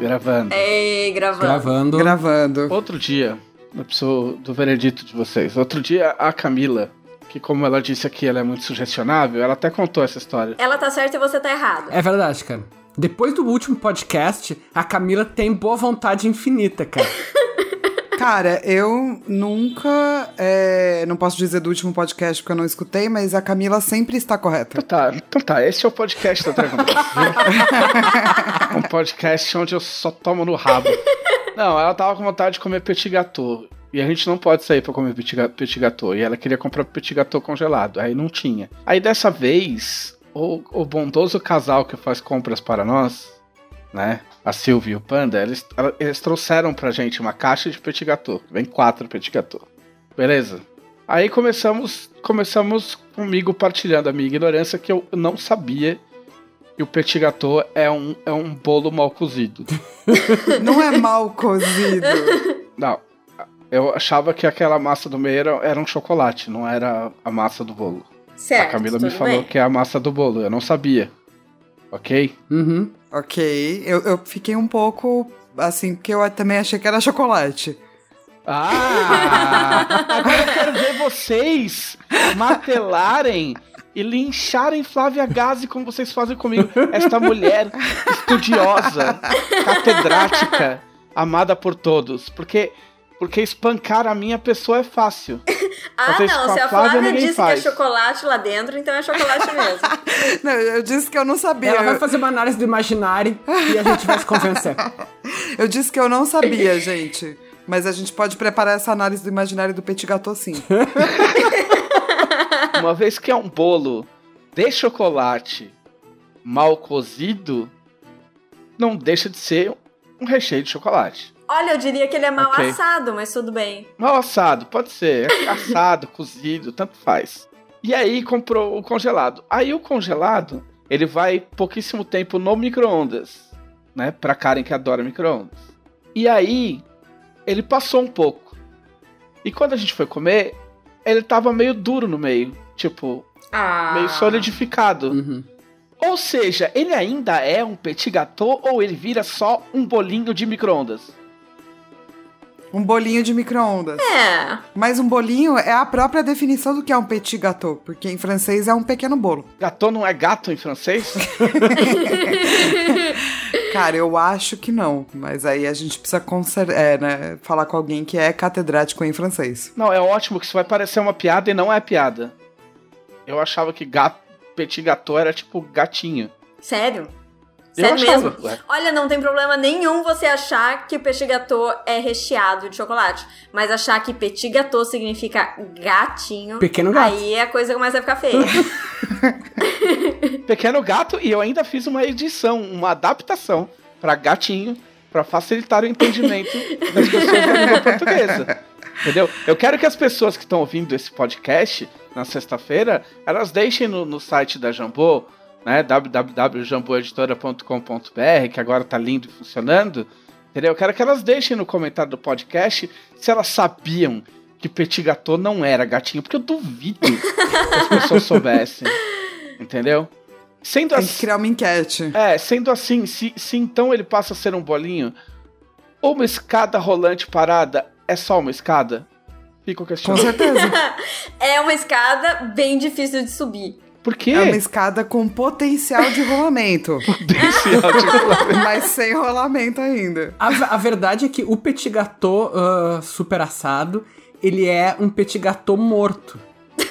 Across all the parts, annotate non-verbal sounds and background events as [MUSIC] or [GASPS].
Gravando. Ei, gravando. Gravando. Gravando. Outro dia, eu preciso do veredito de vocês. Outro dia, a Camila, que como ela disse aqui, ela é muito sugestionável, ela até contou essa história. Ela tá certa e você tá errado. É verdade, cara. Depois do último podcast, a Camila tem boa vontade infinita, cara. [LAUGHS] Cara, eu nunca. é, não posso dizer do último podcast porque eu não escutei, mas a Camila sempre está correta. Então tá, então tá, esse é o podcast da Dragon [LAUGHS] Ball. um podcast onde eu só tomo no rabo. Não, ela tava com vontade de comer petit gâteau. E a gente não pode sair pra comer petit gâteau. E ela queria comprar petit gâteau congelado. Aí não tinha. Aí dessa vez, o, o bondoso casal que faz compras para nós, né? A Silvia e o Panda, eles, eles trouxeram pra gente uma caixa de petit gâteau. Vem quatro petit gâteau. Beleza? Aí começamos, começamos comigo partilhando a minha ignorância que eu não sabia que o petit gâteau é um, é um bolo mal cozido. [LAUGHS] Não é mal cozido. Não, eu achava que aquela massa do meio era, era um chocolate, não era a massa do bolo. Certo. a Camila me falou bem. que é a massa do bolo, eu não sabia. Ok? Uhum. ok. Eu, eu fiquei um pouco assim, porque eu também achei que era chocolate. Ah! [LAUGHS] Agora eu quero ver vocês martelarem e lincharem Flávia Gazi como vocês fazem comigo. Esta mulher estudiosa, catedrática, amada por todos. Porque, porque espancar a minha pessoa é fácil. [LAUGHS] Ah, não. a Se a Flávia, Flávia disse faz. que é chocolate lá dentro, então é chocolate mesmo. [LAUGHS] Não, eu disse que eu não sabia. Ela vai fazer uma análise do imaginário e a gente vai se convencer. [LAUGHS] eu disse que eu não sabia, gente. Mas a gente pode preparar essa análise do imaginário do petit gâteau sim. Uma vez que é um bolo de chocolate mal cozido, não deixa de ser um recheio de chocolate. Olha, eu diria que ele é mal Ok. assado, mas tudo bem. Mal assado, pode ser. É [LAUGHS] assado, cozido, tanto faz. E aí comprou o congelado. Aí o congelado, ele vai pouquíssimo tempo no micro-ondas. Né? Pra Karen que adora micro-ondas. E aí, ele passou um pouco. E quando a gente foi comer, ele tava meio duro no meio. Tipo, Ah. meio solidificado. Uhum. Ou seja, ele ainda é um petit gâteau ou ele vira só um bolinho de micro-ondas? Um bolinho de micro-ondas. É. Mas um bolinho é a própria definição do que é um petit gâteau, porque em francês é um pequeno bolo. Gâteau não é gato em francês? [LAUGHS] Cara, eu acho que não, mas aí a gente precisa conser- é, né, falar com alguém que é catedrático em francês. Não, é ótimo que isso vai parecer uma piada e não é piada. Eu achava que gato, petit gâteau era tipo gatinho. Sério? Sério achava, mesmo? ué. Olha, não tem problema nenhum você achar que o petit gâteau é recheado de chocolate. Mas achar que petit gâteau significa gatinho, Pequeno gato. aí a coisa começa a ficar feia. [LAUGHS] Pequeno gato e eu ainda fiz uma edição, uma adaptação pra gatinho, pra facilitar o entendimento [LAUGHS] das pessoas da língua portuguesa. Entendeu? Eu quero que as pessoas que estão ouvindo esse podcast na sexta-feira, elas deixem no, no site da Jambô, né, www.jamboeditora.com.br, que agora tá lindo e funcionando, entendeu? Eu quero que elas deixem no comentário do podcast se elas sabiam que Petit Gâteau não era gatinho, porque eu duvido que as pessoas soubessem, entendeu? Sendo Tem assim, que criar uma enquete. é, sendo assim, se, se então ele passa a ser um bolinho, ou uma escada rolante parada é só uma escada? Fica o Com questionamento. certeza. [LAUGHS] é uma escada bem difícil de subir. Por quê? É uma escada com potencial de rolamento, [LAUGHS] Desse áudio. mas sem rolamento ainda. A, a verdade é que o petit gâteau ah, super assado, ele é um petit gâteau morto.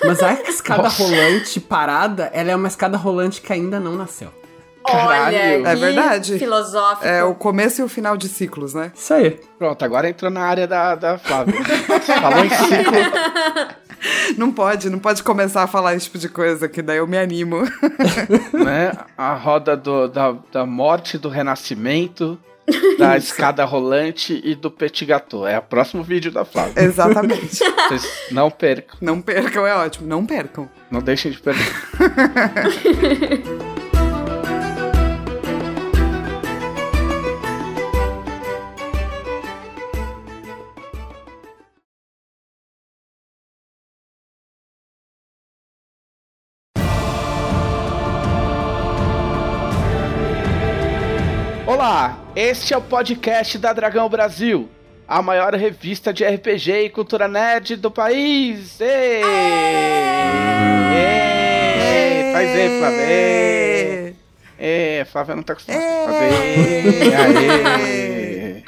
Mas a escada Nossa. rolante parada, ela é uma escada rolante que ainda não nasceu. Caralho. Olha, É que verdade. filosófico. É o começo e o final de ciclos, né? Isso aí. Pronto, agora entrou na área da, da Flávia. [LAUGHS] Falou em ciclo, Não pode, não pode começar a falar esse tipo de coisa, que daí eu me animo. [LAUGHS] né? A roda do- da, da morte, do renascimento, da escada rolante e do petit gâteau. É o próximo vídeo da Flávia. Exatamente. [LAUGHS] Vocês não percam. Não percam, é ótimo. Não percam. Não deixem de perder. Olá, este é o podcast da Dragão Brasil, a maior revista de RPG e cultura nerd do país. Ei! Ei! Faz aí, Flávia. Ei! Ei, Flávia não tá acostumada a fazer. Aê!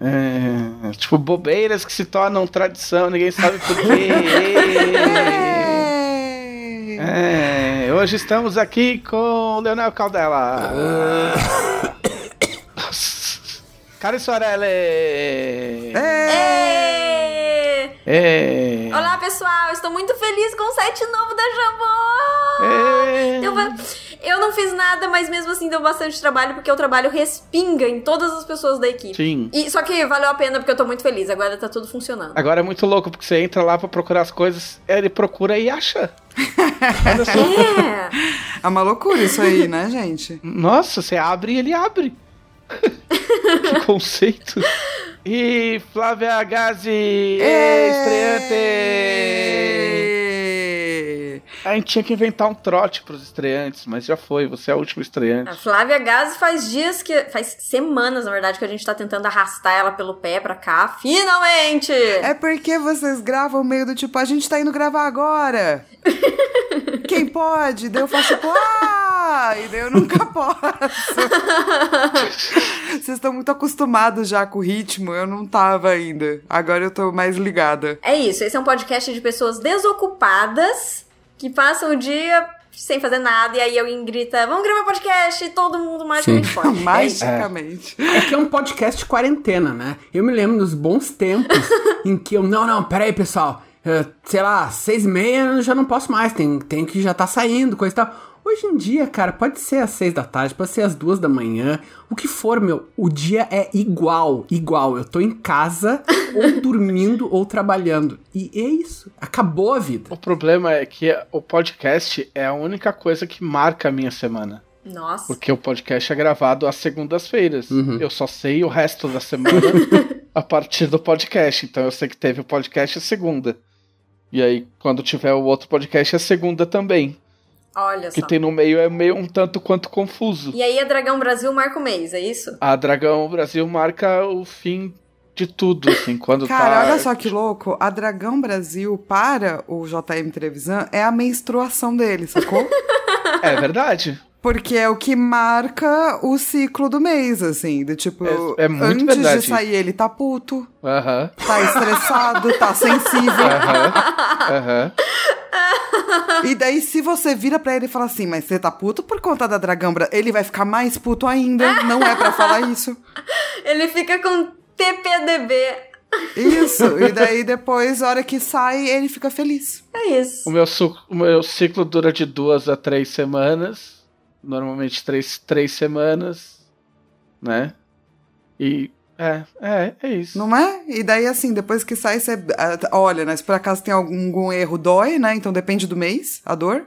É, tipo, bobeiras que se tornam tradição, ninguém sabe por quê. É, hoje estamos aqui com o Leonel Caldela. Cari Sorelle! Ê! É. Olá, pessoal! Estou muito feliz com o site novo da Jambô! É. Deu Eu não fiz nada, mas mesmo assim deu bastante trabalho, porque o trabalho respinga em todas as pessoas da equipe. Sim. E, só que valeu a pena porque eu tô muito feliz, agora tá tudo funcionando. Agora é muito louco, porque você entra lá pra procurar as coisas, ele procura e acha. [LAUGHS] Olha só. É! É uma loucura isso aí, né, gente? Nossa, você abre e ele abre. [LAUGHS] que conceito. E Flávia Gazi, estreante! A gente tinha que inventar um trote pros estreantes, mas já foi, você é o último A estreante. Flávia Gazi faz dias que. faz semanas, na verdade, que a gente tá tentando arrastar ela pelo pé pra cá. Finalmente! É porque vocês gravam meio do tipo, a gente tá indo gravar agora. [LAUGHS] Quem pode? Daí eu faço tipo, ah! E daí eu nunca [LAUGHS] posso. [LAUGHS] Vocês estão muito acostumados já com o ritmo, eu não tava ainda. Agora eu tô mais ligada. É isso, esse é um podcast de pessoas desocupadas que passam o dia sem fazer nada e aí alguém grita, vamos gravar podcast e todo mundo magicamente pode. [LAUGHS] Magicamente. É que é um podcast de quarentena, né? Eu me lembro dos bons tempos em que eu. Não, não, peraí, pessoal. eh, sei lá, seis e meia eu já não posso mais. Tem, tem que já tá saindo, coisa e tal. Hoje em dia, cara, pode ser às seis da tarde, pode ser às duas da manhã. O que for, meu, o dia é igual, igual. Eu tô em casa, ou [LAUGHS] dormindo, ou trabalhando. E é isso. Acabou a vida. O problema é que o podcast é a única coisa que marca a minha semana. Nossa. Porque o podcast é gravado às segundas-feiras. Uhum. Eu só sei o resto da semana [LAUGHS] a partir do podcast. Então eu sei que teve o podcast a segunda. E aí, quando tiver o outro podcast, é segunda também. Olha O que só. tem no meio é meio um tanto quanto confuso. E aí a Dragão Brasil marca o mês, é isso? A Dragão Brasil marca o fim de tudo, assim, [LAUGHS] quando Cara, tá. olha só que louco. A Dragão Brasil, para o JM Trevisan, é a menstruação dele, sacou? [LAUGHS] É verdade. Porque é o que marca o ciclo do mês, assim. Do tipo, É- é muito antes verdade de sair, ele tá puto, Aham. tá estressado, tá [LAUGHS] sensível. Aham. Aham. E daí, se você vira pra ele e fala assim, mas você tá puto por conta da Dragão ele vai ficar mais puto ainda. Não é pra falar isso. [LAUGHS] Ele fica com TPDB. Isso. E daí, depois, a hora que sai, ele fica feliz. É isso. O meu, o meu ciclo dura de duas a três semanas. Normalmente três, três semanas. Né? E. É, é, é isso. Não é? E daí, assim, depois que sai, você. ah, Olha, né? Se por acaso tem algum, algum erro, dói, né? Então depende do mês, a dor.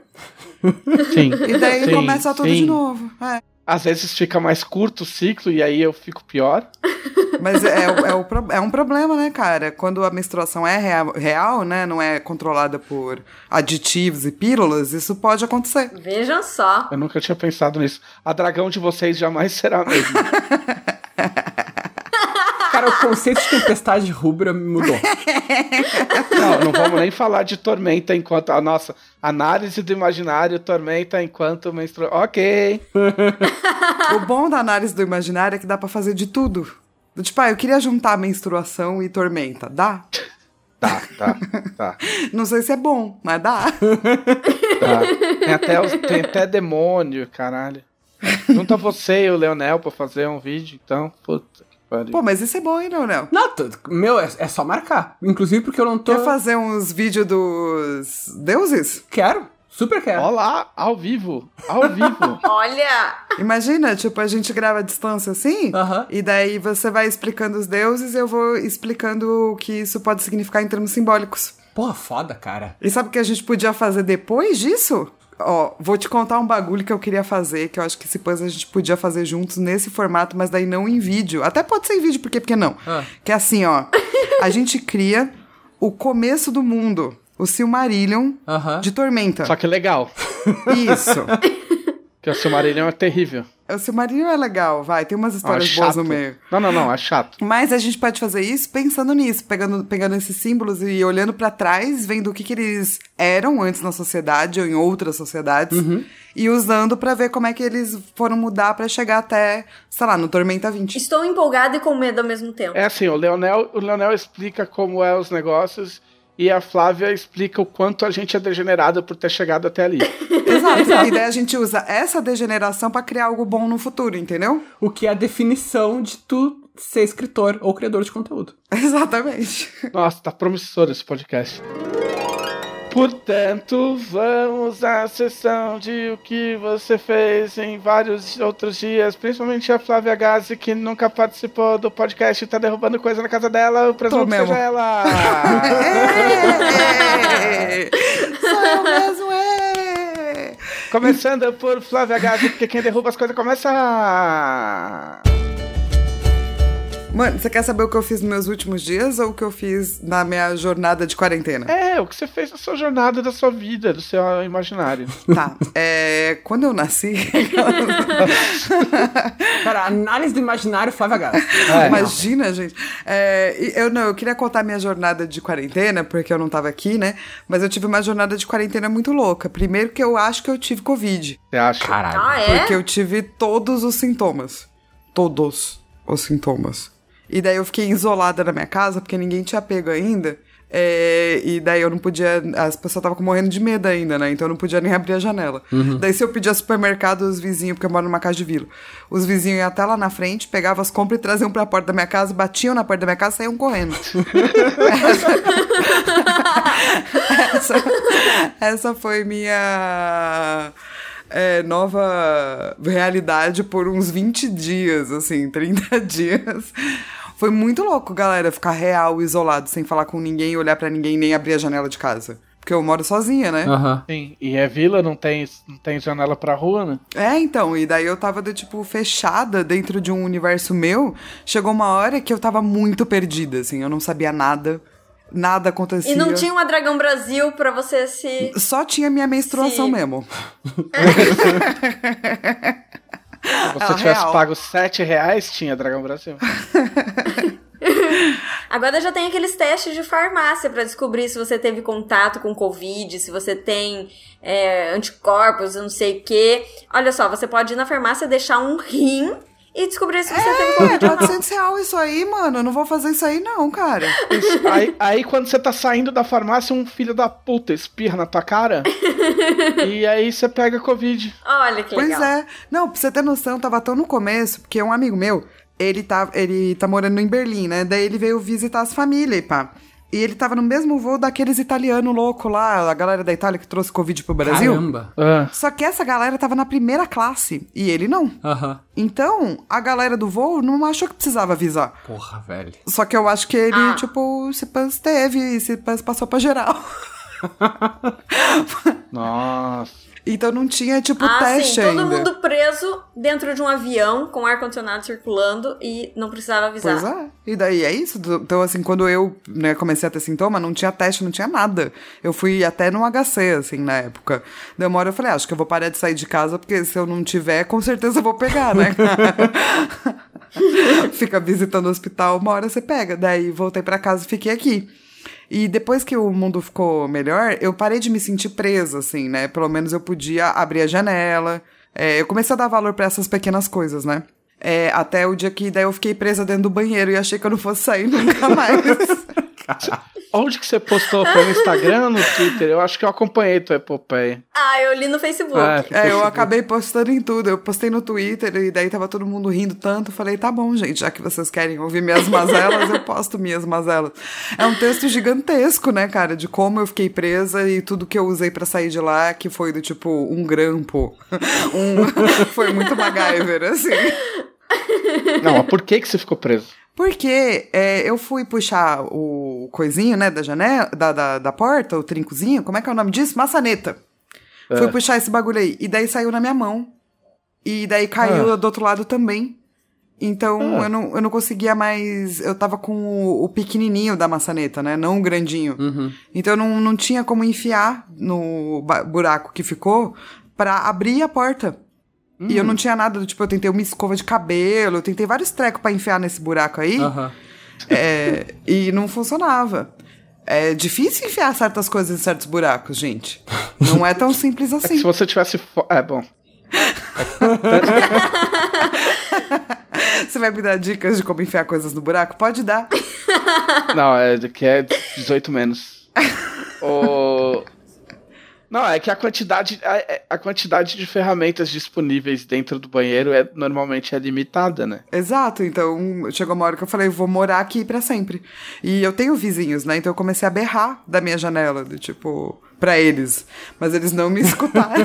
[LAUGHS] Sim. E daí Sim, começa tudo sim. de novo. É. Às vezes fica mais curto o ciclo e aí eu fico pior. Mas é, é, é o pro- é um problema, né, cara? Quando a menstruação é real, real, né? Não é controlada por aditivos e pílulas, isso pode acontecer. Vejam só. Eu nunca tinha pensado nisso. A dragão de vocês jamais será a mesma. [LAUGHS] Cara, o conceito de tempestade rubra mudou. [LAUGHS] Não, não vamos nem falar de tormenta enquanto. A nossa análise do imaginário, tormenta enquanto menstrua. Ok. [LAUGHS] O bom da análise do imaginário é que dá pra fazer de tudo. Do Tipo, ah, eu queria juntar menstruação e tormenta. Dá? Tá, tá, tá. Não sei se é bom, mas dá. tá. Tem, até, os- tem até demônio, caralho. Junta você e o Leonel pra fazer um vídeo, então. Puta pariu. Pô, mas isso é bom, hein, Leonel? Não, meu, é, é só marcar. Inclusive porque eu não tô. Quer fazer uns vídeos dos deuses? Quero. Super quero. Olá, ao vivo. Ao vivo. [LAUGHS] Olha! Imagina, tipo, a gente grava à distância assim, Aham. e daí você vai explicando os deuses e eu vou explicando o que isso pode significar em termos simbólicos. Porra, foda, cara. E sabe o que a gente podia fazer depois disso? Ó, vou te contar um bagulho que eu queria fazer, que eu acho que depois a gente podia fazer juntos nesse formato, mas daí não em vídeo. Até pode ser em vídeo, por quê? Porque não. Ah. Que é assim, ó. A [LAUGHS] gente cria o começo do mundo, o Silmarillion Aham. de Tormenta. Só que legal. Isso. [LAUGHS] Porque o Silmarillion é terrível. O Silmarillion é legal, vai, tem umas histórias Ah, boas chato. no meio. Não, não, não, é chato. Mas a gente pode fazer isso pensando nisso, pegando, pegando esses símbolos e olhando pra trás, vendo o que, que eles eram antes na sociedade ou em outras sociedades, e usando pra ver como é que eles foram mudar pra chegar até, sei lá, no Tormenta 20. Estou empolgada e com medo ao mesmo tempo. É assim, o Leonel, o Leonel explica como é os negócios e a Flávia explica o quanto a gente é degenerado por ter chegado até ali. [LAUGHS] Exato. e daí a gente usa essa degeneração pra criar algo bom no futuro, entendeu? O que é a definição de tu ser escritor ou criador de conteúdo. [LAUGHS] Exatamente. Nossa, tá promissor esse podcast. Portanto, vamos à sessão de o que você fez em vários outros dias, principalmente a Flávia Gazi, que nunca participou do podcast e tá derrubando coisa na casa dela. Eu presumo que mesmo. seja ela. É! [LAUGHS] Sou eu mesmo, é! Começando por Flávia Gazi, porque quem derruba as coisas começa. Mano, você quer saber o que eu fiz nos meus últimos dias ou o que eu fiz na minha jornada de quarentena? É, o que você fez na sua jornada, da sua vida, do seu imaginário. Tá. É, quando eu nasci. [LAUGHS] Cara, análise do imaginário Flávia Gato. É. Imagina, gente. É, eu não, eu queria contar minha jornada de quarentena, porque eu não tava aqui, né? Mas eu tive uma jornada de quarentena muito louca. Primeiro que eu acho que eu tive Covid. Você acha? Caralho. Ah, é? Porque eu tive todos os sintomas. Todos os sintomas. E daí eu fiquei isolada na minha casa, porque ninguém tinha pego ainda. É, e daí eu não podia. As pessoas estavam morrendo de medo ainda, né? Então eu não podia nem abrir a janela. Daí se eu pedia supermercado, os vizinhos, porque eu moro numa casa de vila, os vizinhos iam até lá na frente, pegavam as compras e traziam pra porta da minha casa, batiam na porta da minha casa e saíam correndo. [LAUGHS] essa, essa foi minha é, nova realidade por uns 20 dias, assim, 30 [LAUGHS] dias. Foi muito louco, galera, ficar real, isolado, sem falar com ninguém, olhar pra ninguém, nem abrir a janela de casa. Porque eu moro sozinha, né? Aham. Sim, e é vila, não tem, não tem janela pra rua, né? É, então, e daí eu tava, do, tipo, fechada dentro de um universo meu. Chegou uma hora que eu tava muito perdida, assim, eu não sabia nada. Nada acontecia. E não tinha uma Dragão Brasil pra você se. Só tinha minha menstruação Sim. mesmo. [LAUGHS] [LAUGHS] Se você Ah, tivesse real. pago 7 reais, tinha Dragão Brasil. [LAUGHS] Agora já tem aqueles testes de farmácia pra descobrir se você teve contato com Covid, se você tem é, anticorpos, não sei o quê. Olha só, você pode ir na farmácia deixar um rim e descobrir se você teve É, Covid ou não. 400 reais isso aí, mano. Eu não vou fazer isso aí, não, cara. Isso, aí, aí quando você tá saindo da farmácia, um filho da puta espirra na tua cara. [LAUGHS] e aí você pega Covid. Olha que Pois legal. é. Não, pra você ter noção, tava tão no começo, porque um amigo meu, ele tá, ele tá morando em Berlim, né? Daí ele veio visitar as famílias e pá. E ele tava no mesmo voo daqueles italianos loucos lá, a galera da Itália que trouxe Covid pro Brasil. Caramba. Ah, Só que essa galera tava na primeira classe e ele não. Aham. Então, a galera do voo não achou que precisava avisar. Porra, velho. Só que eu acho que ele, Ah. tipo, se pans teve e se pans passou pra geral. [LAUGHS] nossa. Então não tinha, tipo, Ah, teste sim, todo ainda. mundo preso dentro de um avião com ar-condicionado circulando e não precisava avisar. Pois é. E daí é isso. Então, assim, quando eu né, comecei a ter sintoma, não tinha teste, não tinha nada. Eu fui até no HC, assim, na época. Daí uma hora eu falei, ah, acho que eu vou parar de sair de casa, porque se eu não tiver, com certeza eu vou pegar, né? [LAUGHS] Fica visitando o hospital, uma hora você pega. Daí voltei pra casa e fiquei aqui. E depois que o mundo ficou melhor, eu parei de me sentir presa, assim, né? Pelo menos eu podia abrir a janela. É, eu comecei a dar valor pra essas pequenas coisas, né? É, até o dia que daí eu fiquei presa dentro do banheiro e achei que eu não fosse sair [LAUGHS] nunca mais. [LAUGHS] Onde que você postou? Foi no Instagram ou no Twitter? Eu acho que eu acompanhei tua epopeia. Ah, eu li no Facebook. Ah, é, eu Facebook. acabei postando em tudo. Eu postei no Twitter e daí tava todo mundo rindo tanto. Falei, tá bom, gente, já que vocês querem ouvir minhas mazelas, eu posto minhas mazelas. É um texto gigantesco, né, cara, de como eu fiquei presa e tudo que eu usei pra sair de lá, que foi do tipo um grampo. um... [LAUGHS] foi muito MacGyver, assim. Não, mas por que, que você ficou preso? Porque é, eu fui puxar o coisinho, né, da janela, da, da, da porta, o trincozinho, como é que é o nome disso? Maçaneta. Fui puxar esse bagulho aí. E daí saiu na minha mão. E daí caiu Ah. do outro lado também. Então Ah. eu, não, eu não conseguia mais. Eu tava com o, o pequenininho da maçaneta, né? Não o grandinho. Então eu não, não tinha como enfiar no buraco que ficou pra abrir a porta. E eu não tinha nada do tipo, eu tentei uma escova de cabelo, eu tentei vários trecos pra enfiar nesse buraco aí. É, e não funcionava. É difícil enfiar certas coisas em certos buracos, gente. Não é tão simples [LAUGHS] É assim. se você tivesse. É, bom. Você vai me dar dicas de como enfiar coisas no buraco? Pode dar. Não, é que é 18 menos. o... [LAUGHS] Não, é que a quantidade, a, a quantidade de ferramentas disponíveis dentro do banheiro é normalmente é limitada, né? Exato, então chegou uma hora que eu falei, vou morar aqui pra sempre. E eu tenho vizinhos, né? Então eu comecei a berrar da minha janela, do tipo, pra eles. Mas eles não me [LAUGHS] escutaram.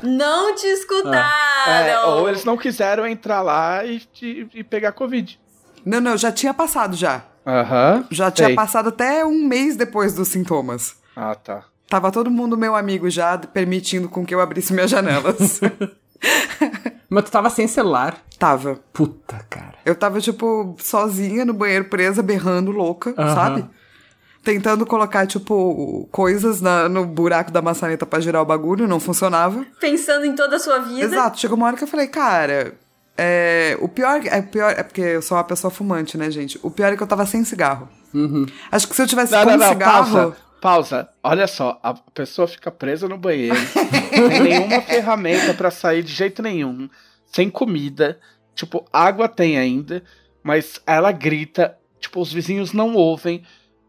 Não te escutaram! É, ou eles não quiseram entrar lá e, e, e pegar Covid. não, não, já tinha passado já. Aham. Já tinha sei. passado até um mês depois dos sintomas. Ah, tá. Tava todo mundo meu amigo já, permitindo com que eu abrisse minhas janelas. [LAUGHS] Mas tu tava sem celular. tava. Puta, cara. Eu tava, tipo, sozinha no banheiro, presa, berrando, louca, Aham. sabe? Tentando colocar, tipo, coisas na- no buraco da maçaneta pra girar o bagulho, não funcionava. Pensando em toda a sua vida. Exato, chegou uma hora que eu falei, cara, é, o pior é o pior é porque eu sou uma pessoa fumante, né, gente? O pior é que eu tava sem cigarro. Acho que se eu tivesse Não, com não, não, cigarro, pausa. Pausa. Olha só, a pessoa fica presa no banheiro, tem nenhuma [LAUGHS] ferramenta pra sair de jeito nenhum, sem comida, tipo, água tem ainda, mas ela grita, tipo, os vizinhos não ouvem,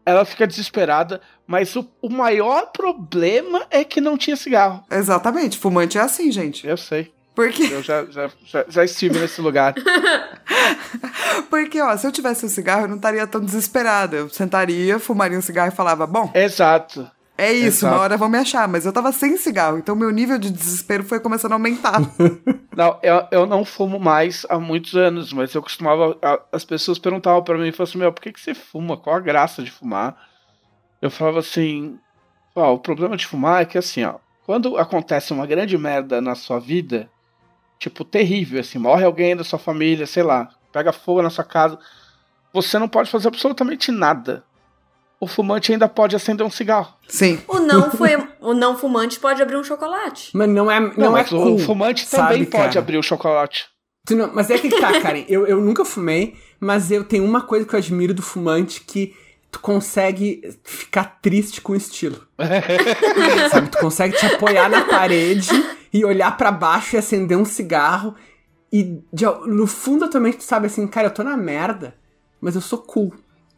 ela fica desesperada, mas o, o maior problema é que não tinha cigarro. exatamente, fumante é assim, gente. Eu sei, Porque eu já, já, já, já estive nesse lugar. [LAUGHS] porque ó, se eu tivesse um cigarro, eu não estaria tão desesperada. Eu sentaria, fumaria um cigarro e falava, bom, Exato. é isso, Exato. uma hora vão me achar, mas eu tava sem cigarro, então meu nível de desespero foi começando a aumentar. [LAUGHS] Não, eu, eu não fumo mais há muitos anos, mas eu costumava. as pessoas perguntavam pra mim, falavam assim, meu, por que, que você fuma? Qual a graça de fumar? Eu falava assim, ó, o problema de fumar é que assim, ó, quando acontece uma grande merda na sua vida, tipo, terrível, assim, morre alguém da sua família, sei lá, pega fogo na sua casa, você não pode fazer absolutamente nada. O fumante ainda pode acender um cigarro. Sim. O não, fu- o não fumante pode abrir um chocolate. Mas não é, não, Não, é cool, o fumante sabe, também pode cara? abrir o chocolate. Tu não- mas é que tá, Karen. Eu, eu nunca fumei, mas eu tenho uma coisa que eu admiro do fumante que tu consegue ficar triste com estilo. [LAUGHS] Sabe? Tu consegue te apoiar na parede e olhar pra baixo e acender um cigarro. E de- no fundo mente tu sabe assim, cara, eu tô na merda, mas eu sou cool.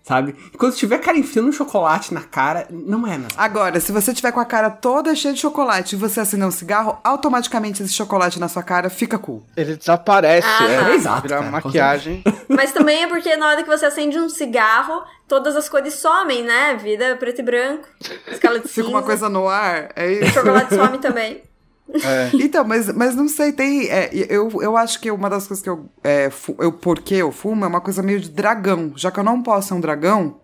Sabe? E quando tiver cara enfiando um chocolate na cara, não é, mas. Agora, se você tiver com a cara toda cheia de chocolate e você acender um cigarro, automaticamente esse chocolate na sua cara fica cool. Ele desaparece, Ah, é, exato, vira cara, maquiagem. Mas também é porque na hora que você acende um cigarro, todas as cores somem, né? Vira preto e branco, escala de Fica cinza. uma coisa no ar, é O isso. chocolate some também. É. Então, mas, mas não sei, tem. é, eu, eu acho que uma das coisas que eu. É, eu porque eu fumo é uma coisa meio de dragão. Já que eu não posso ser um dragão,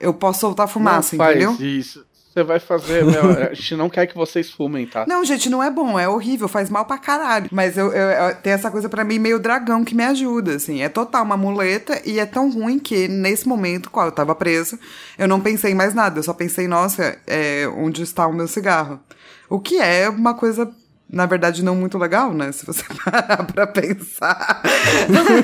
eu posso soltar fumaça, não entendeu? isso. Você vai fazer, meu, [LAUGHS] a gente não quer que vocês fumem, tá? Não, gente, não é bom, é horrível, faz mal pra caralho. Mas eu, eu, eu- tem essa coisa pra mim meio dragão que me ajuda, assim. É total uma muleta e é tão ruim que nesse momento, qual eu tava presa, eu não pensei em mais nada. Eu só pensei, nossa, é, onde está o meu cigarro? O que é uma coisa, na verdade, não muito legal, né? Se você [LAUGHS] parar pra pensar.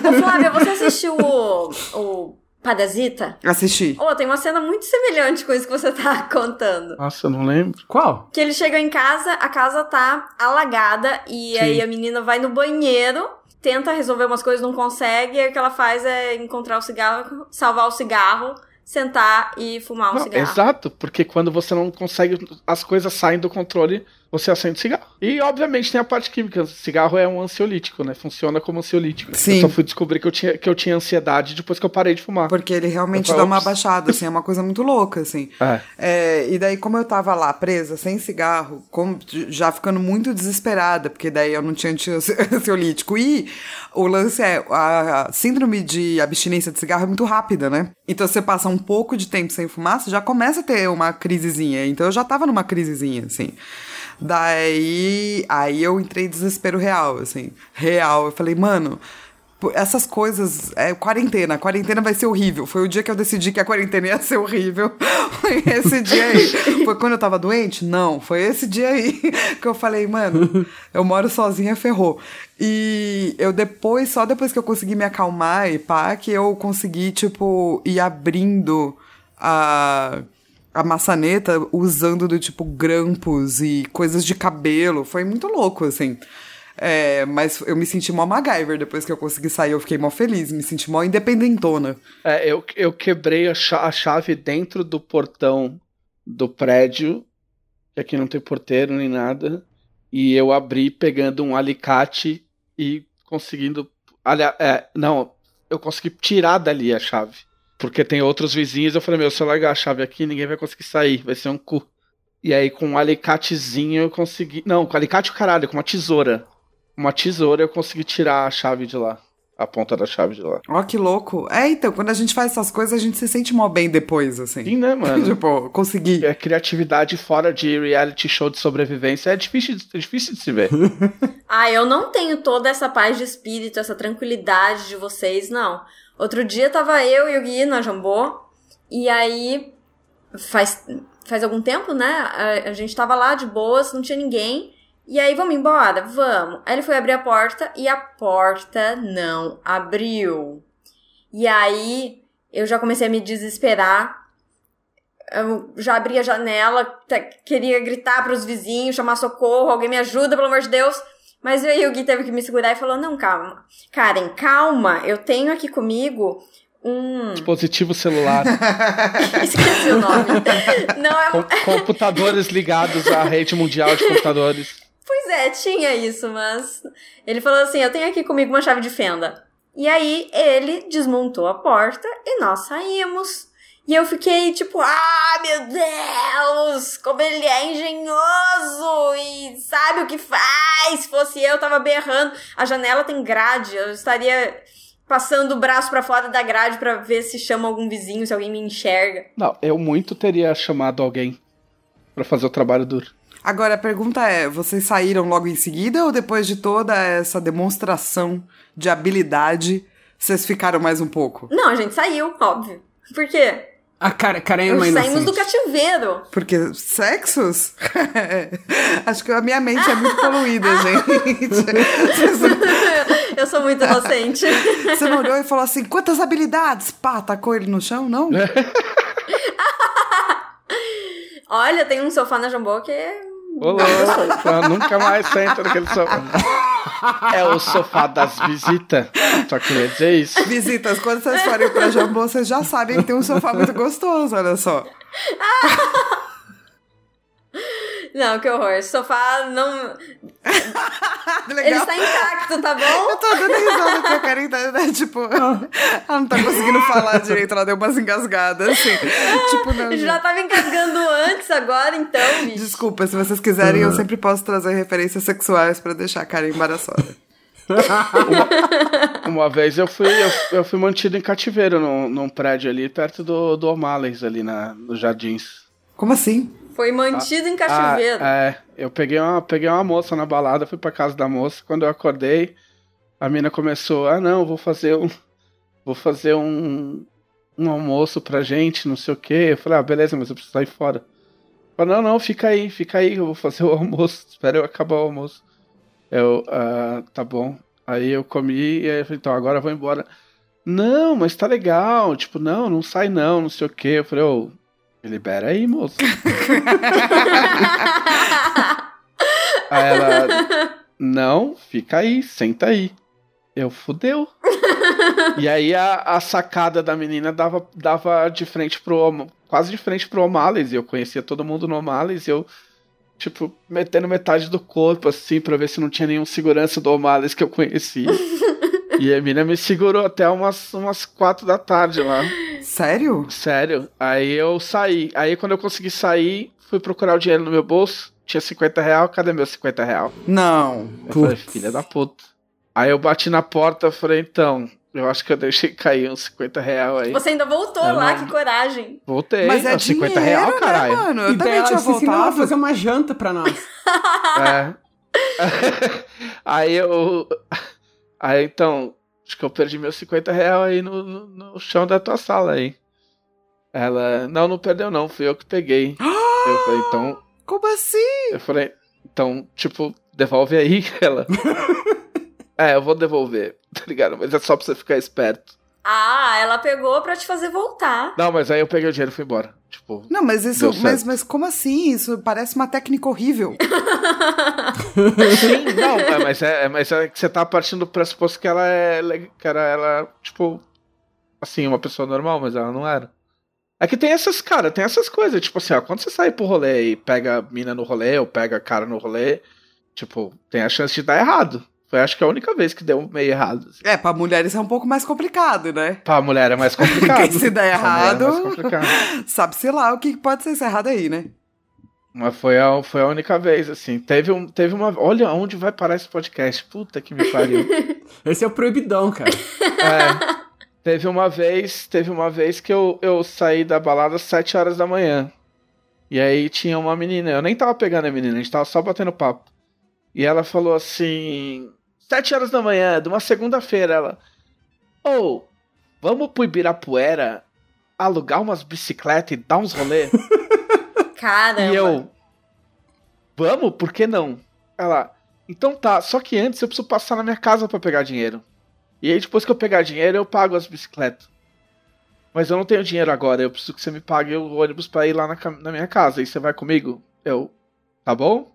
Ô, Flávia, você assistiu o, o Padazita? Assisti. Oh, tem uma cena muito semelhante com isso que você tá contando. Nossa, eu não lembro. Qual? Que ele chega em casa, a casa tá alagada e Sim. aí a menina vai no banheiro, tenta resolver umas coisas, não consegue, e aí o que ela faz é encontrar o cigarro, salvar o cigarro, sentar e fumar um Não, cigarro. exato, porque quando você não consegue, as coisas saem do controle, você acende cigarro. E, obviamente, tem a parte química. Cigarro é um ansiolítico, né? Funciona como ansiolítico. Sim. Eu só fui descobrir que eu tinha, que eu tinha ansiedade depois que eu parei de fumar. Porque ele realmente Eu dá uma baixada, assim, é uma coisa muito louca, assim. É. É, e daí, como eu tava lá presa, sem cigarro, como- já ficando muito desesperada, porque daí eu não tinha [LAUGHS] ansiolítico. E o lance é, a síndrome de abstinência de cigarro é muito rápida, né? Então você passa um pouco de tempo sem fumar, você já começa a ter uma crisezinha. Então eu já tava numa crisezinha, assim. Daí, aí eu entrei em desespero real, assim. Real. Eu falei, mano, Essas coisas, é quarentena, a quarentena vai ser horrível. Foi o dia que eu decidi que a quarentena ia ser horrível. [LAUGHS] Foi esse dia aí. Foi quando eu tava doente? Não, foi esse dia aí [LAUGHS] que eu falei, mano, eu moro sozinha, ferrou. E eu depois, só depois que eu consegui me acalmar e pá, que eu consegui, tipo, ir abrindo a a maçaneta usando do tipo grampos e coisas de cabelo. Foi muito louco, assim. É, mas eu me senti mó MacGyver depois que eu consegui sair. Eu fiquei mó feliz, me senti mó independentona. É, eu, eu quebrei a, a chave dentro do portão do prédio, que aqui não tem porteiro nem nada, e eu abri pegando um alicate e conseguindo. Aliás, é, não, eu consegui tirar dali a chave. Porque tem outros vizinhos, eu falei, meu, se eu largar a chave aqui, ninguém vai conseguir sair, vai ser um cu. E aí, com um alicatezinho, eu consegui. Não, com alicate o caralho, com uma tesoura. Uma tesoura eu consegui tirar a chave de lá. A ponta da chave de lá. Ó, que louco. É, então, quando a gente faz essas coisas, a gente se sente mó bem depois, assim. Sim, né, mano? [LAUGHS] tipo, consegui. a criatividade fora de reality show de sobrevivência é difícil, é difícil de se ver. [LAUGHS] Ah, eu não tenho toda essa paz de espírito, essa tranquilidade de vocês, não. Outro dia tava eu e o Gui na Jambô, e aí faz, faz algum tempo, né? A, a gente tava lá de boas, não tinha ninguém. E aí, vamos embora? Vamos. Aí ele foi abrir a porta e a porta não abriu. E aí eu já comecei a me desesperar. Eu já abri a janela, queria gritar pros vizinhos, chamar socorro, alguém me ajuda, pelo amor de Deus. Mas aí o Gui teve que me segurar e falou: Não, calma. Karen, calma, eu tenho aqui comigo um. [LAUGHS] Dispositivo celular, [LAUGHS] Esqueci o nome. Não, é. com- [LAUGHS] computadores ligados à rede mundial de computadores. Pois é, tinha isso, mas. Ele falou assim: Eu tenho aqui comigo uma chave de fenda. E aí ele desmontou a porta e nós saímos. E eu fiquei tipo, ah, meu Deus, como ele é engenhoso e sabe o que faz. Se fosse eu, eu tava berrando. A janela tem grade, eu estaria passando o braço pra fora da grade pra ver se chama algum vizinho, se alguém me enxerga. Não, eu muito teria chamado alguém pra fazer o trabalho duro. Agora, a pergunta é: vocês saíram logo em seguida ou depois de toda essa demonstração de habilidade, vocês ficaram mais um pouco? Não, a gente saiu, óbvio. Por quê? A Karen, Karen é uma Saímos do cativeiro. Porque sexos? [LAUGHS] Acho que a minha mente é muito poluída, [LAUGHS] gente. Eu sou muito inocente. Você não olhou e falou assim: quantas habilidades? Pá, tacou ele no chão? Não? [LAUGHS] Olha, tem um sofá na Jambô que é. Ô, louco, nunca mais sento naquele sofá. É o sofá das visitas. Só queria dizer isso. Visitas, quando vocês forem pra Jambô, vocês já sabem que tem um sofá muito gostoso, olha só. [LAUGHS] Não, que horror. Esse sofá não. [LAUGHS] Ele está intacto, tá Eu bom? tô dando risada que a Karen tá, né, tipo, ela não tá conseguindo falar direito, ela deu umas engasgadas, assim. Tipo, não, já gente. tava engasgando antes, agora então, bicho. Desculpa, se vocês quiserem, eu sempre posso trazer referências sexuais pra deixar a Karen embaraçada. Uma vez eu fui, eu, eu fui mantido em cativeiro num, num prédio ali, perto do, do O'Malley's, ali na, nos jardins. Como assim? Foi mantido em cativeiro. Ah, é, eu peguei uma, peguei uma moça na balada, fui pra casa da moça. Quando eu acordei, a mina começou: Ah, não, vou fazer um. Vou fazer um. Um almoço pra gente, não sei o quê. Eu falei: Ah, beleza, mas eu preciso sair fora. Falei: Não, não, fica aí, fica aí, eu vou fazer o [LAUGHS] almoço. Espera eu acabar o almoço. Eu, ah, tá bom. Aí eu comi e aí eu falei: Então, agora eu vou embora. Não, mas tá legal. Tipo, não, não sai não, não sei o quê. Eu falei: Ô, me libera aí, moço. [LAUGHS] Aí ela, não, fica aí, senta aí. Eu fudeu. e aí a, a sacada da menina dava, dava de frente pro. Quase de frente pro O'Malley's. E eu conhecia todo mundo no O'Malley's. E eu, tipo, metendo metade do corpo, assim, pra ver se não tinha nenhum segurança do O'Malley's que eu conhecia. [LAUGHS] e a menina me segurou até umas, umas quatro da tarde lá. Sério? Sério. Aí eu saí. Aí quando eu consegui sair, fui procurar o dinheiro no meu bolso. Tinha 50 real, cadê meu 50 real? Não. Eu falei, Putz. filha da puta. Aí eu bati na porta, falei, então, eu acho que eu deixei cair uns 50 real aí. Você ainda voltou Eu lá, não- que coragem. Voltei, Mas é ó, 50 dinheiro, real, né, caralho. mano? Eu E também ela tinha voltado. fazer uma janta pra nós. É. [LAUGHS] [LAUGHS] aí eu. [LAUGHS] Aí então, acho que eu perdi meus 50 reais aí no, no, no chão da tua sala aí. Ela, não, não perdeu não, fui eu que peguei. [GASPS] eu falei, então. Como assim? Eu falei, então, tipo, devolve aí. [LAUGHS] Ela. [LAUGHS] é, eu vou devolver, tá ligado? Mas é só pra você ficar esperto. Ah, ela pegou pra te fazer voltar. Não, mas aí eu peguei o dinheiro e fui embora. Tipo. Não, mas isso. Mas, mas como assim? Isso parece uma técnica horrível. [LAUGHS] Sim, não, é, mas é, é- mas é que você tá partindo do pressuposto que ela é. Que era ela, tipo. Assim, uma pessoa normal, mas ela não era. É que tem essas, cara, tem essas coisas, tipo assim, ó, quando você sai pro rolê e pega a mina no rolê ou pega a cara no rolê, tipo, tem a chance de dar errado. Foi acho que a única vez que deu meio errado. assim. É, pra mulheres é um pouco mais complicado, né? Pra mulher é mais [LAUGHS] complicado. Porque se der é errado, complicado. [LAUGHS] sabe-se lá o que pode ser errado aí, né? Mas foi a, foi a única vez, assim. Teve, um, teve uma. Olha onde vai parar esse podcast. Puta que me pariu. [LAUGHS] Esse é o proibidão, cara. É. Teve uma vez, teve uma vez que eu, eu saí da balada às 7 horas da manhã. E aí tinha uma menina, eu nem tava pegando a menina, a gente tava só batendo papo. E ela falou assim: 7 horas da manhã, de uma segunda-feira, ela. Ô, vamos pro Ibirapuera alugar umas bicicletas e dar uns rolê? [LAUGHS] Caramba. E eu, vamos? Por que não? Ela, então tá, só que antes eu preciso passar na minha casa pra pegar dinheiro. E aí depois que eu pegar dinheiro eu pago as bicicletas. Mas eu não tenho dinheiro agora, eu preciso que você me pague o ônibus pra ir lá na, na minha casa. E você vai comigo? Eu, tá bom?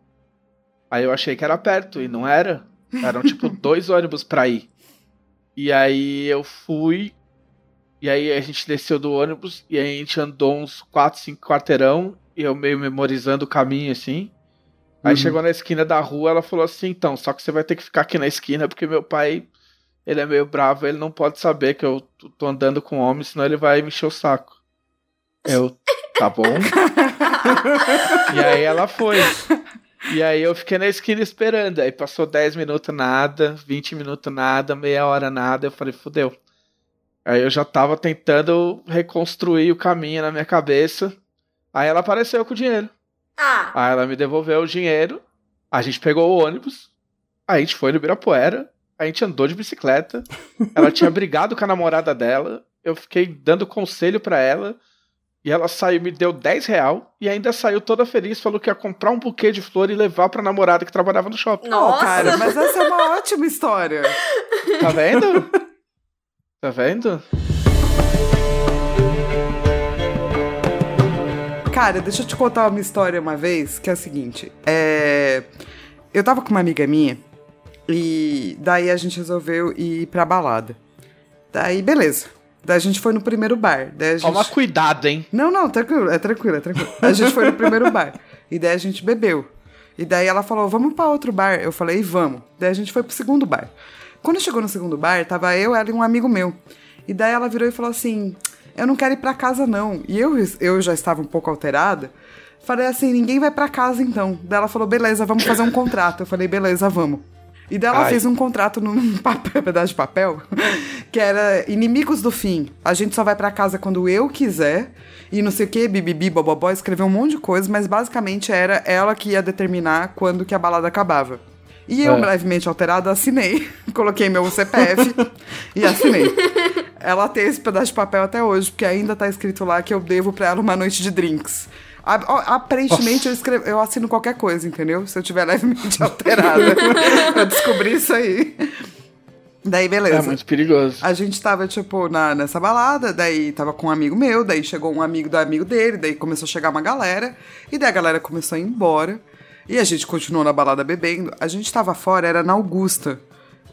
Aí eu achei que era perto e não era. Eram tipo [LAUGHS] dois ônibus pra ir. E aí eu fui. E aí a gente desceu do ônibus e aí a gente andou uns 4, 5 quarteirão. E eu meio memorizando o caminho assim. Aí Uhum. chegou na esquina da rua, ela falou assim: então, só que você vai ter que ficar aqui na esquina porque meu pai. Ele é meio bravo, ele não pode saber que eu tô andando com homem, senão ele vai me encher o saco. Eu, tá bom. [LAUGHS] e aí ela foi. E aí eu fiquei na esquina esperando. Aí passou 10 minutos nada, 20 minutos nada, meia hora nada. Eu falei, fudeu. Aí eu já tava tentando reconstruir o caminho na minha cabeça. Aí ela apareceu com o dinheiro. Ah, Aí ela me devolveu o dinheiro. A gente pegou o ônibus. A gente foi no Ibirapuera. A gente andou de bicicleta. Ela tinha [LAUGHS] brigado com a namorada dela. Eu fiquei dando conselho pra ela. E ela saiu, me deu 10 real. E ainda saiu toda feliz. Falou que ia comprar um buquê de flor e levar pra namorada que trabalhava no shopping. nossa. Ó, cara, mas essa é uma ótima história. Tá vendo? Tá vendo? Cara, deixa eu te contar uma história uma vez, que é a seguinte. É... Eu tava com uma amiga minha e daí a gente resolveu ir pra balada. Daí, beleza. Daí a gente foi no primeiro bar. Daí a gente... Toma cuidado, hein? Não, não, tranquilo, é tranquilo, é tranquilo. A gente foi no primeiro bar. E daí a gente bebeu. E daí ela falou, vamos pra outro bar. Eu falei, vamos. Daí a gente foi pro segundo bar. Quando chegou no segundo bar, tava eu, ela e um amigo meu. E daí ela virou e falou assim: Eu não quero ir pra casa, não. E eu, eu já estava um pouco alterada. Falei assim: ninguém vai pra casa então. Daí ela falou: beleza, vamos fazer um contrato. Eu falei: beleza, vamos. E daí ela Ai. fez um contrato num [LAUGHS] papel, pedaço de papel, que era inimigos do fim. A gente só vai pra casa quando eu quiser. E não sei o que, bibibi, bobobó, escreveu um monte de coisa, mas basicamente era ela que ia determinar quando que a balada acabava. E eu, É. levemente alterada, assinei. [LAUGHS] Coloquei meu CPF e assinei. Ela tem esse pedaço de papel até hoje, porque ainda tá escrito lá que eu devo pra ela uma noite de drinks. Aparentemente eu, escrevo, eu assino qualquer coisa, entendeu? Se eu tiver [LAUGHS] levemente alterada. [LAUGHS] eu descobri isso aí. Daí, beleza. É muito perigoso. A gente tava, tipo, na, nessa balada, daí tava com um amigo meu, daí chegou um amigo do amigo dele, daí começou a chegar uma galera, e daí a galera começou a ir embora. E a gente continuou na balada bebendo. A gente tava fora, era na Augusta,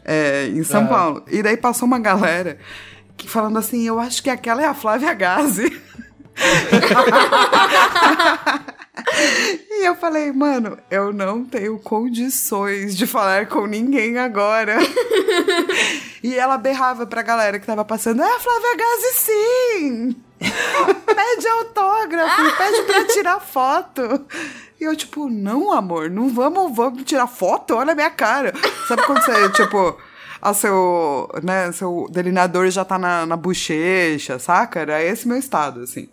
é, em São. Paulo. E daí passou uma galera que falando assim, eu acho que aquela é a Flávia Gazi. [LAUGHS] [LAUGHS] E eu falei, mano, eu não tenho condições de falar com ninguém agora. [LAUGHS] e ela berrava pra galera que tava passando, é a Flávia Gazi sim! [LAUGHS] pede autógrafo, pede pra tirar foto. E eu, tipo, não, amor, não vamos, vamos tirar foto, olha a minha cara. Sabe quando você, tipo, a seu, né, seu delineador já tá na, na bochecha, saca? Era esse meu estado, assim.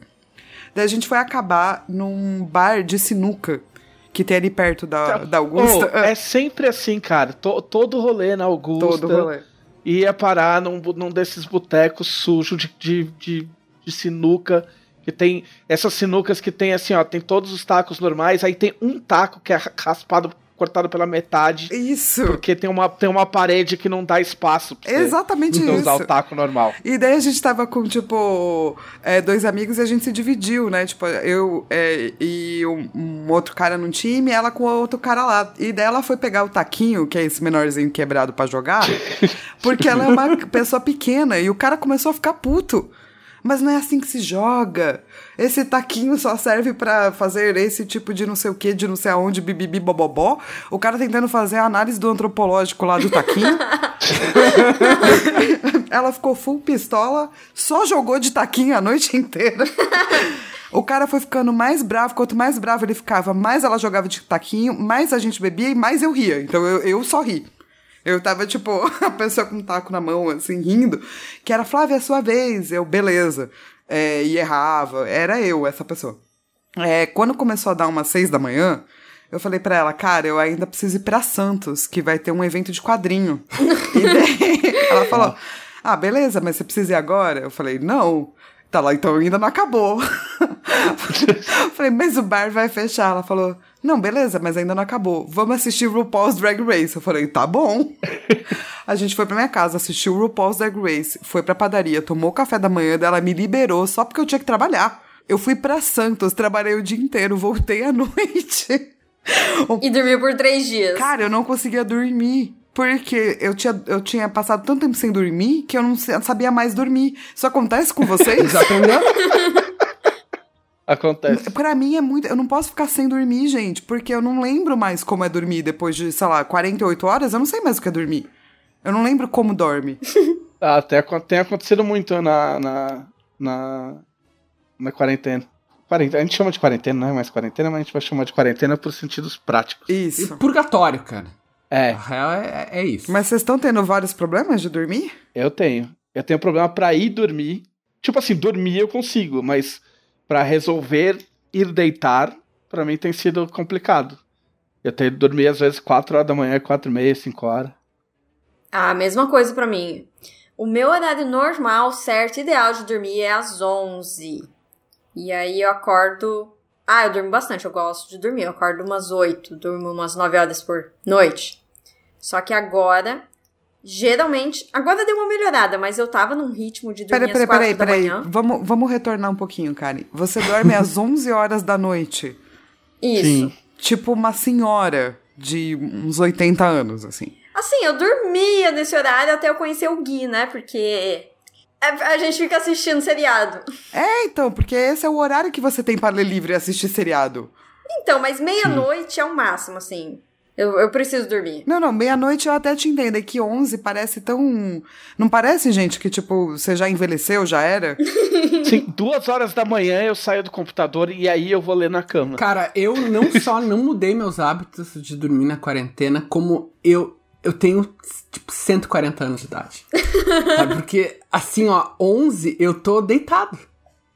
Daí a gente foi acabar num bar de sinuca que tem ali perto da, da Augusta. Oh, é sempre assim, cara. To- todo rolê na Augusta. Todo rolê. ia parar num, num desses botecos sujos de, de, de, de sinuca que tem essas sinucas que tem assim, ó, tem todos os tacos normais, aí tem um taco que é raspado cortado pela metade. Isso. Porque tem uma, tem uma parede que não dá espaço pra você Exatamente não usar isso. o taco normal. E daí a gente tava com, tipo, é, dois amigos e a gente se dividiu, né? Tipo, eu é, e um, um outro cara num time, ela com outro cara lá. E daí ela foi pegar o taquinho, que é esse menorzinho quebrado pra jogar, [LAUGHS] porque ela é uma pessoa pequena e o cara começou a ficar puto. Mas não é assim que se joga. Esse taquinho só serve pra fazer esse tipo de não sei o que, de não sei aonde, bibibi bobobó. O cara tentando fazer a análise do antropológico lá do taquinho. [LAUGHS] Ela ficou full pistola, só jogou de taquinho a noite inteira. O cara foi ficando mais bravo, quanto mais bravo ele ficava, mais ela jogava de taquinho, mais a gente bebia e mais eu ria. Então eu, eu só ri. Eu tava, tipo, [LAUGHS] a pessoa com um taco na mão, assim, rindo, que era Flávia, é sua vez. Eu, beleza. É, e errava. Era eu, essa pessoa. É, quando começou a dar umas seis da manhã, eu falei pra ela, cara, eu ainda preciso ir pra Santos, que vai ter um evento de quadrinho. [LAUGHS] e daí ela falou, ah, beleza, mas você precisa ir agora? Eu falei, não. Tá lá, então ainda não acabou. [LAUGHS] falei, mas o bar vai fechar. Ela falou, não, beleza, mas ainda não acabou. Vamos assistir o RuPaul's Drag Race. Eu falei, tá bom. A gente foi pra minha casa, assistiu o RuPaul's Drag Race, foi pra padaria, tomou o café da manhã dela, me liberou só porque eu tinha que trabalhar. Eu fui pra Santos, trabalhei o dia inteiro, voltei à [LAUGHS] noite. E dormiu por três dias. Cara, eu não conseguia dormir. Porque eu tinha, eu tinha passado tanto tempo sem dormir que eu não sa- sabia mais dormir. Isso acontece com vocês? Já aprendeu? [LAUGHS] Acontece. Pra mim é muito. Eu não posso ficar sem dormir, gente, porque eu não lembro mais como é dormir depois de, sei lá, 48 horas. Eu não sei mais o que é dormir. Eu não lembro como dorme. [LAUGHS] Ah, Até acon- tem acontecido muito na, na, na, na quarentena. Quarentena. A gente chama de quarentena, não é mais quarentena, mas a gente vai chamar de quarentena por sentidos práticos. E Isso. purgatório, cara. É, A real é, é isso. Mas vocês estão tendo vários problemas de dormir? eu tenho. Eu tenho problema pra ir dormir. Tipo assim, dormir eu consigo, mas pra resolver ir deitar, pra mim tem sido complicado. Eu tenho que dormir às vezes 4 horas da manhã, 4 e meia, 5 horas. Ah, mesma coisa pra mim. O meu horário normal, certo, ideal de dormir é às 11. E aí eu acordo. Ah, eu durmo bastante, eu gosto de dormir. Eu acordo umas 8, durmo umas 9 horas por noite. Só que agora, geralmente. Agora deu uma melhorada, mas eu tava num ritmo de dormir Peraí, peraí, às 4 peraí, da peraí. manhã. Vamos, vamos retornar um pouquinho, Karen. Você dorme às [LAUGHS] 11 horas da noite. Isso. Sim. Tipo uma senhora de uns 80 anos, assim. Assim, eu dormia nesse horário até eu conhecer o Gui, né? Porque a a gente fica assistindo seriado. É, então, porque esse é o horário que você tem para ler livro e assistir seriado. Então, mas meia-noite é o máximo, assim. Eu, eu preciso dormir. Não, não, meia-noite eu até te entendo. É que 11 parece tão. Não parece, gente, que tipo, você já envelheceu, já era? [LAUGHS] Sim, duas horas da manhã eu saio do computador e aí eu vou ler na cama. Cara, eu não só não mudei meus hábitos de dormir na quarentena, como eu eu tenho, tipo, 140 anos de idade. [LAUGHS] sabe? Porque, assim, ó, 11 eu tô deitado.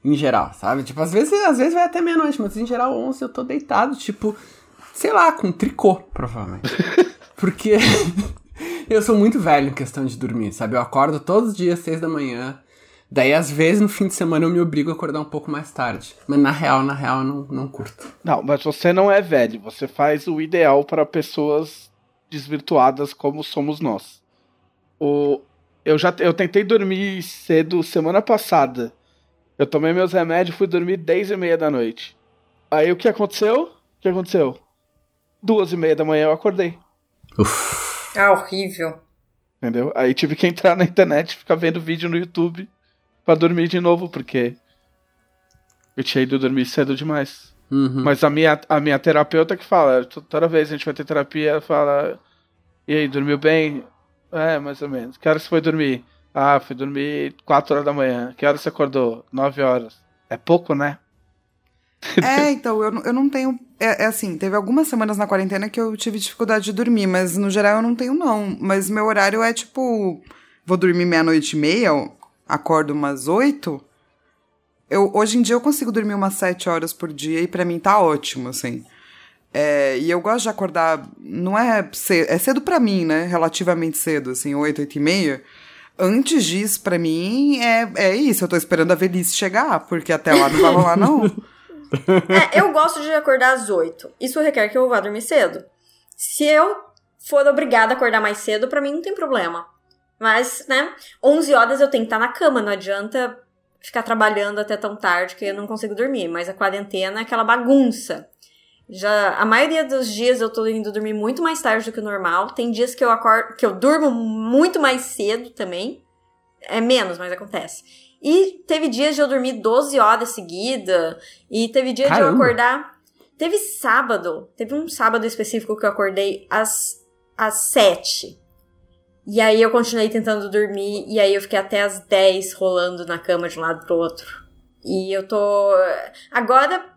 Em geral, sabe? Tipo, às vezes, às vezes vai até meia-noite, mas em geral, 11 eu tô deitado, tipo, sei lá, com tricô, provavelmente. [LAUGHS] Porque [LAUGHS] eu sou muito velho em questão de dormir, sabe? Eu acordo todos os dias, 6 da manhã. Daí, às vezes, no fim de semana eu me obrigo a acordar um pouco mais tarde. Mas na real, na real, eu não, não curto. Não, mas você não é velho. Você faz o ideal para pessoas desvirtuadas como somos nós. O, eu já eu tentei dormir cedo semana passada. Eu tomei meus remédios e fui dormir 10 e meia da noite. Aí o que aconteceu? O que aconteceu? Duas e meia da manhã eu acordei. Uf. Ah, horrível. Entendeu? Aí tive que entrar na internet e ficar vendo vídeo no YouTube pra dormir de novo, porque eu tinha ido dormir cedo demais. Uhum. Mas a minha, a minha terapeuta que fala, to- toda vez a gente vai ter terapia, ela fala, e aí, dormiu bem? É, mais ou menos. Que horas você foi dormir? Ah, fui dormir 4 horas da manhã. Que horas você acordou? 9 horas. É pouco, né? É, então, eu, eu não tenho. É, é assim, teve algumas semanas na quarentena que eu tive dificuldade de dormir, mas no geral eu não tenho, não. Mas meu horário é tipo. Vou dormir meia-noite e meia, acordo umas oito. Eu, hoje em dia eu consigo dormir umas sete horas por dia e pra mim tá ótimo, assim. É, e eu gosto de acordar, não é cedo, é cedo pra mim, né? Relativamente cedo, assim, 8, 8 e meia. Antes disso, pra mim, é, é isso. Eu tô esperando a velhice chegar, porque até lá não vai rolar, não. [LAUGHS] É, eu gosto de acordar às 8. Isso requer que eu vá dormir cedo. Se eu for obrigada a acordar mais cedo, pra mim não tem problema. Mas, né, 11 horas eu tenho que estar na cama, não adianta ficar trabalhando até tão tarde que eu não consigo dormir. Mas a quarentena é aquela bagunça. Já a maioria dos dias eu tô indo dormir muito mais tarde do que o normal. Tem dias que eu acordo, que eu durmo muito mais cedo também. É menos, mas acontece. E teve dias de eu dormir 12 horas seguida, e teve dia Caramba. de eu acordar. Teve sábado, teve um sábado específico que eu acordei às, às 7. E aí eu continuei tentando dormir, e aí eu fiquei até às 10 rolando na cama de um lado pro outro. E eu tô. Agora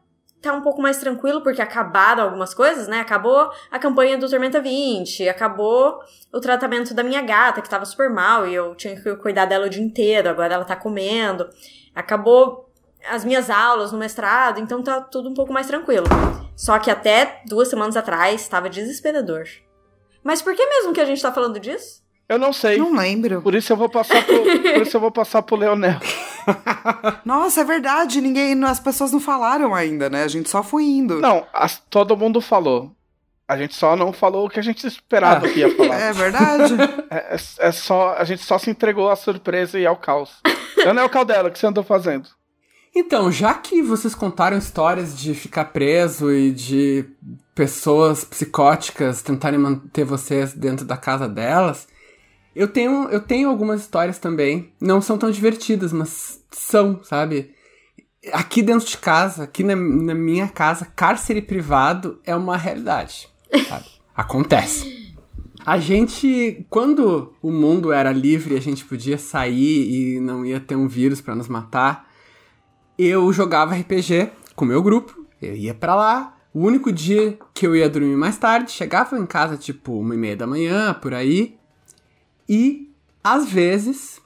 tá um pouco mais tranquilo, porque acabaram algumas coisas, né? Acabou a campanha do Tormenta 20, acabou o tratamento da minha gata, que tava super mal, e eu tinha que cuidar dela o dia inteiro, agora ela tá comendo. Acabou as minhas aulas no mestrado, então tá tudo um pouco mais tranquilo. Só que até duas semanas atrás tava desesperador. Mas por que mesmo que a gente tá falando disso? Eu não sei. Não lembro. Por isso eu vou passar pro, por isso eu vou passar pro Leonel. [LAUGHS] Nossa, é verdade. Ninguém, as pessoas não falaram ainda, né? A gente só foi indo. Não, as- todo mundo falou. A gente só não falou o que a gente esperava que ia falar. [LAUGHS] É verdade. É, é- é só, a gente só se entregou à surpresa e ao caos. Leonel Caldela, o que você andou fazendo? Então, já que vocês contaram histórias de ficar preso e de pessoas psicóticas tentarem manter vocês dentro da casa delas, eu tenho, eu tenho algumas histórias também. Não são tão divertidas, mas são, sabe? Aqui dentro de casa, aqui na, na minha casa, cárcere privado é uma realidade. Sabe? [LAUGHS] Acontece. A gente, quando o mundo era livre, a gente podia sair e não ia ter um vírus pra nos matar eu jogava RPG com o meu grupo, eu ia pra lá. O único dia que eu ia dormir mais tarde, chegava em casa tipo uma e meia da manhã, por aí. E às vezes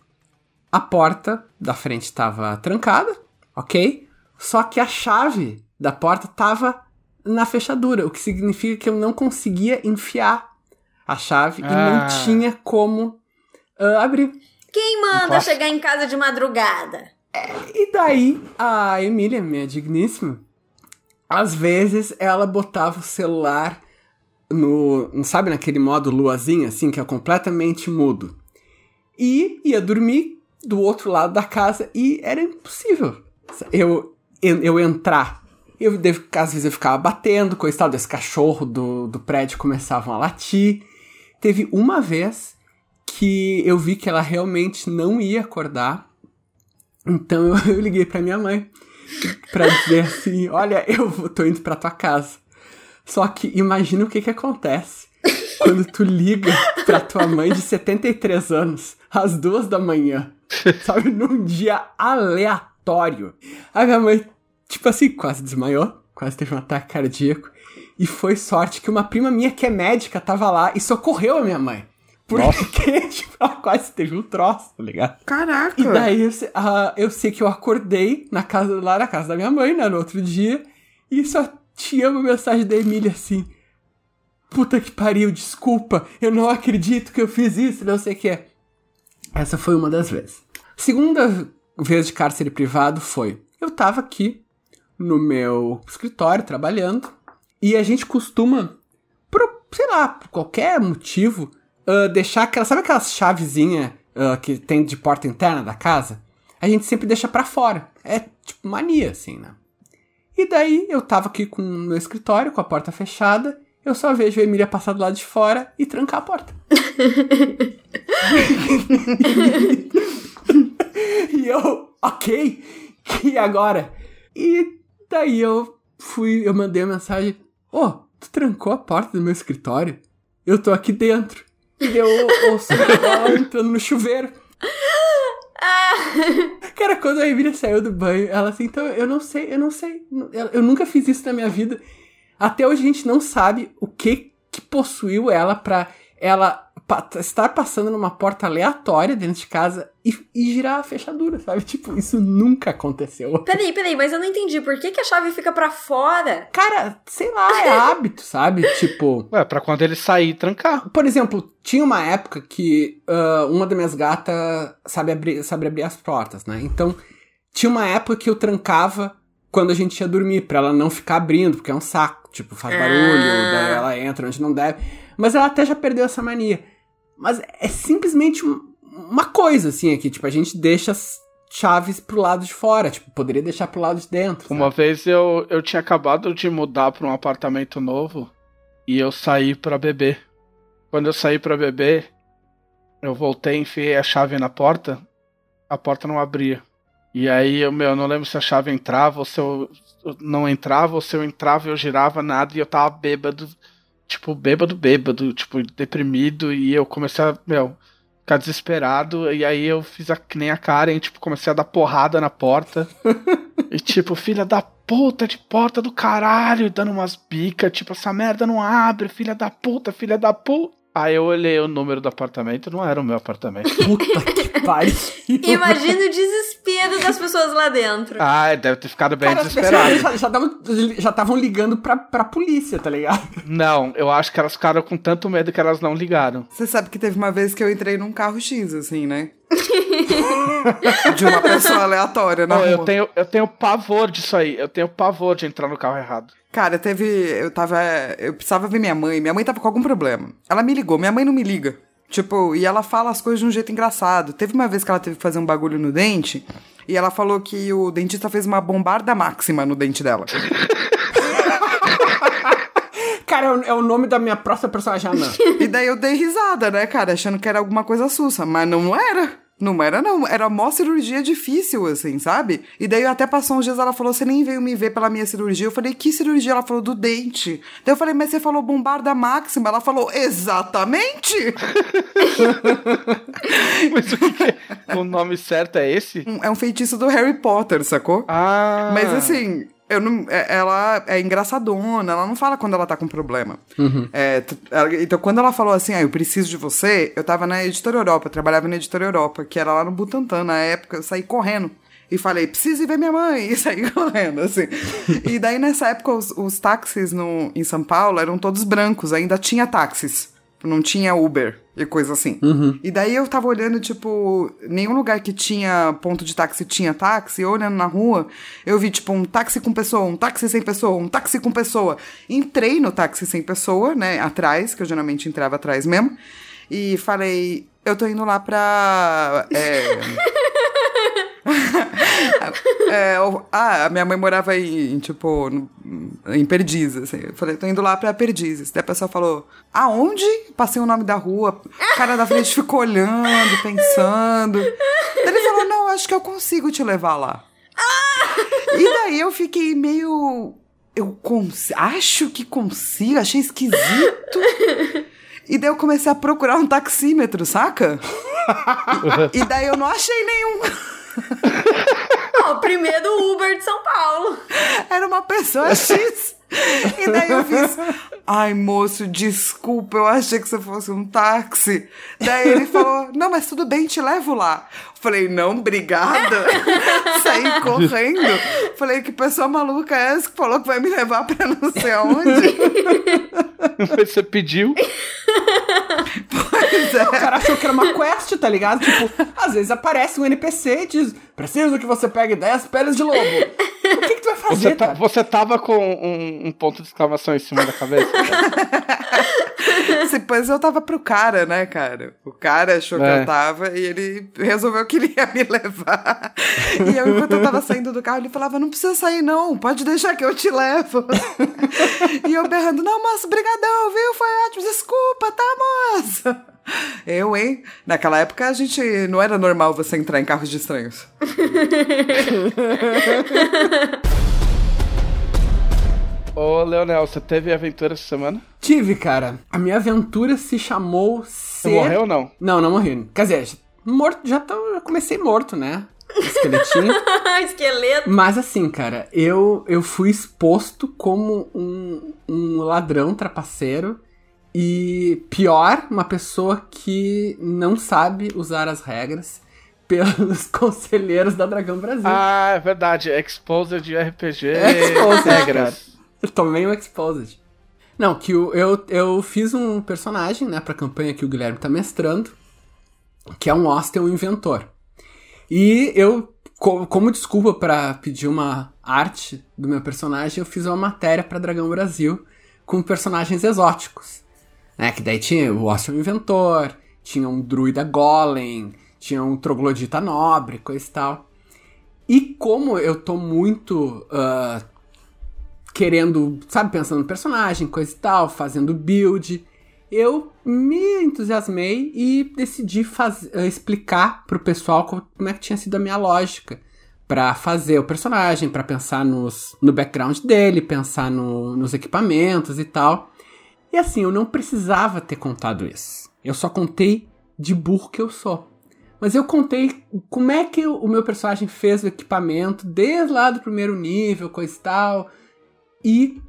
a porta da frente estava trancada, ok? Só que a chave da porta estava na fechadura, o que significa que eu não conseguia enfiar a chave e Ah. não tinha como ah, abrir. Quem manda chegar em casa de madrugada? E daí, a Emília, minha digníssima, às vezes ela botava o celular no, sabe, naquele modo luazinha, assim, que é completamente mudo. E ia dormir do outro lado da casa e era impossível eu, eu, entrar. Eu, às vezes eu ficava batendo, coisa tal, desse cachorro do, do prédio começavam a latir. Teve uma vez que eu vi que ela realmente não ia acordar. Então eu, [LAUGHS] eu liguei pra minha mãe pra dizer assim: Olha, eu tô indo pra tua casa. Só que imagina o que que acontece quando tu liga pra tua mãe de 73 anos às duas da manhã, sabe? Num dia aleatório. A minha mãe, tipo assim, quase desmaiou, quase teve um ataque cardíaco. E foi sorte que uma prima minha que é médica tava lá e socorreu a minha mãe. Porque, [LAUGHS] tipo, ela quase teve um troço, tá ligado? Caraca. E daí eu, ah, eu sei que eu acordei na casa, lá na casa da minha mãe, né, no outro dia, e só tinha uma mensagem da Emília assim: Puta que pariu, desculpa, eu não acredito que eu fiz isso, não sei o que. Essa foi uma das vezes. Segunda vez de cárcere privado foi: eu tava aqui no meu escritório trabalhando, e a gente costuma, por, sei lá, por qualquer motivo, ah, deixar aquela. Sabe aquelas chavezinhas ah, que tem de porta interna da casa? A gente sempre deixa pra fora. É tipo mania, assim, né? E daí eu tava aqui com o meu escritório, com a porta fechada. Eu só vejo a Emília passar do lado de fora e trancar a porta. [LAUGHS] e eu, ok, e agora? E daí eu fui, eu mandei a mensagem: Ô, tu trancou a porta do meu escritório? Eu tô aqui dentro. E eu ouço ela [LAUGHS] entrando no chuveiro. [LAUGHS] Cara, quando a Emília saiu do banho, ela assim, então eu não sei, eu não sei. Eu, nunca fiz isso na minha vida. Até hoje a gente não sabe o que que possuiu ela pra ela estar passando numa porta aleatória dentro de casa e, e, girar a fechadura, sabe? [LAUGHS] Tipo, isso nunca aconteceu. Peraí, peraí, mas eu não entendi. Por que, que a chave fica para fora? Cara, sei lá, é [LAUGHS] hábito, sabe? Tipo. Ué, pra quando ele sair trancar. Por exemplo, tinha uma época que uh, uma das minhas gatas sabe abrir, sabe abrir as portas, né? Então, tinha uma época que eu trancava quando a gente ia dormir, pra ela não ficar abrindo, porque é um saco. Tipo, faz barulho, ah. daí ela entra onde não deve. Mas ela até já perdeu essa mania. Mas é simplesmente uma coisa, assim, aqui. Tipo, a gente deixa as chaves pro lado de fora. Tipo, poderia deixar pro lado de dentro. Sabe? Uma vez eu, eu tinha acabado de mudar pra um apartamento novo e eu saí para beber. Quando eu saí para beber, eu voltei, enfiei a chave na porta, a porta não abria. E aí, eu, meu, eu não lembro se a chave entrava ou se eu não entrava, ou se eu entrava e eu girava nada e eu tava bêbado tipo, bêbado, bêbado, tipo, deprimido, e eu comecei a, meu, ficar desesperado, e aí eu fiz a, que nem a Karen, tipo, comecei a dar porrada na porta. [LAUGHS] e tipo, filha da puta de porta do caralho, dando umas bicas, tipo, essa merda não abre, filha da puta, filha da puta. Aí eu olhei o número do apartamento, não era o meu apartamento. [LAUGHS] Puta que pariu. Imagina o desespero das pessoas lá dentro. Ah, deve ter ficado bem Cara, desesperado. Já estavam ligando pra, pra polícia, tá ligado? Não, eu acho que elas ficaram com tanto medo que elas não ligaram. Você sabe que teve uma vez que eu entrei num carro X, assim, né? [LAUGHS] de uma pessoa aleatória rua. Eu tenho, eu tenho pavor disso aí. Eu tenho pavor de entrar no carro errado. Cara, teve. Eu tava. Eu precisava ver minha mãe. Minha mãe tava com algum problema. Ela me ligou. Minha mãe não me liga. Tipo, e ela fala as coisas de um jeito engraçado. Teve uma vez que ela teve que fazer um bagulho no dente. E ela falou que o dentista fez uma bombarda máxima no dente dela. [LAUGHS] Cara, é o, é o, nome da minha próxima personagem anã. [LAUGHS] e daí eu dei risada, né, cara? Achando que era alguma coisa sussa. Mas não era. Não era, não. Era mó cirurgia difícil, assim, sabe? E daí até passou uns dias, ela falou: você nem veio me ver pela minha cirurgia. Eu falei, que cirurgia? Ela falou, do dente. Daí eu falei, mas você falou bombarda máxima. Ela falou, exatamente! [LAUGHS] mas o que, é? O nome certo é esse? É um feitiço do Harry Potter, sacou? Ah. Mas assim, não, é, ela é engraçadona, ela não fala quando ela tá com problema. Uhum. É, então, quando ela falou assim, ah, eu preciso de você, eu tava na Editora Europa, eu trabalhava na Editora Europa, que era lá no Butantã, na época, eu saí correndo. E falei, preciso ir ver minha mãe, [LAUGHS] e saí correndo, assim. e daí, nessa época, os, os táxis no, em São Paulo eram todos brancos, ainda tinha táxis. Não tinha Uber e coisa assim. Uhum. E daí eu tava olhando, tipo, nenhum lugar que tinha ponto de táxi tinha táxi, olhando na rua, eu vi, tipo, um táxi com pessoa, um táxi sem pessoa, um táxi com pessoa. Entrei no táxi sem pessoa, né, atrás, que eu geralmente entrava atrás mesmo, e falei, eu tô indo lá pra. É... [LAUGHS] [LAUGHS] é, ah, a minha mãe morava em, em, tipo, em Perdizes, assim. Eu falei, tô indo lá pra Perdizes. Daí a pessoa falou, aonde? Passei o nome da rua. O cara da frente ficou olhando, pensando. Daí ele falou, não, acho que eu consigo te levar lá. e daí eu fiquei meio... Eu acho que consigo, achei esquisito. E daí eu comecei a procurar um taxímetro, saca? [LAUGHS] e daí eu não achei nenhum. [LAUGHS] o primeiro Uber de São Paulo. Era uma pessoa X. E daí eu fiz, ai moço, desculpa, eu achei que você fosse um táxi. Daí ele falou, não, mas tudo bem, te levo lá. Falei, não, obrigada. [LAUGHS] Saí correndo. Falei, que pessoa maluca é essa que falou que vai me levar pra não sei aonde? Você pediu? Pois é. O cara achou que era uma quest, tá ligado? Tipo, às vezes aparece um NPC e diz: Preciso que você pegue 10 peles de lobo. O que, que tu vai fazer? Você, tá, você tava com um, um, ponto de exclamação em cima da cabeça? [LAUGHS] Depois eu tava pro cara, né, cara? O cara achou é. que eu tava e ele resolveu que ele ia me levar. E eu, enquanto eu tava saindo do carro, ele falava: Não precisa sair, não, pode deixar que eu te levo. [LAUGHS] e eu berrando: Não, moço, brigadão, viu? Foi ótimo, desculpa, tá, moça? Eu, hein? Naquela época a gente não era normal você entrar em carros de estranhos. [LAUGHS] Ô, Leonel, você teve aventura essa semana? Tive, cara. A minha aventura se chamou Ser... Você morreu ou não? Não, não morri. Quer dizer, morto, já, tô, já comecei morto, né? Esqueletinho. [LAUGHS] Esqueleto. Mas assim, cara, eu, eu fui exposto como um, um ladrão trapaceiro E pior, uma pessoa que não sabe usar as regras pelos [LAUGHS] conselheiros da Dragão Brasil. Ah, é verdade. Exposed de RPG. [LAUGHS] Exposed, regras. Eu tomei um Exposed. Não, que o, eu, eu fiz um personagem, né, pra campanha que o Guilherme tá mestrando, que é um Austin, um inventor. E eu, co- como desculpa pra pedir uma arte do meu personagem, eu fiz uma matéria pra Dragão Brasil com personagens exóticos. Né, que daí tinha o Austin, o inventor, tinha um druida golem, tinha um troglodita nobre, coisa e tal. E como eu tô muito ah, querendo, sabe, pensando no personagem, coisa e tal, fazendo build, eu me entusiasmei e decidi faz, eh, explicar pro pessoal co- como é que tinha sido a minha lógica pra fazer o personagem, pra pensar nos, no background dele, pensar no- nos equipamentos e tal. E assim, eu não precisava ter contado isso. Eu só contei de burro que eu sou. Mas eu contei como é que o meu personagem fez o equipamento desde lá do primeiro nível, coisa e tal. E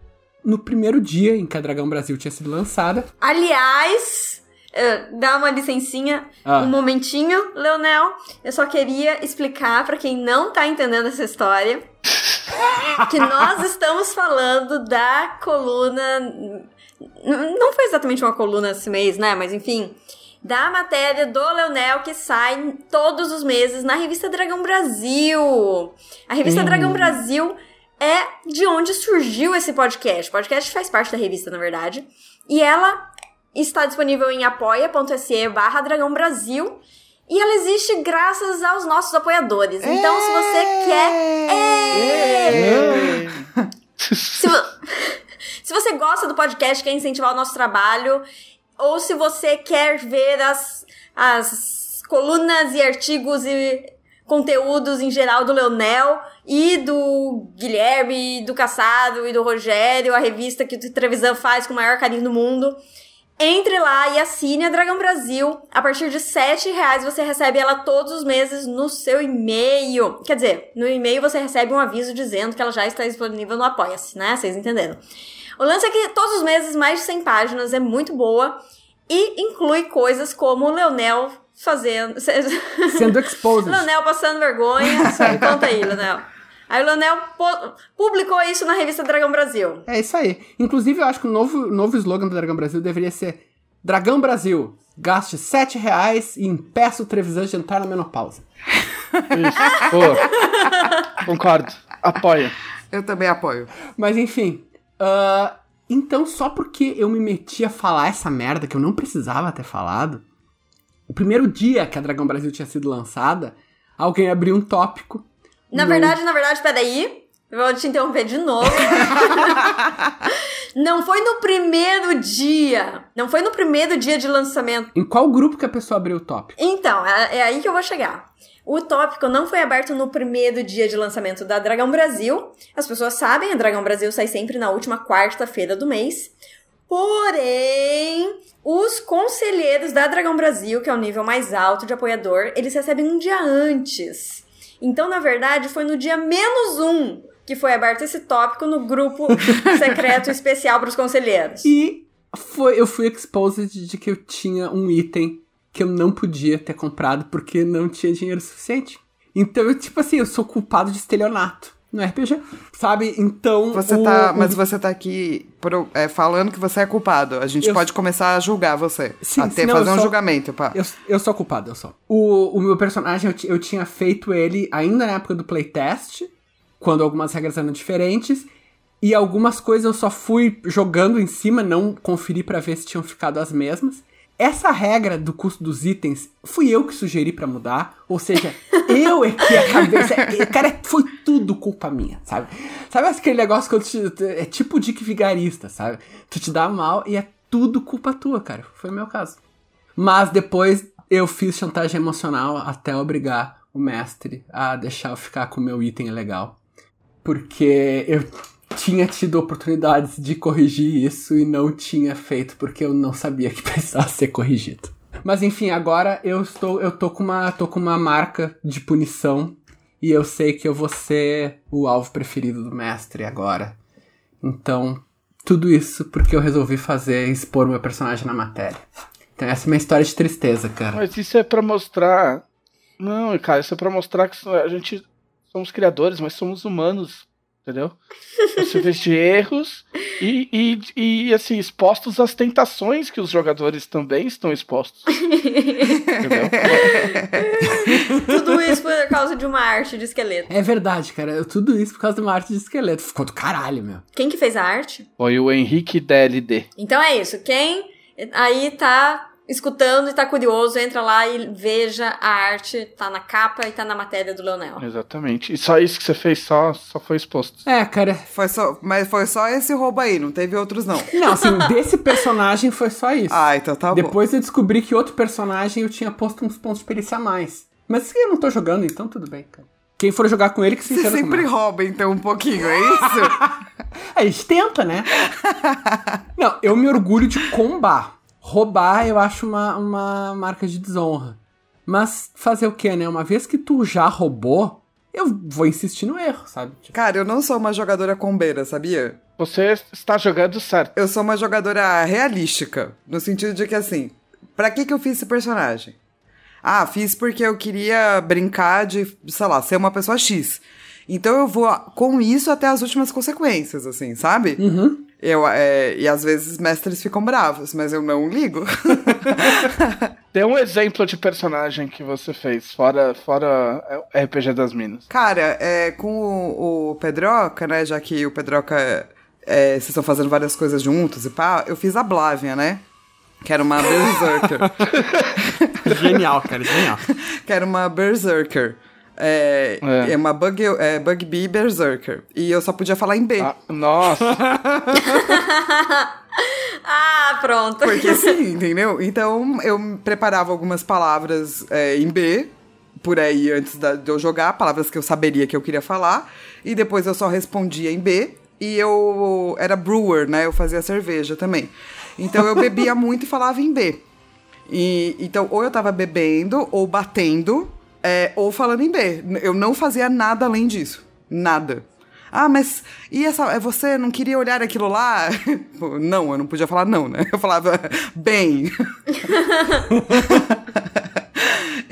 no primeiro dia em que a Dragão Brasil tinha sido lançada, Aliás, eh, dá uma licencinha, Ah. um momentinho, Leonel. Eu só queria explicar pra quem não tá entendendo essa história [LAUGHS] que nós estamos falando da coluna. Não foi exatamente uma coluna esse mês, né? Mas enfim. Da matéria do Leonel que sai todos os meses na revista Dragão Brasil. A revista Hum. Dragão Brasil é de onde surgiu esse podcast. O podcast faz parte da revista, na verdade. E ela está disponível em apoia.se barra Dragão Brasil. E ela existe graças aos nossos apoiadores. Então, se você quer. É! Se, vo- [LAUGHS] se você gosta do podcast, quer incentivar o nosso trabalho, ou se você quer ver as, as colunas e artigos e conteúdos em geral do Leonel e do Guilherme, do Caçado e do Rogério, a revista que o Trevisan faz com o maior carinho do mundo. Entre lá e assine a Dragão Brasil. A partir de 7 reais você recebe ela todos os meses no seu e-mail. Quer dizer, no e-mail você recebe um aviso dizendo que ela já está disponível no Apoia-se, né? Vocês entenderam. O lance é que todos os meses, mais de 100 páginas, é muito boa. E inclui coisas como o Leonel fazendo... [LAUGHS] sendo exposed. Leonel passando vergonha. [LAUGHS] Isso aí, conta aí, Leonel. Aí o Leonel pu- publicou isso na revista Dragão Brasil. É isso aí. Inclusive, eu acho que o novo, novo slogan do Dragão Brasil deveria ser Dragão Brasil, gaste 7 reais e impeça o Trevisan de entrar na menopausa. Isso. Concordo. Apoia. Eu também apoio. Mas enfim. ah, então, só porque eu me meti a falar essa merda que eu não precisava ter falado, o primeiro dia que a Dragão Brasil tinha sido lançada, alguém abriu um tópico. Na no- verdade, na verdade, peraí. Vou te interromper de novo. [LAUGHS] não foi no primeiro dia. Não foi no primeiro dia de lançamento. Em qual grupo que a pessoa abriu o tópico? Então, é, é aí que eu vou chegar. O tópico não foi aberto no primeiro dia de lançamento da Dragão Brasil. As pessoas sabem, a Dragão Brasil sai sempre na última quarta-feira do mês. Porém, os conselheiros da Dragão Brasil, que é o nível mais alto de apoiador, eles recebem um dia antes. Então, na verdade, foi no dia menos um que foi aberto esse tópico no grupo [LAUGHS] secreto especial para os conselheiros. E foi, eu fui exposed de que eu tinha um item que eu não podia ter comprado porque não tinha dinheiro suficiente. Então, eu, tipo assim, eu sou culpado de estelionato no RPG, sabe? Então. Você o- tá, o- mas você tá aqui pro- é, falando que você é culpado. A gente Eu- pode começar a julgar você. Sim, Até sim, não, fazer um só- julgamento, pá. Eu, eu sou culpado, eu sou. O, o meu personagem, eu, eu tinha feito ele ainda na época do playtest, quando algumas regras eram diferentes, e algumas coisas eu só fui jogando em cima, não conferi pra ver se tinham ficado as mesmas. Essa regra do custo dos itens, fui eu que sugeri pra mudar, ou seja, [LAUGHS] eu é que a cabeça. Cara, foi tudo culpa minha, sabe? Sabe aquele negócio que eu te, é tipo Dick Vigarista, sabe? Tu te dá mal e é tudo culpa tua, cara. Foi o meu caso. Mas depois eu fiz chantagem emocional até obrigar o mestre a deixar eu ficar com o meu item legal. Porque eu tinha tido oportunidades de corrigir isso e não tinha feito porque eu não sabia que [LAUGHS] precisava ser corrigido. Mas enfim, agora eu estou eu tô com uma tô com uma marca de punição e eu sei que eu vou ser o alvo preferido do mestre agora. Então, Tudo isso porque eu resolvi fazer, expor meu personagem na matéria. Então essa é minha história de tristeza, cara. Mas isso é pra mostrar. Não, cara, isso é pra mostrar que a gente somos criadores, mas somos humanos. Entendeu? Possíveis [LAUGHS] de erros e, e, e, assim, expostos às tentações que os jogadores também estão expostos. Entendeu? [LAUGHS] Tudo isso por causa de uma arte de esqueleto. É verdade, cara. Tudo isso por causa de uma arte de esqueleto. Ficou do caralho, meu. Quem que fez a arte? Foi o Henrique DLD. Então é isso. Quem aí tá escutando e tá curioso, entra lá e veja a arte, tá na capa e tá na matéria do Leonel. Exatamente. E só isso que você fez, só, só foi exposto. É, cara. Foi só, mas foi só esse roubo aí, não teve outros não. Não, assim, desse personagem foi só isso. Ah, então tá bom. Depois eu descobri que outro personagem eu tinha posto uns pontos de perícia a mais. Mas eu não tô jogando, então tudo bem, cara. Quem for jogar com ele que se Você sempre rouba, então, um pouquinho, é [LAUGHS] isso? A gente tenta, né? [LAUGHS] não, eu me orgulho de combar. Roubar eu acho uma, uma marca de desonra. Mas fazer o que, né? Uma vez que tu já roubou, eu vou insistir no erro, sabe? Tipo, Cara, eu não sou uma jogadora combeira, sabia? Você está jogando certo. Eu sou uma jogadora realística. No sentido de que, assim, pra que que eu fiz esse personagem? Ah, fiz porque eu queria brincar de, sei lá, ser uma pessoa X. Então eu vou com isso até as últimas consequências, assim, sabe? Uhum. Eu, é, e às vezes mestres ficam bravos, mas eu não ligo. [LAUGHS] Dê um exemplo de personagem que você fez, fora, fora RPG das Minas. Cara, é, com o, o Pedroca, né? Já que o Pedroca, é, vocês estão fazendo várias coisas juntos e pá, eu fiz a Blávia, né? Que era uma Berserker. [LAUGHS] Genial, cara, genial. [LAUGHS] que era uma Berserker. É, É. é. uma bug, é, Bugby Berserker. E eu só podia falar em B. Ah, nossa, [LAUGHS] Ah, pronto. Porque sim, [LAUGHS] entendeu? Então eu preparava algumas palavras é, em B, por aí antes da- de eu jogar, palavras que eu saberia que eu queria falar, e depois eu só respondia em B, e eu era brewer, né? Eu fazia cerveja também. Então eu bebia [LAUGHS] muito e falava em B. E, então, ou eu tava bebendo, ou batendo, é, ou falando em B. Eu não fazia nada além disso. Nada. Ah, mas e essa. é, Você não queria olhar aquilo lá? [LAUGHS] Não, eu não podia falar não, né? Eu falava bem. [LAUGHS]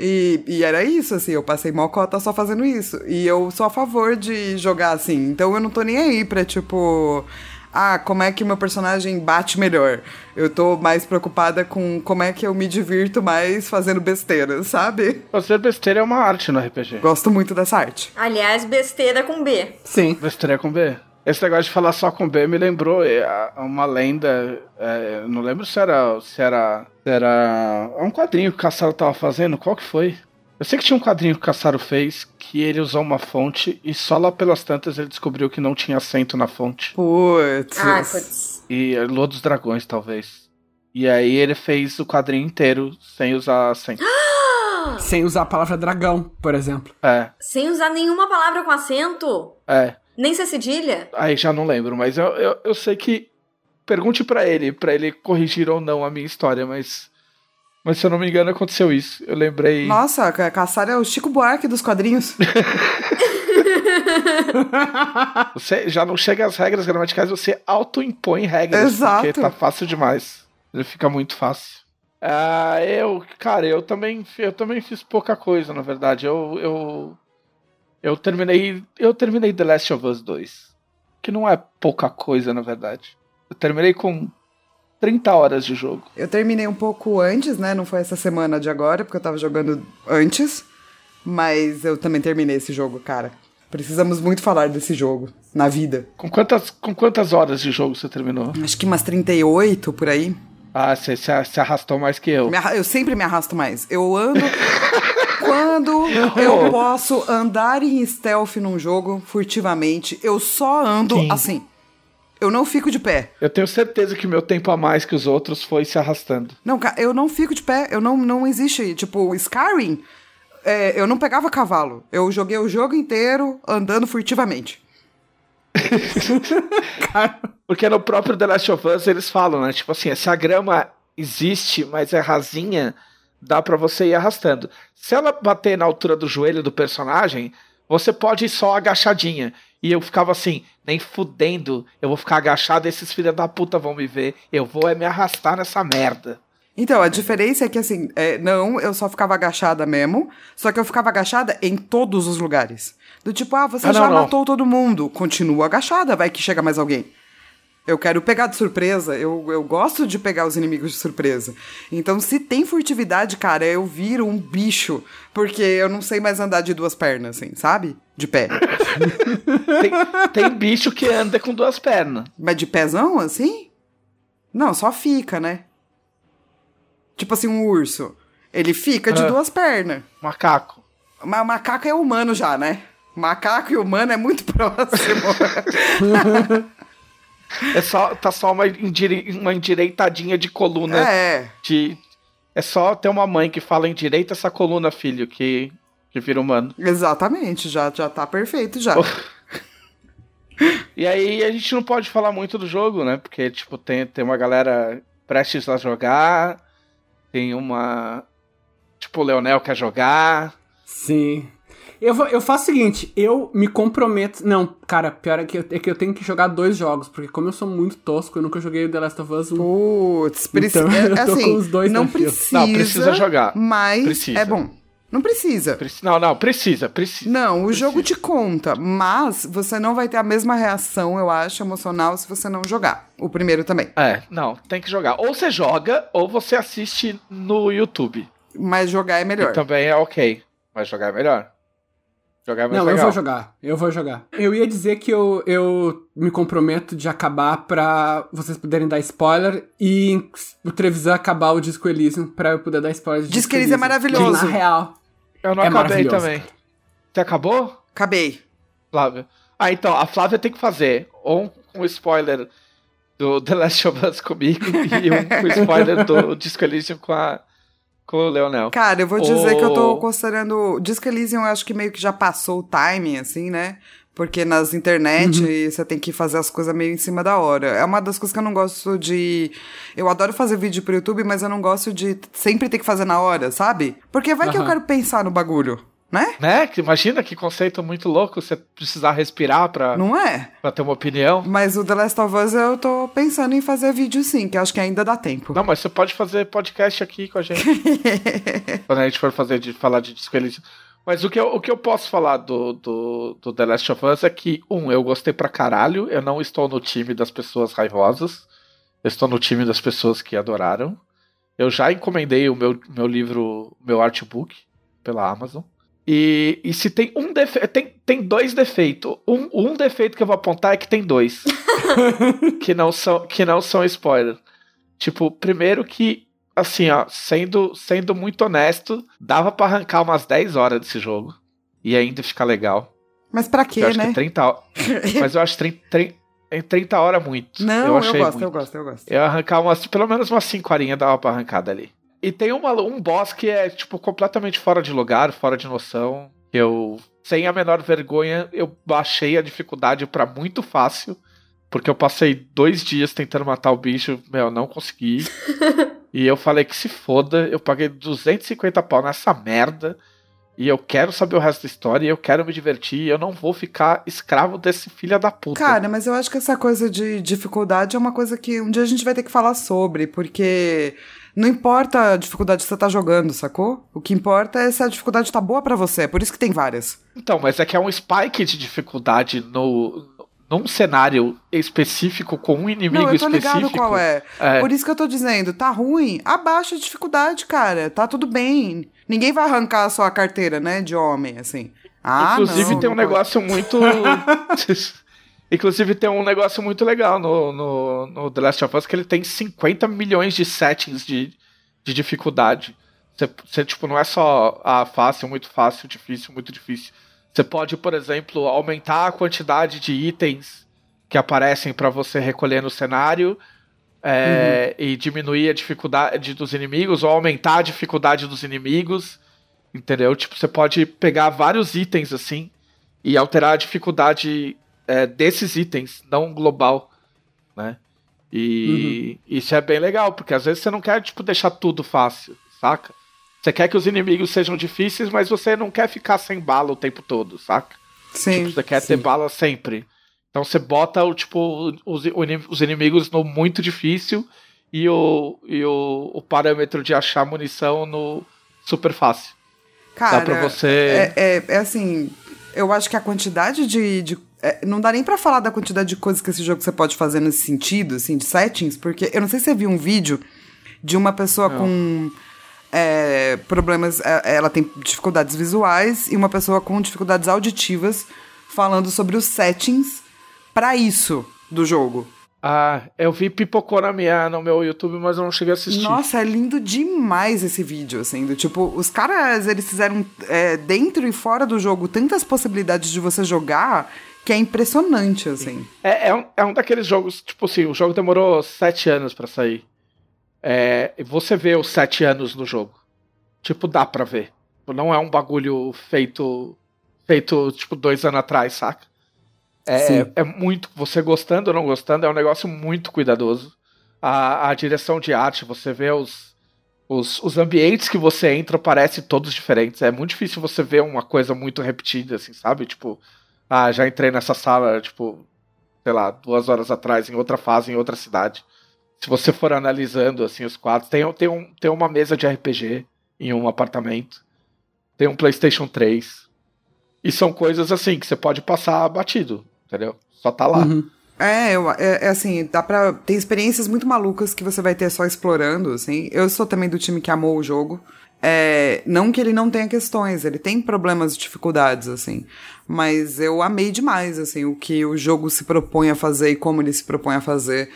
E, e era isso, assim, eu passei mal cota só fazendo isso. E eu sou a favor de jogar assim. Então eu não tô nem aí pra, tipo. Ah, como é que meu personagem bate melhor? Eu tô mais preocupada com como é que eu me divirto mais fazendo besteira, sabe? fazer besteira é uma arte no RPG. Gosto muito dessa arte. Aliás, besteira com B. Sim. Besteira é com B. Esse negócio de falar só com B me lembrou é, uma lenda. é, não lembro se era. Se era. Se era. Um quadrinho que o Caçaro tava fazendo. Qual que foi? Eu sei que tinha um quadrinho que o Caçaro fez que ele usou uma fonte e só lá pelas tantas ele descobriu que não tinha acento na fonte. Putz. Ai, putz. E é Lua dos Dragões, talvez. E aí ele fez o quadrinho inteiro sem usar acento. [GASPS] Sem usar a palavra dragão, por exemplo. É, Sem usar nenhuma palavra com acento? é. Nem ser cedilha? Aí já não lembro, mas eu, eu, eu sei que. Pergunte pra ele, pra ele corrigir ou não a minha história, mas. Mas se eu não me engano, aconteceu isso. Eu lembrei. Nossa, Ca- Caçar é o Chico Buarque dos quadrinhos. [LAUGHS] [LAUGHS] Você já não chega às regras gramaticais, você auto-impõe regras. Exato. Porque tá fácil demais. Ele fica muito fácil. Ah, eu, cara, eu também, eu também fiz pouca coisa, na verdade. Eu, eu, eu terminei, eu terminei The Last of Us 2, que não é pouca coisa, na verdade. Eu terminei com 30 horas de jogo. Eu terminei um pouco antes, né? Não foi essa semana de agora, porque eu tava jogando antes. Mas eu também terminei esse jogo, cara. Precisamos muito falar desse jogo na vida. Com quantas, com quantas horas de jogo você terminou? Acho que umas 38 por aí. Ah, você se, se arrastou mais que eu. Me arra- Eu sempre me arrasto mais. Eu ando. [LAUGHS] Quando eu posso andar em stealth num jogo, furtivamente, eu só ando Sim. assim. Eu não fico de pé. Eu tenho certeza que o meu tempo a mais que os outros foi se arrastando. Não, eu não fico de pé. Eu não, não existe. Tipo, Skyrim, é, eu não pegava cavalo. Eu joguei o jogo inteiro andando furtivamente. [LAUGHS] Porque no próprio The Last of Us eles falam, né? Tipo assim, se a grama existe, mas é rasinha, dá pra você ir arrastando. Se ela bater na altura do joelho do personagem, você pode ir só agachadinha. E eu ficava assim, nem fudendo, eu vou ficar agachado, esses filhos da puta vão me ver, eu vou é me arrastar nessa merda. Então, a diferença é que, assim, é, não, eu só ficava agachada mesmo, só que eu ficava agachada em todos os lugares. Do tipo, ah, você Ah, já não. matou todo mundo. Continua agachada, vai que chega mais alguém. Eu quero pegar de surpresa, eu, eu gosto de pegar os inimigos de surpresa. Então, se tem furtividade, cara, eu viro um bicho, porque eu não sei mais andar de duas pernas, assim, sabe? De pé. [LAUGHS] Tem, tem bicho que anda com duas pernas. Mas de pezão, assim? Não, só fica, né? Tipo assim, um urso. Ele fica de Ah. duas pernas. Macaco. Mas macaco é humano já, né? Macaco e humano é muito [LAUGHS] próximo. [LAUGHS] É só, tá só uma, endire, uma endireitadinha de coluna. é. De, é só ter uma mãe que fala endireita essa coluna, filho, que, que vira humano. Exatamente, já, já tá perfeito já. E aí a gente não pode falar muito do jogo, né? Porque, tipo, tem, tem uma galera prestes a jogar, tem uma. Tipo, o Leonel quer jogar. Sim. Eu, vou- eu faço o seguinte, eu me comprometo. Não, cara, pior é que, eu, é que eu tenho que jogar dois jogos, porque como eu sou muito tosco, eu nunca joguei o The Last of Us 1. Putz, precisa. Então, [LAUGHS] eu tô assim, com os dois não precisa. Não, precisa jogar. Mas Precisa. é bom. Não precisa. Preci- Não, não, precisa, precisa. Não, o Precisa. jogo te conta, mas você não vai ter a mesma reação, eu acho, emocional se você não jogar. O primeiro também. É, não, tem que jogar. Ou você joga, ou você assiste no YouTube. Mas jogar é melhor. E também é ok. Mas jogar é melhor. Jogar é mais Não, legal. eu vou jogar. Eu vou jogar. Eu ia dizer que eu, eu me comprometo de acabar pra vocês poderem dar spoiler e o Trevisan acabar o Disco Elysium pra eu poder dar spoiler Disco que Elysium é maravilhoso. Na real. Eu não É acabei maravilhoso, também. Você acabou, Acabei. Flávia? Ah, então, a Flávia tem que fazer ou um spoiler do The Last of Us comigo [LAUGHS] e um spoiler do Disco Elysium com, a, com o Leonel. Cara, eu vou dizer que eu tô considerando. Disco Elysium, eu acho que meio que já passou o timing, assim, né? Porque nas internet Uhum. você tem que fazer as coisas meio em cima da hora. É uma das coisas que eu não gosto de. Eu adoro fazer vídeo pro YouTube, mas eu não gosto de sempre ter que fazer na hora, sabe? Porque vai que eu quero pensar no bagulho, né? Né? Que Imagina que conceito muito louco você precisar respirar pra, Não é? pra ter uma opinião. Mas o The Last of Us eu tô pensando em fazer vídeo sim, que acho que ainda dá tempo. Não, mas você pode fazer podcast aqui com a gente. [LAUGHS] quando a gente for fazer de falar de Disco. Mas o que eu, o que eu posso falar do, do, do The Last of Us é que, um, eu gostei pra caralho. Eu não estou no time das pessoas raivosas. Eu estou no time das pessoas que adoraram. Eu já encomendei o meu, meu livro, meu artbook, pela Amazon. E, e se tem um defeito. Tem, tem dois defeitos. Um, um defeito que eu vou apontar é que tem dois. [LAUGHS] que, não são, que não são spoiler. Tipo, primeiro que, assim, ó, sendo, sendo muito honesto, dava pra arrancar umas 10 horas desse jogo. E ainda ficar legal. Mas pra eu quê, acho né? que 30 horas. mas eu acho 30, 30, 30 horas muito. Não, eu eu, gosto, muito. eu gosto, eu gosto. Eu arrancar umas, pelo menos umas 5 horinhas dava pra arrancar dali. E tem uma, um boss que é, tipo, completamente fora de lugar, fora de noção. Eu, sem a menor vergonha, eu baixei a dificuldade pra muito fácil. Porque eu passei dois dias tentando matar o bicho, meu, não consegui. [LAUGHS] e eu falei que se foda, eu paguei 250 pau nessa merda. E eu quero saber o resto da história, e eu quero me divertir, e eu não vou ficar escravo desse filho da puta. Cara, mas eu acho que essa coisa de dificuldade é uma coisa que um dia a gente vai ter que falar sobre, porque não importa a dificuldade que você tá jogando, sacou? O que importa é se a dificuldade tá boa pra você, é por isso que tem várias. Então, mas é que é um spike de dificuldade no, num cenário específico com um inimigo não, eu tô específico. ligado qual é. É. Por isso que eu tô dizendo, tá ruim, abaixa a dificuldade, cara, tá tudo bem. Ninguém vai arrancar a sua carteira, né, de homem, assim. Ah, Inclusive não, tem um negócio muito. [LAUGHS] [LAUGHS] Inclusive tem um negócio muito legal no, no, no The Last of Us que ele tem 50 milhões de settings de, de dificuldade. Você, você, tipo, não é só ah, fácil, muito fácil, difícil, muito difícil. Você pode, por exemplo, aumentar a quantidade de itens que aparecem para você recolher no cenário é, e diminuir a dificuldade dos inimigos ou aumentar a dificuldade dos inimigos. Entendeu? Tipo, você pode pegar vários itens assim e alterar a dificuldade é, desses itens, não global, né? E isso é bem legal, porque às vezes você não quer, tipo, deixar tudo fácil, saca? Você quer que os inimigos sejam difíceis, mas você não quer ficar sem bala o tempo todo, saca? Sim. Tipo, você quer sim. ter bala sempre. Então você bota o tipo os, os inimigos no muito difícil e o, e o, o parâmetro de achar munição no super fácil. Cara, Dá pra você. é, é, é assim, eu acho que a quantidade de. de- é, não dá nem pra falar da quantidade de coisas que esse jogo você pode fazer nesse sentido, assim, de settings, porque eu não sei se você viu um vídeo de uma pessoa com é, problemas. é, Ela tem dificuldades visuais e uma pessoa com dificuldades auditivas falando sobre os settings pra isso do jogo. Ah, eu vi minha, no meu YouTube, mas eu não cheguei a assistir. Nossa, é lindo demais esse vídeo, assim, do tipo, os caras, eles fizeram é, dentro e fora do jogo tantas possibilidades de você jogar que é impressionante, assim. É, é, um, é um daqueles jogos, tipo assim, o jogo demorou sete anos pra sair. É, e você vê os sete anos no jogo. Tipo, dá pra ver. Não é um bagulho feito, feito tipo, dois anos atrás, saca? É, Sim. é muito, você gostando ou não gostando, é um negócio muito cuidadoso. A, a direção de arte, você vê os, os, os ambientes que você entra, parecem todos diferentes. É muito difícil você ver uma coisa muito repetida, assim, sabe? Tipo, ah, já entrei nessa sala, tipo, sei lá, duas horas atrás, em outra fase, em outra cidade. Se você for analisando, assim, os quadros, tem, tem, um, tem uma mesa de RPG em um apartamento, tem um PlayStation 3. E são coisas, assim, que você pode passar batido, entendeu? Só tá lá. Uhum. É, eu, é, é assim, dá pra. Tem experiências muito malucas que você vai ter só explorando, assim. Eu sou também do time que amou o jogo. É, não que ele não tenha questões, ele tem problemas e dificuldades, assim. Mas eu amei demais, assim, o que o jogo se propõe a fazer e como ele se propõe a fazer.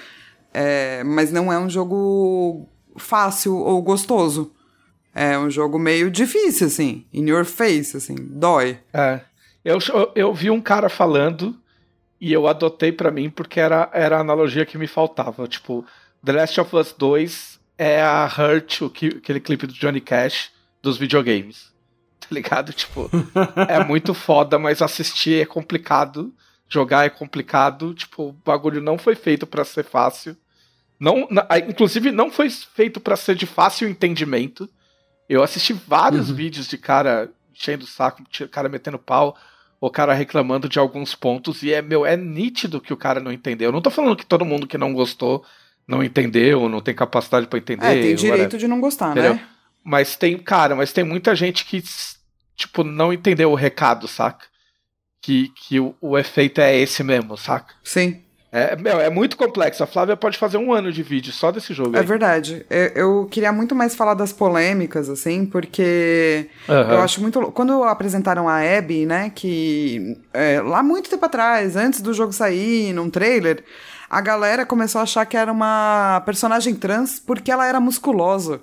É, mas não é um jogo fácil ou gostoso. É um jogo meio difícil, assim. In your face, assim. Dói. É. Eu, eu, vi um cara falando e eu adotei pra mim porque era, era a analogia que me faltava. Tipo, The Last of Us 2 é a Hurt, o que, aquele clipe do Johnny Cash dos videogames. Tá ligado? Tipo, é muito foda, mas assistir é complicado. Jogar é complicado. Tipo, o bagulho não foi feito pra ser fácil. Não, na- inclusive, não foi feito pra ser de fácil entendimento. Eu assisti vários Uhum. vídeos de cara enchendo o saco, cara metendo pau, o cara reclamando de alguns pontos, e é, meu, é nítido que o cara não entendeu. Eu não tô falando que todo mundo que não gostou não entendeu, não tem capacidade pra entender. É, tem direito de não gostar, Entendeu? né? Mas tem, cara, mas tem muita gente que, tipo, não entendeu o recado, saca? Que, que o, o efeito é esse mesmo, saca? Sim. É, meu, é muito complexo. A Flávia pode fazer um ano de vídeo só desse jogo. É aí. verdade. Eu, eu queria muito mais falar das polêmicas, assim, porque Aham. eu acho muito. Quando apresentaram a Abby, né, que é, lá muito tempo atrás, antes do jogo sair, num trailer, a galera começou a achar que era uma personagem trans porque ela era musculosa.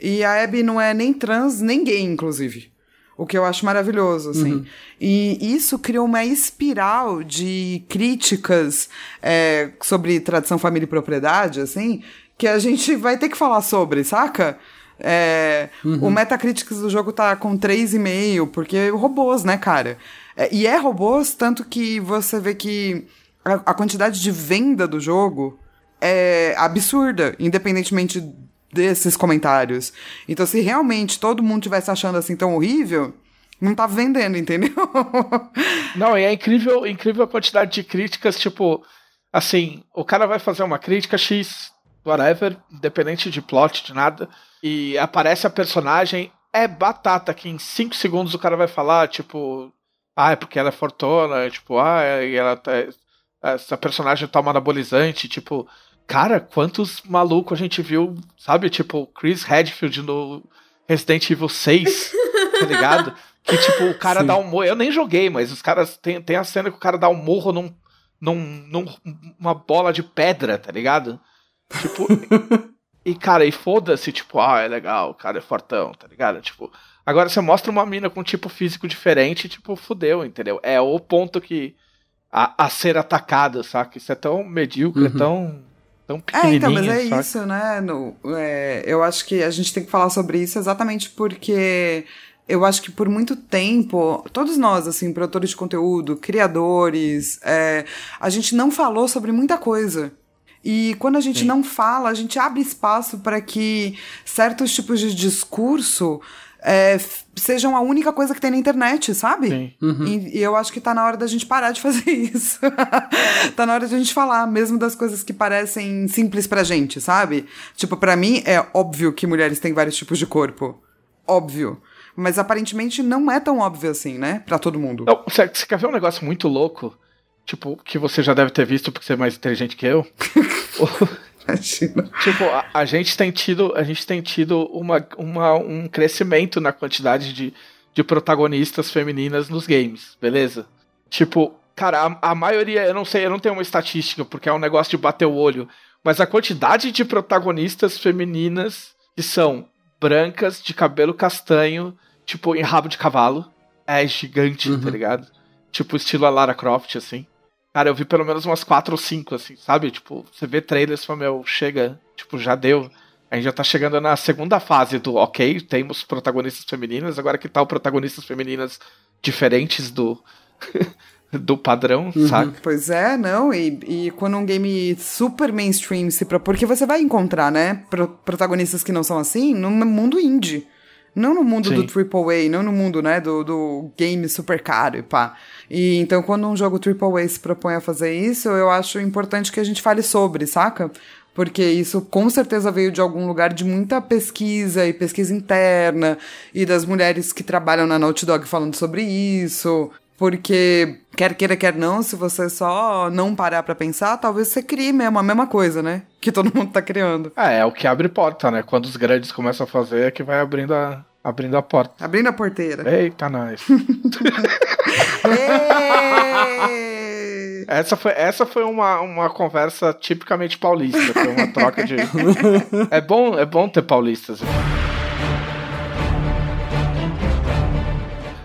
E a Abby não é nem trans, nem gay, inclusive. O que eu acho maravilhoso, assim. E isso criou uma espiral de críticas é, sobre tradição, família e propriedade, assim, que a gente vai ter que falar sobre, saca? É, O Metacritics do jogo tá com 3,5, porque robôs, né, cara? É, e é robôs, tanto que você vê que a, a quantidade de venda do jogo é absurda, independentemente desses comentários. Então, se realmente todo mundo tivesse achando assim tão horrível, não tá vendendo, entendeu? [LAUGHS] Não, e é incrível, incrível a quantidade de críticas, tipo, assim, o cara vai fazer uma crítica X, whatever, independente de plot, de nada, e aparece a personagem, é batata que em 5 segundos o cara vai falar, tipo, ah, é porque ela é fortuna, tipo, ah, é- ela tá, essa personagem toma anabolizante, tipo, cara, quantos malucos a gente viu, sabe, tipo, Chris Redfield no Resident Evil 6, [LAUGHS] tá ligado? Que, tipo, o cara Sim. dá um morro. Eu nem joguei, mas os caras. Tem, tem a cena que o cara dá um morro num, num, num- uma bola de pedra, tá ligado? Tipo. [LAUGHS] e, cara, e foda-se, tipo, ah, é legal, o cara é fortão, tá ligado? Tipo. Agora você mostra uma mina com um tipo físico diferente, tipo, fudeu, entendeu? É o ponto que. A, a ser atacado, saca? Isso é tão medíocre, é Uhum. Tão. É, então, mas é saca? isso, né? No, é, eu acho que a gente tem que falar sobre isso exatamente porque eu acho que por muito tempo, todos nós, assim, produtores de conteúdo, criadores, é, a gente não falou sobre muita coisa. E quando a gente Sim. não fala, a gente abre espaço para que certos tipos de discurso é, sejam a única coisa que tem na internet, sabe? Sim. E, e eu acho que tá na hora da gente parar de fazer [LAUGHS] isso. tá na hora de a gente falar, mesmo das coisas que parecem simples pra gente, sabe? Tipo, pra mim é óbvio que mulheres têm vários tipos de corpo. Óbvio. Mas aparentemente não é tão óbvio assim, né? Pra todo mundo. Não, você, você quer ver um negócio muito louco? Tipo, que você já deve ter visto porque você é mais inteligente que eu. [LAUGHS] Imagina. tipo, a, a gente tem tido, a gente tem tido uma, uma, um crescimento na quantidade de, de protagonistas femininas nos games, beleza? Tipo, cara, a, a maioria, eu não sei, eu não tenho uma estatística, porque é um negócio de bater o olho, mas a quantidade de protagonistas femininas que são brancas, de cabelo castanho, tipo, em rabo de cavalo, é gigante, Uhum. tá ligado? Tipo, estilo a Lara Croft, assim. Cara, eu vi pelo menos umas quatro ou cinco, assim, sabe? Tipo, você vê trailers e fala, meu, chega, tipo, já deu. A gente já tá chegando na segunda fase do, ok, temos protagonistas femininas, agora que tal protagonistas femininas diferentes do, [LAUGHS] do padrão, saca? Pois é, não, e, e quando um game super mainstream se propõe, porque você vai encontrar, né, pro- protagonistas que não são assim no mundo indie. Não no mundo Sim. do AAA, não no mundo, né, do, do game super caro e pá. E então, quando um jogo AAA se propõe a fazer isso, eu acho importante que a gente fale sobre, saca? Porque isso com certeza veio de algum lugar de muita pesquisa e pesquisa interna, e das mulheres que trabalham na Naughty Dog falando sobre isso. Porque, quer queira, quer não, se você só não parar pra pensar, talvez você crie mesmo a mesma coisa, né? Que todo mundo tá criando. É, é o que abre porta, né? Quando os grandes começam a fazer, é que vai abrindo a, abrindo a porta. Abrindo a porteira. Eita, nós. [LAUGHS] Essa foi, essa foi uma, uma conversa tipicamente paulista. Foi uma troca de. [LAUGHS] é, bom, é bom ter paulistas.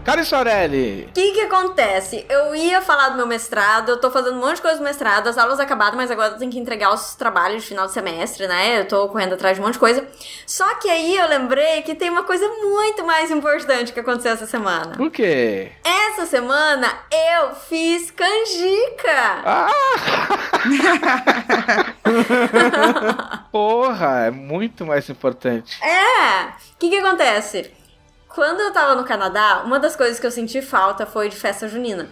Cara Sorelli, O que que acontece? Eu ia falar do meu mestrado, eu tô fazendo um monte de coisa do mestrado, as aulas acabaram, mas agora eu tenho que entregar os trabalhos de final de semestre, né? Eu tô correndo atrás de um monte de coisa. Só que aí eu lembrei que tem uma coisa muito mais importante que aconteceu essa semana. o quê? Essa semana eu fiz canjica! Ah! [LAUGHS] Porra, é muito mais importante. É! O que que acontece? Quando eu tava no Canadá, uma das coisas que eu senti falta foi de festa junina.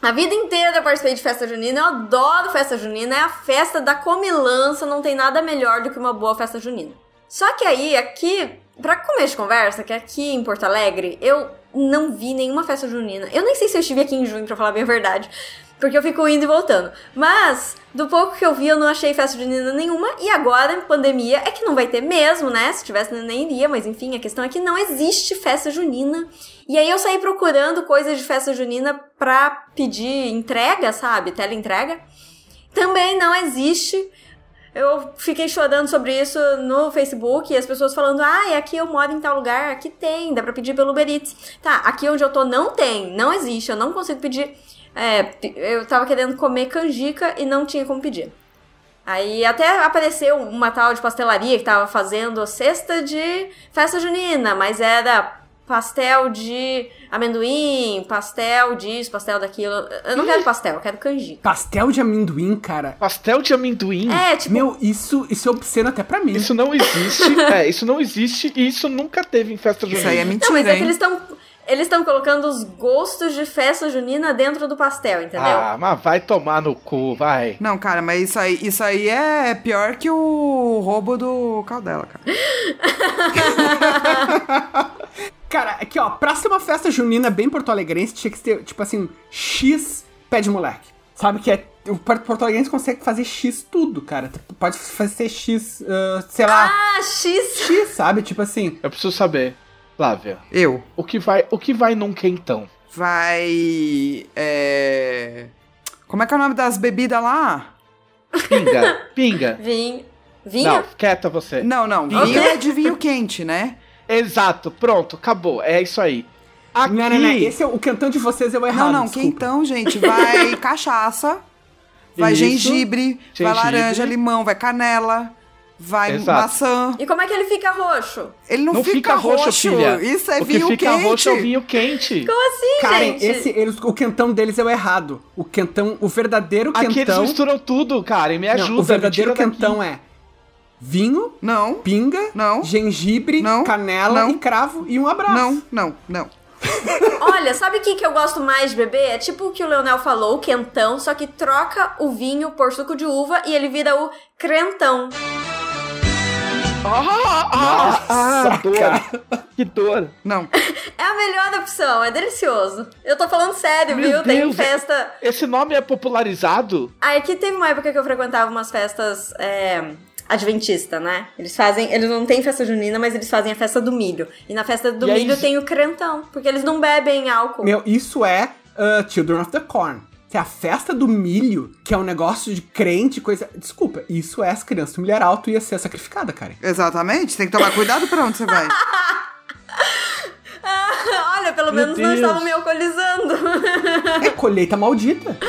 A vida inteira eu participei de festa junina, eu adoro festa junina, é a festa da comilança, não tem nada melhor do que uma boa festa junina. Só que aí, aqui, pra começo de conversa, que aqui em Porto Alegre, eu não vi nenhuma festa junina. Eu nem sei se eu estive aqui em junho, pra falar bem a verdade, porque eu fico indo e voltando. Mas, do pouco que eu vi, eu não achei festa junina nenhuma, e agora, em pandemia, é que não vai ter mesmo, né? Se tivesse, nem iria, mas enfim, a questão é que não existe festa junina. E aí eu saí procurando coisas de festa junina pra pedir entrega, sabe? Teleentrega. Também não existe. Eu fiquei chorando sobre isso no Facebook e as pessoas falando: ah, aqui eu moro em tal lugar, aqui tem, dá pra pedir pelo Uber Eats. Tá, aqui onde eu tô não tem, não existe, eu não consigo pedir. É, eu tava querendo comer canjica e não tinha como pedir. Aí até apareceu uma tal de pastelaria que tava fazendo cesta de festa junina, mas era pastel de amendoim, pastel disso, pastel daquilo. Eu não quero pastel, eu quero canjica. Pastel de amendoim, cara. Pastel de amendoim? É, tipo, Meu, isso, isso é obsceno até pra mim. Isso não existe. [LAUGHS] é, isso não existe e isso nunca teve em festa junina. Isso aí é Não, mentira, mas é que hein? eles estão eles estão colocando os gostos de festa junina dentro do pastel, entendeu? Ah, mas vai tomar no cu, vai. Não, cara, mas isso aí, isso aí é pior que o roubo do Caldela, cara. [LAUGHS] Cara, aqui ó, pra ser uma festa junina bem porto-alegrense, tinha que ter, tipo assim, X pé de moleque. Sabe que é. O Porto Alegrense consegue fazer X tudo, cara. Pode fazer X, ah, sei lá, Ah, X! X, sabe? Tipo assim. Eu preciso saber, Flávia, Eu. o que vai, o que vai num quentão? Vai. É. Como é que é o nome das bebidas lá? Pinga, [LAUGHS] pinga. Vinho. Vinho? Não, quieta você. Não, não. Vinho. Vinho é de vinho quente, né? Exato, pronto, acabou. É isso aí. Aqui, Não, não, não. Esse é o cantão de vocês é o errado. Não, não. desculpa. Quentão, gente, vai [LAUGHS] cachaça, vai Isso. gengibre, vai Gengibre. laranja, limão, vai canela, vai Exato. maçã. E como é que ele fica roxo? Ele não, não fica, roxo, filha. Isso é o vinho que fica quente. roxo é o vinho quente. Como assim, Karen, gente? esse, eles, o quentão deles é o errado. O quentão, o verdadeiro Aqui eles quentão. misturam tudo, cara, e me Não, ajuda. o verdadeiro tira daqui. quentão é vinho, Não, pinga, Não. gengibre, Não. canela Não. e cravo e um abraço. não, não, não. [LAUGHS] Olha, sabe o que, que eu gosto mais de beber? É tipo o que o Leonel falou, o quentão, só que troca o vinho por suco de uva e ele vira o crentão. Ah, ah, ah, Nossa, dor. cara. Que dor. Não. É a melhor opção, é delicioso. Eu tô falando sério, Meu viu? Tem Deus, festa. Esse nome é popularizado? Ah, aqui teve uma época que eu frequentava umas festas é, adventista, né? Eles fazem. Eles não têm festa junina, mas eles fazem a festa do milho. E na festa do E aí- milho tem o crentão, porque eles não bebem álcool. Meu, isso é uh, Children of the Corn. É a festa do milho, que é um negócio de crente, coisa. Desculpa, isso é as crianças do milharal, tu ia ser sacrificada, cara. Exatamente. Tem que tomar cuidado pra onde você vai. [LAUGHS] [LAUGHS] Olha, pelo Meu menos não Deus. estavam me alcoolizando. É colheita maldita. [LAUGHS]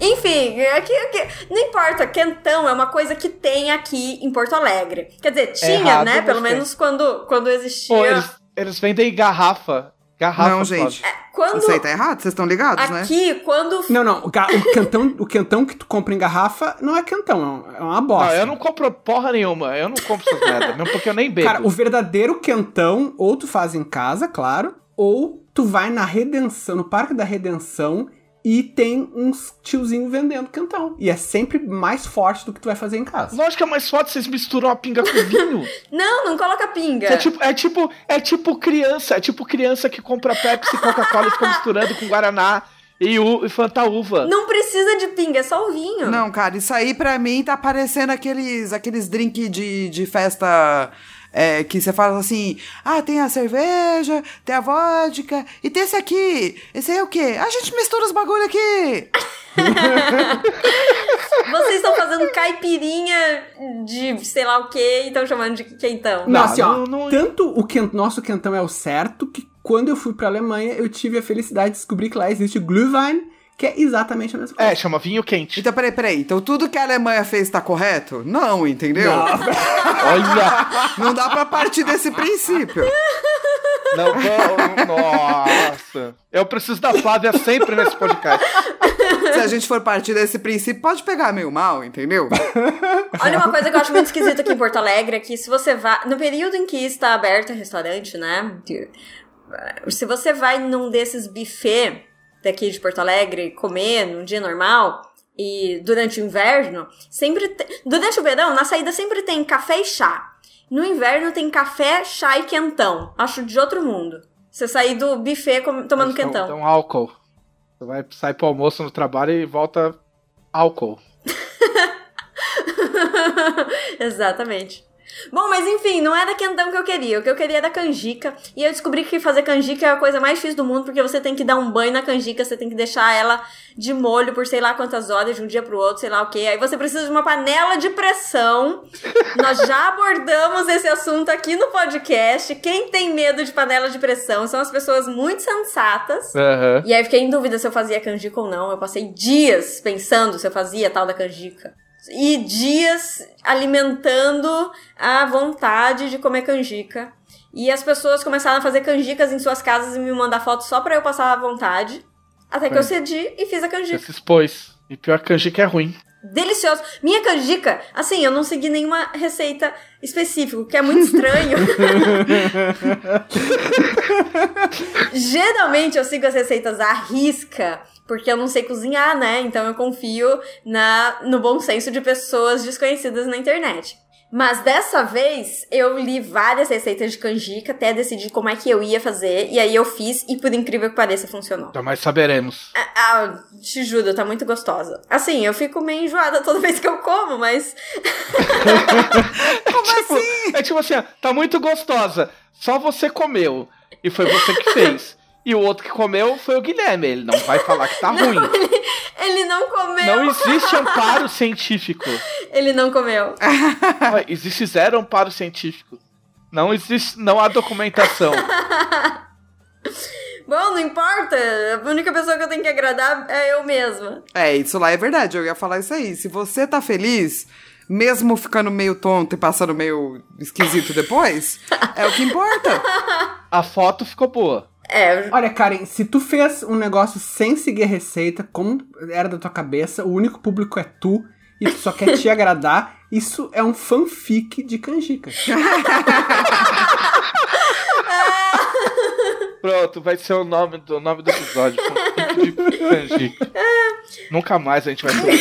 Enfim, aqui, aqui, não importa, quentão é uma coisa que tem aqui em Porto Alegre. Quer dizer, tinha, errado, né? Pelo menos quando, quando existia. Pô, eles, eles vendem garrafa. Garrafa. Não, gente. Quando. Isso aí tá errado, vocês estão ligados, né? Aqui, quando. Não, não, o, ga- o [LAUGHS] quentão, o quentão que tu compra em garrafa não é quentão, é uma bosta. Não, eu não compro porra nenhuma. Eu não compro essas merda. Mesmo porque eu nem bebo. Cara, o verdadeiro quentão, ou tu faz em casa, claro, ou tu vai na Redenção, no Parque da Redenção, e tem uns tiozinho vendendo quentão. E é sempre mais forte do que tu vai fazer em casa. Lógico que é mais forte vocês misturam a pinga com vinho. [LAUGHS] Não, não coloca pinga. É tipo, é tipo, é tipo criança, é tipo criança que compra Pepsi e Coca-Cola e fica misturando com Guaraná e, u, e Fanta Uva. Não precisa de pinga, é só o vinho. Não, cara, isso aí pra mim tá parecendo aqueles, aqueles drink de, de festa é, que você fala assim: ah, tem a cerveja, tem a vodka e tem esse aqui. Esse aí é o quê? A gente mistura os bagulho aqui. [LAUGHS] Vocês estão fazendo caipirinha de sei lá o que e estão chamando de quentão. Não, Não, assim, ó, não- não- tanto o quent, nosso quentão é o certo, que quando eu fui pra Alemanha, eu tive a felicidade de descobrir que lá existe Glühwein, que é exatamente a mesma coisa. É, chama vinho quente. Então, peraí, peraí. Então tudo que a Alemanha fez tá correto? Não, entendeu? Não, [LAUGHS] Olha! dá pra partir desse princípio. Não, não, nossa. Eu preciso da Flávia sempre nesse podcast. Se a gente for partir desse princípio, pode pegar meio mal, entendeu? Olha uma coisa que eu acho muito esquisita aqui em Porto Alegre, é que se você vai. No período em que está aberto o restaurante, né? Se você vai num desses buffet daqui de Porto Alegre comer num dia normal. E durante o inverno, sempre tem, Durante o verão, na saída sempre tem café e chá. No inverno tem café, chá e quentão. Acho de outro mundo. Você sair do buffet com- tomando Então, quentão. então, álcool. Você vai sair pro almoço no trabalho e volta álcool. [LAUGHS] Exatamente. Bom, mas enfim, não era quentão que eu queria. O que eu queria era canjica. E eu descobri que fazer canjica é a coisa mais difícil do mundo, porque você tem que dar um banho na canjica, você tem que deixar ela de molho por sei lá quantas horas, de um dia pro outro, sei lá o quê. Aí você precisa de uma panela de pressão. Nós já abordamos esse assunto aqui no podcast. Quem tem medo de panela de pressão são as pessoas muito sensatas. Aham. E aí fiquei em dúvida se eu fazia canjica ou não. Eu passei dias pensando se eu fazia tal da canjica. E dias alimentando a vontade de comer canjica. E as pessoas começaram a fazer canjicas em suas casas e me mandar fotos só pra eu passar a vontade. Até que eu cedi e fiz a Você canjica. se expôs. E pior canjica é ruim. Delicioso. Minha canjica, assim, eu não segui nenhuma receita específica, o que é muito estranho. [LAUGHS] [LAUGHS] Geralmente eu sigo as receitas à risca, porque eu não sei cozinhar, né? Então eu confio na, no bom senso de pessoas desconhecidas na internet. Mas dessa vez eu li várias receitas de canjica até decidir como é que eu ia fazer, e aí eu fiz, e por incrível que pareça, funcionou. Jamais saberemos. Ah, ah, te juro, tá muito gostosa. Assim, eu fico meio enjoada toda [LAUGHS] vez que eu como, mas. [LAUGHS] Como Tipo, assim? É tipo assim, ó, tá muito gostosa. Só você comeu. E foi você que fez. E o outro que comeu foi o Guilherme. Ele não vai falar que tá [LAUGHS] ruim. Ele não comeu! Não existe amparo científico. [LAUGHS] Ele não comeu. Existe zero amparo científico. Não existe, não há documentação. [LAUGHS] Bom, não importa. A única pessoa que eu tenho que agradar é eu mesma. É, isso lá é verdade, eu ia falar isso aí. Se você tá feliz, mesmo ficando meio tonto e passando meio esquisito depois, é o que importa. A foto ficou boa. É, Olha, Karen, se tu fez um negócio sem seguir a receita, como era da tua cabeça, o único público é tu e tu só quer te [LAUGHS] agradar, isso é um fanfic de canjica. [LAUGHS] Pronto, vai ser o nome do, o nome do episódio. Conflito de canjica. [LAUGHS] Nunca mais a gente vai ter.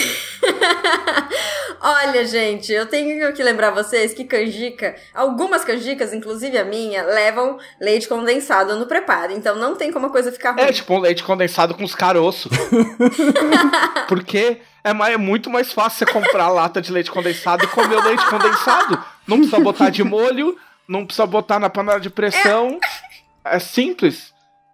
Olha, gente, eu tenho que lembrar vocês que canjica, algumas canjicas, inclusive a minha, levam leite condensado no preparo. Então não tem como a coisa ficar ruim. É tipo um leite condensado com os caroços. [LAUGHS] Porque é, mais, é muito mais fácil você comprar lata de leite condensado e comer o leite condensado. Não precisa botar de molho, não precisa botar na panela de pressão. É simples.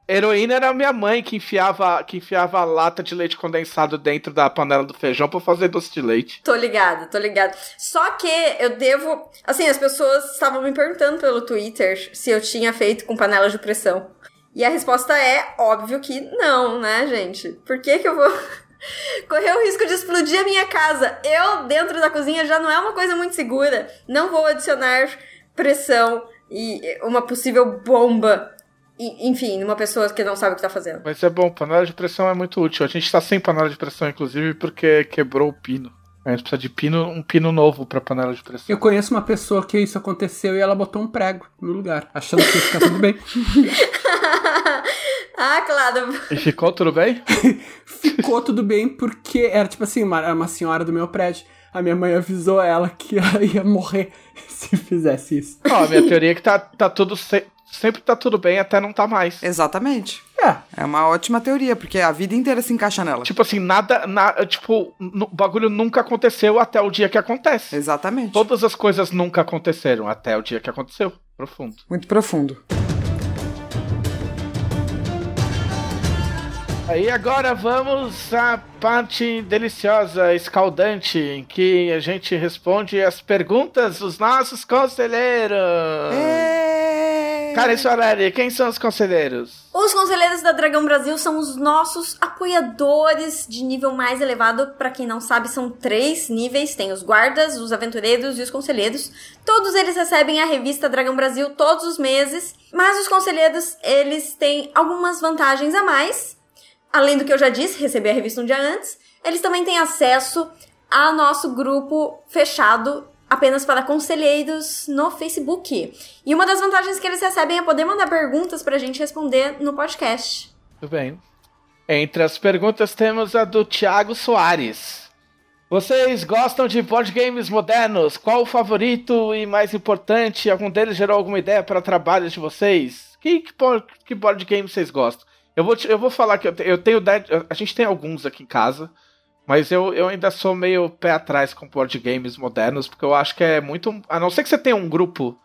Heroína era minha mãe que enfiava, que enfiava a lata de leite condensado dentro da panela do feijão pra fazer doce de leite. Tô ligada, tô ligada. Só que eu devo. Assim, as pessoas estavam me perguntando pelo Twitter se eu tinha feito com panela de pressão. E a resposta é óbvio que não, né, gente? Por que, que eu vou. [LAUGHS] Correr o risco de explodir a minha casa. Eu, dentro da cozinha, já não é uma coisa muito segura. Não vou adicionar pressão e uma possível bomba enfim, numa pessoa que não sabe o que tá fazendo. Mas é bom, panela de pressão é muito útil. A gente tá sem panela de pressão, inclusive, porque quebrou o pino. A gente precisa de pino, um pino novo pra panela de pressão. Eu conheço uma pessoa que isso aconteceu e ela botou um prego no lugar, achando que ia ficar tudo bem. [LAUGHS] ah, claro. E ficou tudo bem? [LAUGHS] Ficou tudo bem porque era tipo assim, uma, uma senhora do meu prédio. A minha mãe avisou ela que ela ia morrer [LAUGHS] se fizesse isso. Ó, a minha teoria é que tá, tá tudo sempre tá tudo bem até não tá mais. Exatamente. É. É uma ótima teoria, porque a vida inteira se encaixa nela. Tipo assim, nada. Na, tipo, o bagulho nunca aconteceu até o dia que acontece. Exatamente. Todas as coisas nunca aconteceram até o dia que aconteceu. Profundo. Muito profundo. Aí agora vamos à parte deliciosa, escaldante, em que a gente responde as perguntas dos nossos conselheiros. É... Cara, isso Aleri, quem são os conselheiros? Os conselheiros da Dragão Brasil são os nossos apoiadores de nível mais elevado. Para quem não sabe, são três níveis: tem os guardas, os aventureiros e os conselheiros. Todos eles recebem a revista Dragão Brasil todos os meses, mas os conselheiros eles têm algumas vantagens a mais. Além do que eu já disse, receber a revista um dia antes, eles também têm acesso ao nosso grupo fechado apenas para conselheiros no Facebook. E uma das vantagens que eles recebem é poder mandar perguntas para a gente responder no podcast. Tudo bem. Entre as perguntas temos a do Thiago Soares. Vocês gostam de board games modernos? Qual o favorito e mais importante? Algum deles gerou alguma ideia para trabalhos de vocês? Que, que, que board game vocês gostam? Eu vou, eu vou falar que eu, eu tenho. A gente tem alguns aqui em casa. Mas eu, eu ainda sou meio pé atrás com board games modernos, porque eu acho que é muito. A não ser que você tenha um grupo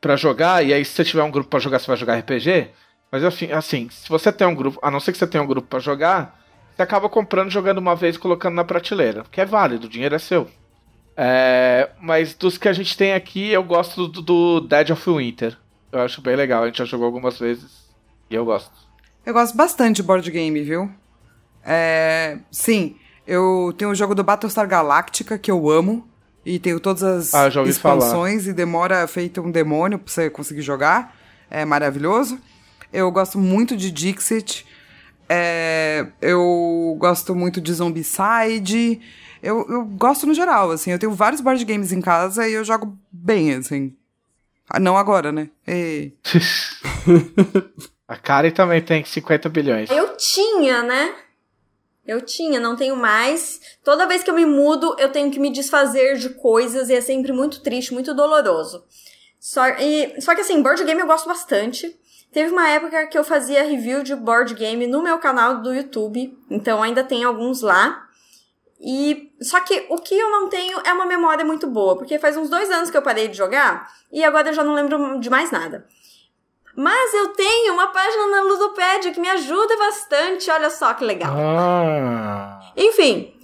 para jogar, e aí se você tiver um grupo para jogar, você vai jogar RPG. Mas assim, assim, se você tem um grupo, a não ser que você tenha um grupo para jogar, você acaba comprando, jogando uma vez e colocando na prateleira. Que é válido, o dinheiro é seu. É, mas dos que a gente tem aqui, eu gosto do, do Dead of Winter. Eu acho bem legal, a gente já jogou algumas vezes e eu gosto. Eu gosto bastante de board game, viu? É, sim, eu tenho o jogo do Battlestar Galactica, que eu amo. E tenho todas as ah, expansões falar. e demora feito um demônio pra você conseguir jogar. É maravilhoso. Eu gosto muito de Dixit. É, eu gosto muito de Zombicide. Eu, eu gosto no geral, assim. Eu tenho vários board games em casa e eu jogo bem, assim. Ah, não agora, né? E... [LAUGHS] A Kari também tem 50 bilhões. Eu tinha, né? Eu tinha, não tenho mais. Toda vez que eu me mudo, eu tenho que me desfazer de coisas e é sempre muito triste, muito doloroso. Só, e, só que assim, board game eu gosto bastante. Teve uma época que eu fazia review de board game no meu canal do YouTube, então ainda tem alguns lá. E só que o que eu não tenho é uma memória muito boa, porque faz uns dois anos que eu parei de jogar e agora eu já não lembro de mais nada. Mas eu tenho uma página na Ludopédia que me ajuda bastante, olha só que legal. Ah. Enfim,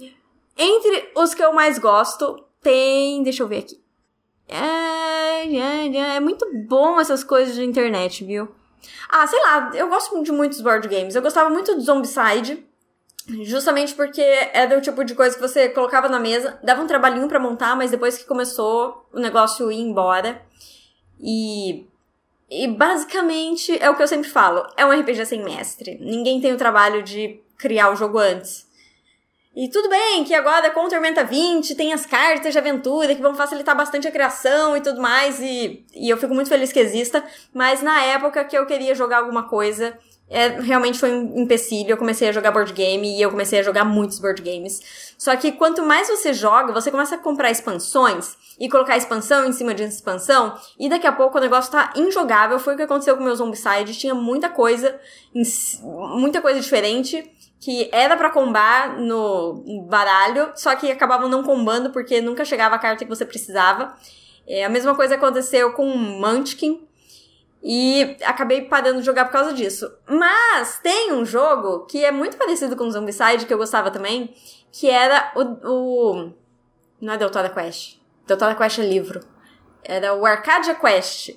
entre os que eu mais gosto, tem. Deixa eu ver aqui. É, é, é muito bom essas coisas de internet, viu? Ah, sei lá, eu gosto de muitos board games. Eu gostava muito do Zombicide. Justamente porque era o tipo de coisa que você colocava na mesa, dava um trabalhinho para montar, mas depois que começou, o negócio ia embora. E E basicamente é o que eu sempre falo: é um RPG sem mestre. Ninguém tem o trabalho de criar o jogo antes. E tudo bem que agora com o Tormenta 20 tem as cartas de aventura que vão facilitar bastante a criação e tudo mais, e, e eu fico muito feliz que exista, mas na época que eu queria jogar alguma coisa, é, realmente foi um empecilho. Eu comecei a jogar board game e eu comecei a jogar muitos board games. Só que quanto mais você joga, você começa a comprar expansões e colocar expansão em cima de expansão, e daqui a pouco o negócio tá injogável. Foi o que aconteceu com o meu Zombicide. Tinha muita coisa, muita coisa diferente que era para combar no baralho, só que acabavam não combando porque nunca chegava a carta que você precisava. É, a mesma coisa aconteceu com Munchkin, e acabei parando de jogar por causa disso. Mas tem um jogo que é muito parecido com o Zombicide, que eu gostava também, que era o. o... Não é Deltora Quest. Deltora Quest é livro. Era o Arcadia Quest.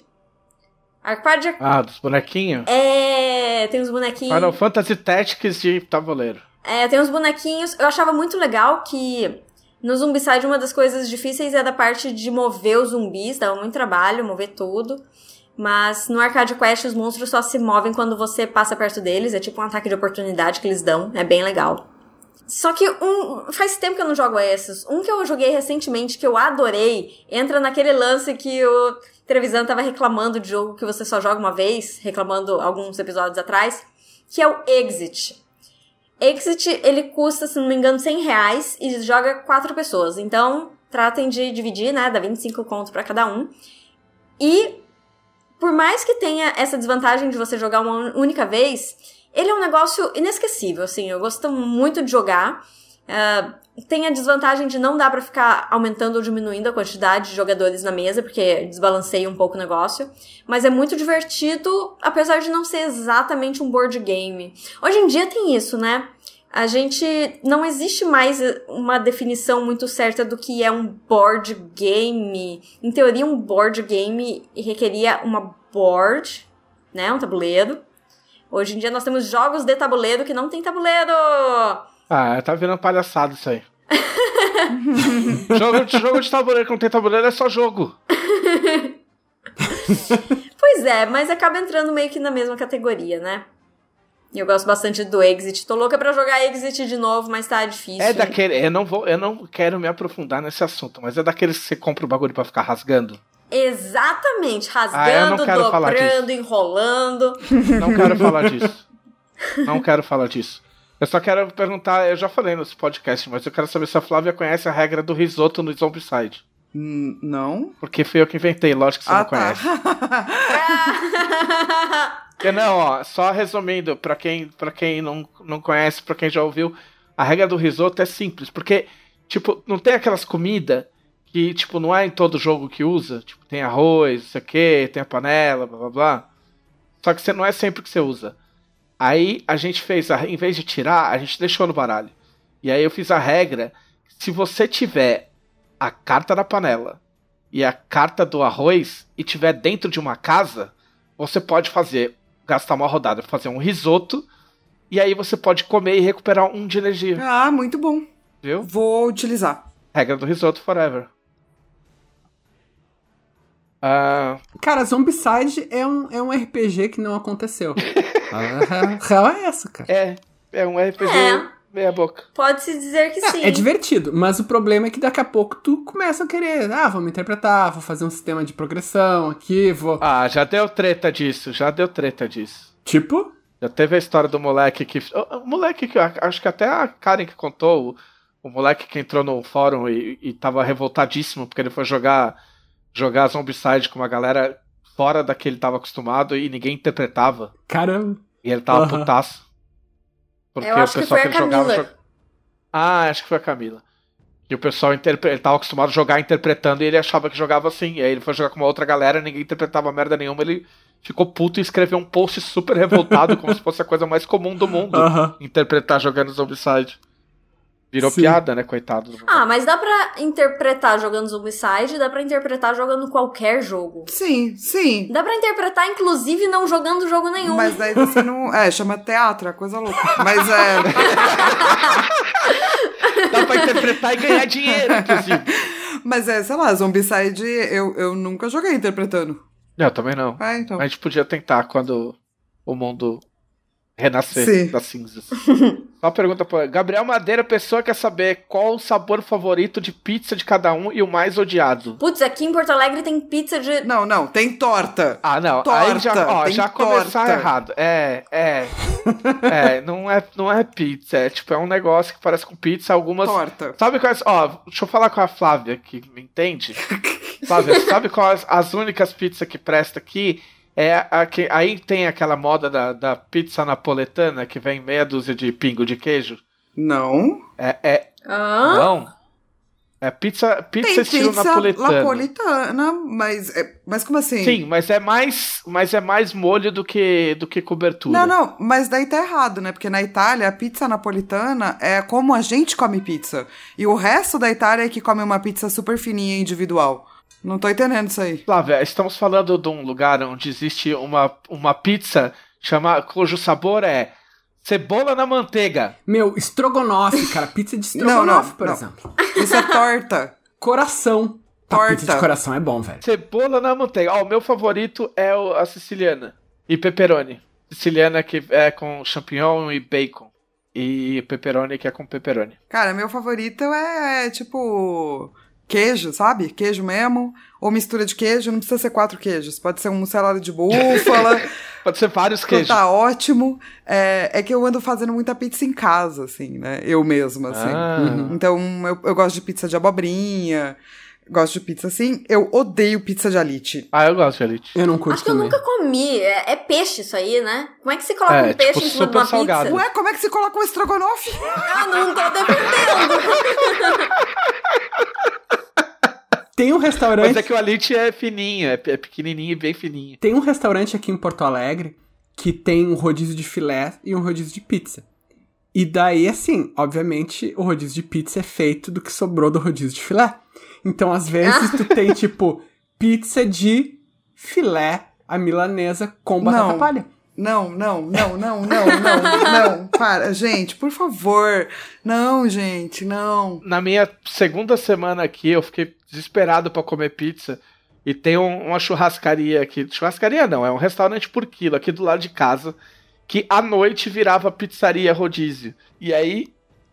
Arcadia. Ah, dos bonequinhos? É, tem uns bonequinhos. Final Fantasy Tactics de tabuleiro. É, tem uns bonequinhos. Eu achava muito legal que no Zombicide uma das coisas difíceis é da parte de mover os zumbis, dava muito trabalho mover tudo. Mas no Arcade Quest os monstros só se movem quando você passa perto deles. É tipo um ataque de oportunidade que eles dão. É bem legal. Só que um. Faz tempo que eu não jogo esses. Um que eu joguei recentemente que eu adorei entra naquele lance que o Trevisan tava reclamando de jogo que você só joga uma vez, reclamando alguns episódios atrás, que é o Exit. Exit, ele custa, se não me engano, 100 reais e joga quatro pessoas. Então, tratem de dividir, né? Dá 25 conto para cada um. E por mais que tenha essa desvantagem de você jogar uma única vez, ele é um negócio inesquecível, assim. Eu gosto muito de jogar. Uh, tem a desvantagem de não dar para ficar aumentando ou diminuindo a quantidade de jogadores na mesa, porque desbalanceia um pouco o negócio. Mas é muito divertido, apesar de não ser exatamente um board game. Hoje em dia tem isso, né? A gente não existe mais uma definição muito certa do que é um board game. Em teoria, um board game requeria uma board, né, um tabuleiro. Hoje em dia nós temos jogos de tabuleiro que não tem tabuleiro. Ah, tá vendo palhaçada isso aí. [LAUGHS] jogo, jogo de tabuleiro que não tem tabuleiro é só jogo. [LAUGHS] pois é, mas acaba entrando meio que na mesma categoria, né? E eu gosto bastante do Exit. Tô louca pra jogar Exit de novo, mas tá difícil. É daquele. Eu não, vou, eu não quero me aprofundar nesse assunto, mas é daqueles que você compra o bagulho pra ficar rasgando. Exatamente, rasgando, ah, dobrando, enrolando. Não quero falar disso. Não quero falar disso. Eu só quero perguntar, eu já falei nesse podcast, mas eu quero saber se a Flávia conhece a regra do risoto no Zombicide. N não? Porque foi eu que inventei, lógico que você ah, não tá. conhece. [LAUGHS] Porque não, ó, só resumindo, para quem, pra quem não, não conhece, para quem já ouviu, a regra do risoto é simples, porque, tipo, não tem aquelas comidas que, tipo, não é em todo jogo que usa, tipo, tem arroz, isso aqui, tem a panela, blá blá blá. Só que você não é sempre que você usa. Aí a gente fez, a, em vez de tirar, a gente deixou no baralho. E aí eu fiz a regra, se você tiver a carta da panela e a carta do arroz e tiver dentro de uma casa, você pode fazer gastar uma rodada fazer um risoto. E aí você pode comer e recuperar um de energia. Ah, muito bom. Viu? Vou utilizar. Regra do risoto forever. Uh... Cara, Zombicide é um, é um RPG que não aconteceu. a [LAUGHS] real é essa, cara. É, é um RPG é. meia boca. Pode-se dizer que é, sim. É divertido, mas o problema é que daqui a pouco tu começa a querer, ah, vou me interpretar, vou fazer um sistema de progressão aqui, vou... Ah, já deu treta disso, já deu treta disso. Tipo? Já teve a história do moleque que... O moleque que... Acho que até a Karen que contou, o, o moleque que entrou no fórum e, e tava revoltadíssimo porque ele foi jogar jogar Zombicide com uma galera fora da que ele tava acostumado e ninguém interpretava. Caramba. E ele tava uhum. putaço. Porque Eu acho o pessoal que, foi que ele jogava. Ah, acho que foi a Camila. E o pessoal interpre... ele tava acostumado a jogar interpretando e ele achava que jogava assim. E aí ele foi jogar com uma outra galera, ninguém interpretava merda nenhuma, ele ficou puto e escreveu um post super revoltado, como se fosse a coisa mais comum do mundo. [LAUGHS] Uhum. Interpretar jogando Zombicide. Virou Sim. piada, né, coitado. Ah, mas dá pra interpretar jogando Zombicide, dá pra interpretar jogando qualquer jogo. Sim, sim. Dá pra interpretar, inclusive, não jogando jogo nenhum. Mas daí você não. É, chama teatro, é coisa louca. Mas é. [LAUGHS] dá pra interpretar e ganhar dinheiro, inclusive. Mas é, sei lá, Zombicide eu, eu nunca joguei interpretando. Não, também não. É, então. A gente podia tentar quando o mundo renascer Sim. das cinzas. [LAUGHS] Só uma pergunta pra Gabriel Madeira, pessoa quer saber qual o sabor favorito de pizza de cada um e o mais odiado. Putz, aqui em Porto Alegre tem pizza de. Não, não, tem torta. Ah, não. Torta, aí já, ó, tem já começar torta. errado. É, é. [LAUGHS] é, não é, não é pizza. É tipo, é um negócio que parece com pizza. Algumas. Torta. Sabe quais. Ó, deixa eu falar com a Flávia, que me entende. [LAUGHS] Flávia, sabe quais as únicas pizzas que presta aqui? É a que. Aí tem aquela moda da, da pizza napoletana que vem meia dúzia de pingo de queijo. Não. É. é Hã? não. É pizza, pizza Tem estilo pizza napoletano. napolitana, mas, é- mas como assim? Sim, mas é mais, mas é mais molho do que do que cobertura. Não, não, mas daí tá errado, né? Porque na Itália, a pizza napolitana é como a gente come pizza. E o resto da Itália é que come uma pizza super fininha individual. Não tô entendendo isso aí. Flávia, estamos falando de um lugar onde existe uma, uma pizza chama, cujo sabor é cebola na manteiga. Meu, estrogonofe, cara. Pizza de [LAUGHS] Não, estrogonofe, não, por não. exemplo. Isso é torta. [LAUGHS] Coração. A Torta. pizza de coração é bom, velho. Cebola na manteiga. Ó, o meu favorito é a siciliana. E pepperoni. Siciliana que é com champignon e bacon. E pepperoni que é com pepperoni. Cara, meu favorito é, é, tipo queijo, sabe? Queijo mesmo. Ou mistura de queijo, não precisa ser quatro queijos. Pode ser um mussarela de búfala. [LAUGHS] Pode ser vários que queijos. tá ótimo. É, é que eu ando fazendo muita pizza em casa, assim, né? Eu mesma, assim. Ah. Então, eu, eu gosto de pizza de abobrinha. Gosto de pizza assim. Eu odeio pizza de alite. Ah, eu gosto de elite. Eu não curto Acho que eu nunca comi. É, é peixe isso aí, né? Como é que se coloca É, um peixe tipo, em cima de uma salgado. pizza? Ué, como é que se coloca um estrogonofe? Eu não tô defendendo. [LAUGHS] Tem um restaurante. Mas é que o elite é fininho, é, é pequenininho e bem fininho. Tem um restaurante aqui em Porto Alegre que tem um rodízio de filé e um rodízio de pizza. E daí, assim, obviamente, o rodízio de pizza é feito do que sobrou do rodízio de filé. Então, às vezes, [LAUGHS] tu tem, tipo, pizza de filé a milanesa com batata Não. palha. Não, não, não, não, não, não, não. Para, gente, por favor. Não, gente, não. Na minha segunda semana aqui, eu fiquei desesperado pra comer pizza. E tem um- uma churrascaria aqui. Churrascaria não, é um restaurante por quilo aqui do lado de casa. Que à noite virava pizzaria rodízio. E aí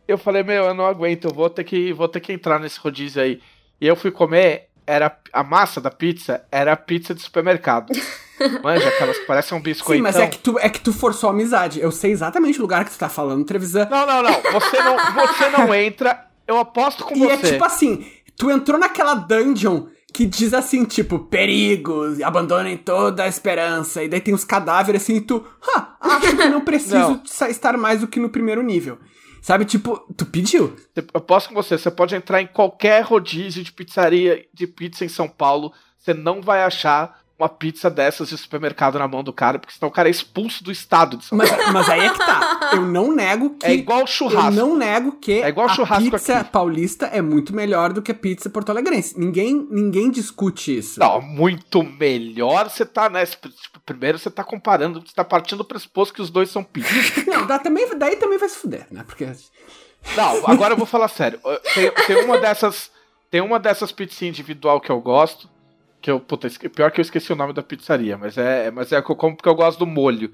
eu falei, meu, eu não aguento, eu vou ter que, vou ter que entrar nesse rodízio aí. E eu fui comer, era a massa da pizza era pizza de supermercado. [LAUGHS] Manja, aquelas que parecem um biscoitão. Sim, mas é que, tu, é que tu forçou a amizade. Eu sei exatamente o lugar que tu tá falando, Trevisan. Não, não, não. Você não, você não entra. Eu aposto com E você. é tipo assim, tu entrou naquela dungeon que diz assim, tipo, perigo, abandonem toda a esperança. E daí tem os cadáveres assim, e tu, ah, acho que não preciso [LAUGHS] Não. estar mais do que no primeiro nível. Sabe, tipo, tu pediu? Eu aposto com você, você pode entrar em qualquer rodízio de pizzaria de pizza em São Paulo, você não vai achar uma pizza dessas de supermercado na mão do cara, porque senão o cara é expulso do estado de São Mas, Paulo. mas aí é que tá. Eu não nego que. É igual churrasco. Eu não nego que É igual a churrasco pizza aqui. paulista é muito melhor do que a pizza porto-alegrense. Ninguém, ninguém discute isso. Não, muito melhor você tá, né? Tipo, primeiro você tá comparando, você tá partindo do pressuposto que os dois são pizzas. [LAUGHS] Não, dá, também, daí também vai se fuder, né? Porque. Não, agora eu vou falar sério. Tem, tem uma dessas. Tem uma dessas pizzas individual que eu gosto. Que eu. Puta, pior que eu esqueci o nome da pizzaria, mas é, mas é que eu como porque eu gosto do molho.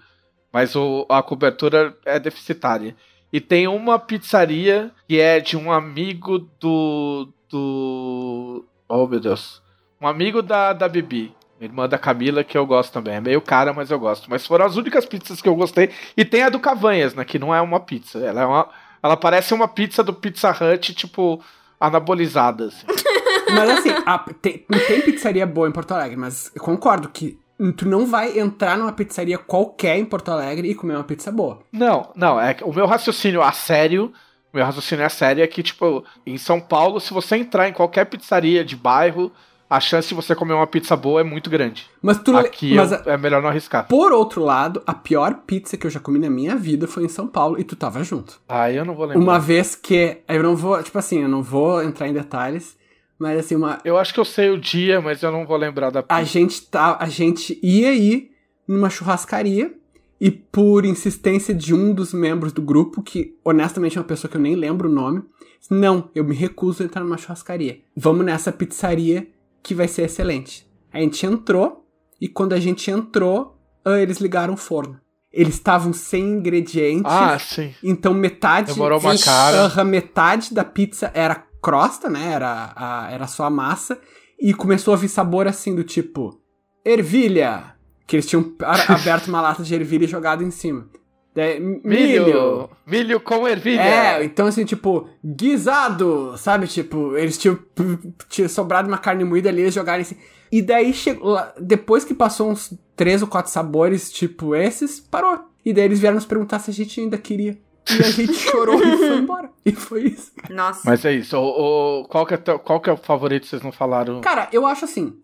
Mas o, a cobertura é deficitária. E tem uma pizzaria que é de um amigo do. do. Oh meu Deus. Um amigo da, da Bibi. Irmã da Camila, que eu gosto também. É meio cara, mas eu gosto. Mas foram as únicas pizzas que eu gostei. E tem a do Cavanhas, né? Que não é uma pizza. Ela é uma. Ela parece uma pizza do Pizza Hut, tipo, anabolizada, assim. [LAUGHS] Mas assim, a- tem, não tem pizzaria boa em Porto Alegre, mas eu concordo que tu não vai entrar numa pizzaria qualquer em Porto Alegre e comer uma pizza boa. Não, não, é que o meu raciocínio a sério, meu raciocínio a sério é que, tipo, em São Paulo, se você entrar em qualquer pizzaria de bairro, a chance de você comer uma pizza boa é muito grande. Mas tu Aqui mas, eu- é melhor não arriscar. por outro lado, a pior pizza que eu já comi na minha vida foi em São Paulo e tu tava junto. Ah, eu não vou lembrar. Uma vez que eu não vou, tipo assim, eu não vou entrar em detalhes, mas assim, uma Eu acho que eu sei o dia, mas eu não vou lembrar da pizza. a gente tá, a gente ia ir numa churrascaria e por insistência de um dos membros do grupo, que honestamente é uma pessoa que eu nem lembro o nome, disse, não, eu me recuso a entrar numa churrascaria. Vamos nessa pizzaria que vai ser excelente. A gente entrou e quando a gente entrou, ah, eles ligaram o forno. Eles estavam sem ingredientes. Ah, sim. Então metade. Demorou uma cara. Metade da pizza era crosta, né? Era, a- era só a massa. E começou a vir sabor assim do tipo. Ervilha! Que eles tinham [LAUGHS] aberto uma lata de ervilha e jogado em cima. Milho! Milho. Milho com ervilha. É, então assim, tipo, guisado, sabe? Tipo, eles tinham, tinha sobrado uma carne moída ali, eles jogaram assim. E daí chegou. Depois que passou uns três ou quatro sabores, tipo esses, parou. E daí eles vieram nos perguntar se a gente ainda queria. E a gente chorou e foi [LAUGHS] embora. E foi isso. Nossa. Mas é isso. O, o- qual, que é teu- qual que é o favorito que vocês não falaram? Cara, eu acho assim.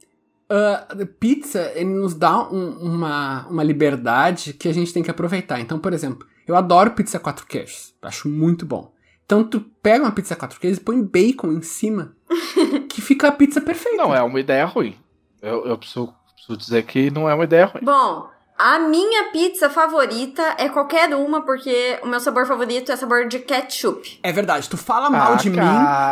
ah, pizza, ele nos dá um- uma, uma liberdade que a gente tem que aproveitar. Então, por exemplo, eu adoro pizza quatro queijos. Acho muito bom. Então, tu pega uma pizza quatro queijos e põe bacon em cima, [LAUGHS] que fica a pizza perfeita. Não, é uma ideia ruim. Eu, eu preciso, preciso dizer que não é uma ideia ruim. Bom, a minha pizza favorita é qualquer uma, porque o meu sabor favorito é sabor de ketchup. É verdade, tu fala mal Ah, de cara,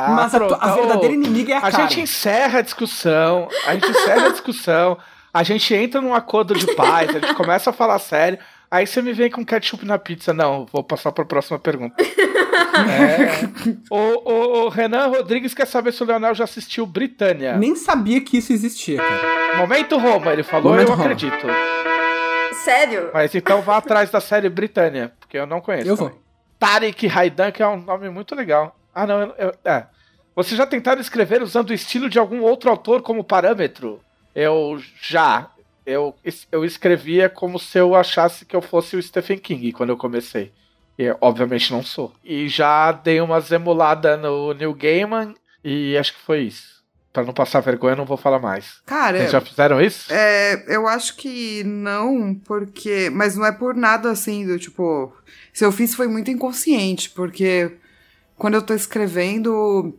mim, mas a, a verdadeira inimiga é a, A cara. gente encerra a discussão, a gente encerra a discussão, a gente entra num acordo de paz, a gente começa a falar sério, aí você me vem com ketchup na pizza. Não, vou passar para a próxima pergunta. É. O, o- o Renan Rodrigues quer saber se o Leonel já assistiu Britânia. Nem sabia que isso existia, cara. Momento Roma, ele falou, Momento eu Roma. acredito. Sério? Mas então vá atrás da série Britânia, porque eu não conheço. Eu também. vou. Tariq Raidan, que é um nome muito legal. Ah, não, eu, eu- é. Você já tentaram escrever usando o estilo de algum outro autor como parâmetro? Eu já. Eu, eu escrevia como se eu achasse que eu fosse o Stephen King quando eu comecei. E eu, obviamente não sou. E já dei umas emuladas no Neil Gaiman e acho que foi isso. Pra não passar vergonha, eu não vou falar mais. Cara, Vocês já fizeram isso? É, eu acho que não, porque. Mas não é por nada assim, do tipo. Se eu fiz foi muito inconsciente, porque quando eu tô escrevendo,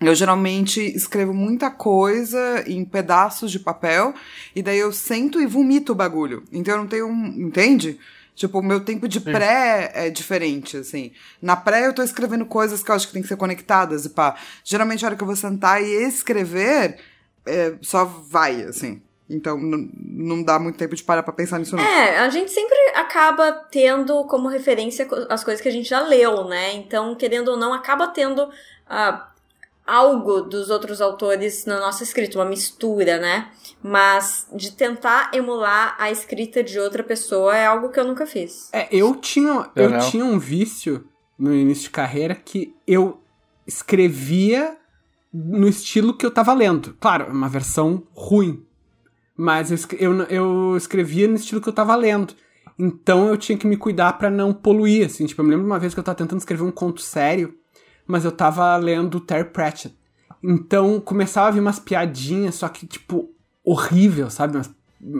eu geralmente escrevo muita coisa em pedaços de papel, e daí eu sento e vomito o bagulho. Então eu não tenho um. Entende? Tipo, o meu tempo de pré é diferente, assim. Na pré eu tô escrevendo coisas que eu acho que tem que ser conectadas e pá. Geralmente a hora que eu vou sentar e escrever, é, só vai, assim. Então não, dá muito tempo de parar pra pensar nisso, não. É, a gente sempre acaba tendo como referência as coisas que a gente já leu, né? Então, querendo ou não, acaba tendo ah, algo dos outros autores na nossa escrita, uma mistura, né? Mas de tentar emular a escrita de outra pessoa é algo que eu nunca fiz. É, eu tinha, Eu eu não. tinha um vício no início de carreira que eu escrevia no estilo que eu tava lendo. Claro, é uma versão ruim. Mas eu, eu, eu escrevia no estilo que eu tava lendo. Então eu tinha que me cuidar pra não poluir, assim. Tipo, eu me lembro uma vez que eu tava tentando escrever um conto sério, mas eu tava lendo Terry Pratchett. Então começava a vir umas piadinhas, só que, tipo, horrível, sabe? Mas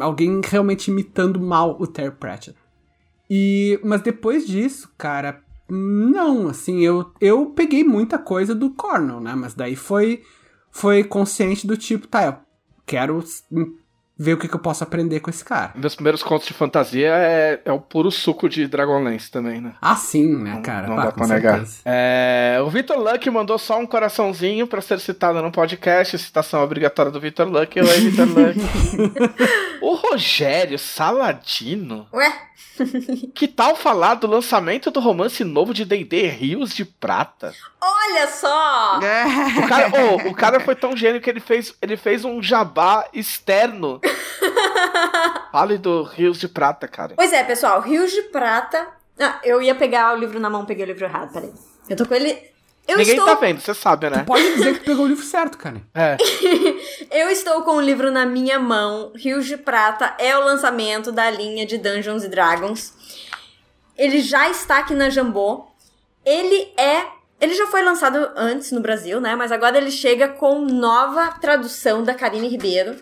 alguém realmente imitando mal o Terry Pratchett. E, mas depois disso, cara, não, assim, eu, eu peguei muita coisa do Cornell, né? Mas daí foi, foi consciente do tipo, tá, eu quero ver o que, que eu posso aprender com esse cara. Meus primeiros contos de fantasia é, é o puro suco de Dragonlance também, né? Ah, sim, né, Não- cara? não Pá, dá com pra negar. É, o Vitor Luck mandou só um coraçãozinho pra ser citado no podcast, citação obrigatória do Vitor Luck. Oi, Vitor [LAUGHS] Luck. o Rogério Saladino, Ué? que tal falar do lançamento do romance novo de D&D Rios de Prata? Olha só! É. O cara, oh, o cara foi tão gênio que ele fez, ele fez um jabá externo. [LAUGHS] Fale do Rios de Prata, cara. Pois é, pessoal, Rios de Prata. Ah, eu ia pegar o livro na mão, peguei o livro errado, peraí. Eu tô com ele. Eu Ninguém estou tá vendo, você sabe, né? Pode dizer que pegou o livro certo, cara. É. [LAUGHS] Eu estou com o livro na minha mão. Rios de Prata é o lançamento da linha de Dungeons and Dragons. Ele já está aqui na Jambô. Ele é. Ele já foi lançado antes no Brasil, né? Mas agora ele chega com nova tradução da Karine Ribeiro.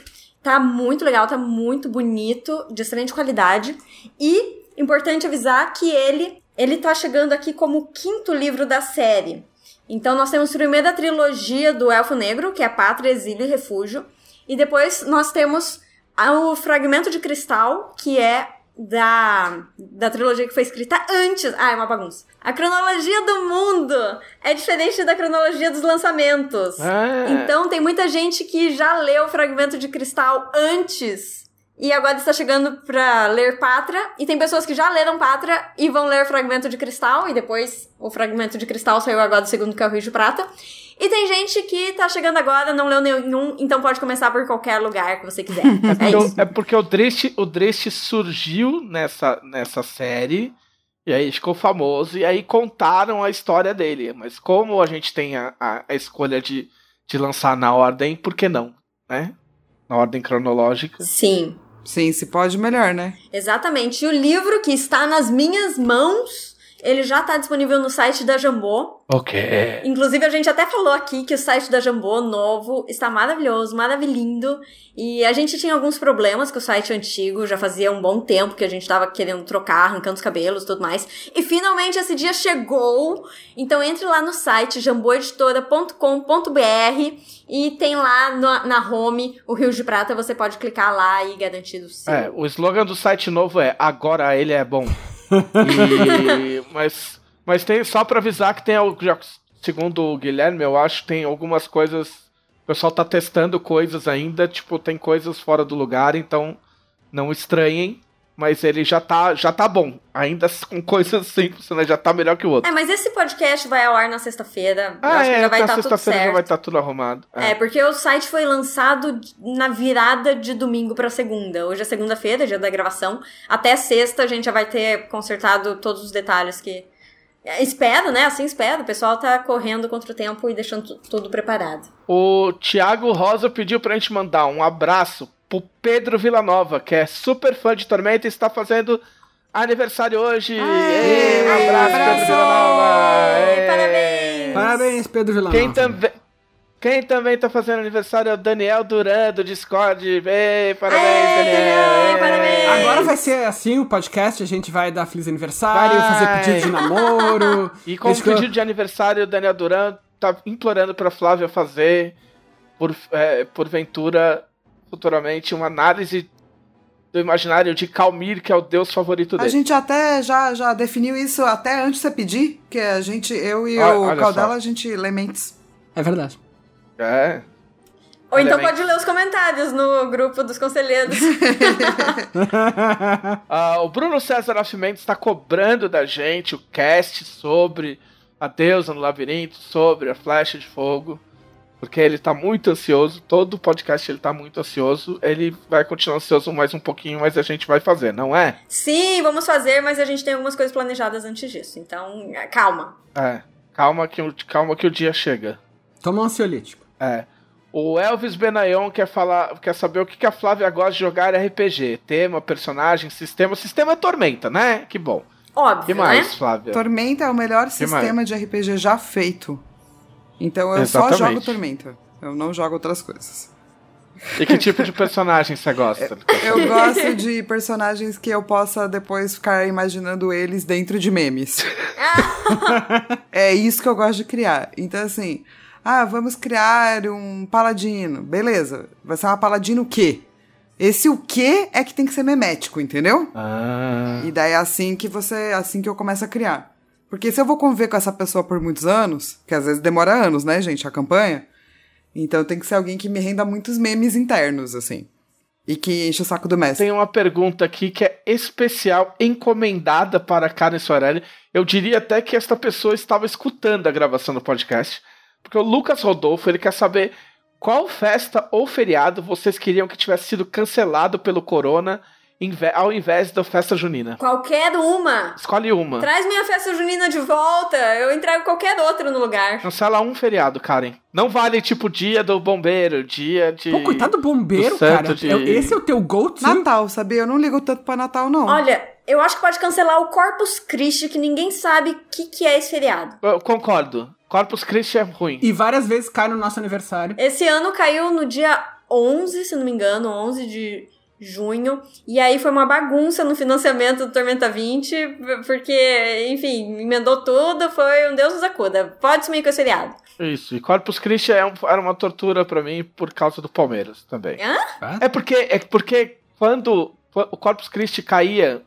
Tá muito legal, tá muito bonito, de excelente qualidade. E importante avisar que ele ele tá chegando aqui como o quinto livro da série. Então nós temos primeiro a trilogia do Elfo Negro, que é Pátria, Exílio e Refúgio. E depois nós temos o Fragmento de Cristal, que é da, da trilogia que foi escrita antes. Ah, é uma bagunça. A cronologia do mundo é diferente da cronologia dos lançamentos. É. Então tem muita gente que já leu o Fragmento de Cristal antes E agora está chegando pra ler Patra. E tem pessoas que já leram Patra e vão ler Fragmento de Cristal. E depois o Fragmento de Cristal saiu agora do segundo, que é o Rio de Prata. E tem gente que tá chegando agora, não leu nenhum, então pode começar por qualquer lugar que você quiser. [LAUGHS] É, isso. é porque o Drist, o Drist surgiu nessa, nessa série. E aí ficou famoso. E aí contaram a história dele. Mas como a gente tem a, a, a escolha de, de lançar na ordem, por que não? Né? Na ordem cronológica. Sim. Sim, se pode, melhor, né? Exatamente. E o livro que está nas minhas mãos, ele já está disponível no site da Jambô. Ok. Inclusive, a gente até falou aqui que o site da Jambô novo está maravilhoso, maravilhindo. E a gente tinha alguns problemas com o site antigo, já fazia um bom tempo que a gente estava querendo trocar, arrancando os cabelos e tudo mais. E finalmente esse dia chegou. Então entre lá no site jamboeditora.com.br e tem lá no, na home o Rio de Prata, você pode clicar lá e garantir o seu. É, o slogan do site novo é Agora ele é bom. E, mas, mas tem só para avisar que tem segundo o Guilherme, eu acho tem algumas coisas. O pessoal tá testando coisas ainda, tipo, tem coisas fora do lugar, então não estranhem mas ele já tá, já tá bom. Ainda [LAUGHS] com coisas simples, né? Já tá melhor que o outro. É, mas esse podcast vai ao ar na sexta-feira. Ah, acho é, que já vai estar tá tudo certo. já vai estar tá tudo arrumado. É. é. porque o site foi lançado na virada de domingo para segunda. Hoje é segunda-feira, dia da gravação. Até sexta a gente já vai ter consertado todos os detalhes que. É, espero, né? Assim espero. O pessoal tá correndo contra o tempo e deixando tudo preparado. O Thiago Rosa pediu pra gente mandar um abraço pro Pedro Villanova, que é super fã de Tormenta e está fazendo aniversário hoje. Aê, um abraço, abraço, Pedro Villanova! Parabéns! Parabéns, Pedro Villanova. Quem também. Quem também tá fazendo aniversário é o Daniel Duran, do Discord. Ei, parabéns, Aê, Daniel! Ei, parabéns! Agora vai ser assim o podcast, a gente vai dar feliz aniversário, vai. fazer pedido de namoro. E com o pedido de aniversário, o Daniel Duran tá implorando pra Flávia fazer, por, é, porventura, futuramente uma análise do imaginário de Calmir, que é o deus favorito dele. A gente até já, já definiu isso até antes de você pedir, que a gente, eu e ah, o Caldela, a gente lê mentes. É verdade. É. Ou então pode ler os comentários no grupo dos conselheiros. [LAUGHS] [LAUGHS] ah, o Bruno César Nascimento está cobrando da gente o cast sobre a deusa no labirinto, sobre a flecha de fogo porque ele tá muito ansioso. Todo podcast ele tá muito ansioso. Ele vai continuar ansioso mais um pouquinho, mas a gente vai fazer, não é? Sim, vamos fazer, mas a gente tem algumas coisas planejadas antes disso. Então, calma. É, calma que, calma que o dia chega. Toma um ansiolítico. É. O Elvis Benayon quer falar, quer saber o que a Flávia gosta de jogar RPG. Tema, personagem, sistema. Sistema é Tormenta, né? Que bom. Óbvio, que mais, né? Flávia? Tormenta é o melhor que sistema mais? de RPG já feito. Então eu Exatamente. só jogo Tormenta. Eu não jogo outras coisas. E que tipo de personagem você gosta? [LAUGHS] Eu gosto de personagens que eu possa depois ficar imaginando eles dentro de memes. [LAUGHS] é isso que eu gosto de criar. Então, assim, ah, vamos criar um paladino. Beleza. Vai ser uma paladino o quê? Esse o quê é que tem que ser memético, entendeu? Ah. E daí é assim que você. assim que eu começo a criar. Porque se eu vou conviver com essa pessoa por muitos anos, que às vezes demora anos, né, gente, a campanha, então tem que ser alguém que me renda muitos memes internos, assim. E que enche o saco do mestre. Tem uma pergunta aqui que é especial, encomendada para Karen Soarelli. Eu diria até que esta pessoa estava escutando a gravação do podcast. Porque o Lucas Rodolfo, ele quer saber qual festa ou feriado vocês queriam que tivesse sido cancelado pelo Corona ao invés da festa junina? Qualquer uma. Escolhe uma. Traz minha festa junina de volta. Eu entrego qualquer outro no lugar. Cancela um feriado, Karen. Não vale tipo dia do bombeiro, dia de. Pô, coitado do bombeiro, do cara. De... Esse é o teu go-to? Natal, sabia? Eu não ligo tanto pra Natal, não. Olha, eu acho que pode cancelar o Corpus Christi, que ninguém sabe o que, que é esse feriado. Eu concordo. Corpus Christi é ruim. E várias vezes cai no nosso aniversário. Esse ano caiu no dia 11, se não me engano, 11 de junho. E aí foi uma bagunça no financiamento do Tormenta 20, porque, enfim, emendou tudo, foi um Deus nos acuda. Pode sumir com esse. Isso, e Corpus Christi é um, era uma tortura para mim por causa do Palmeiras também. Hã? É porque, é porque quando o Corpus Christi caía,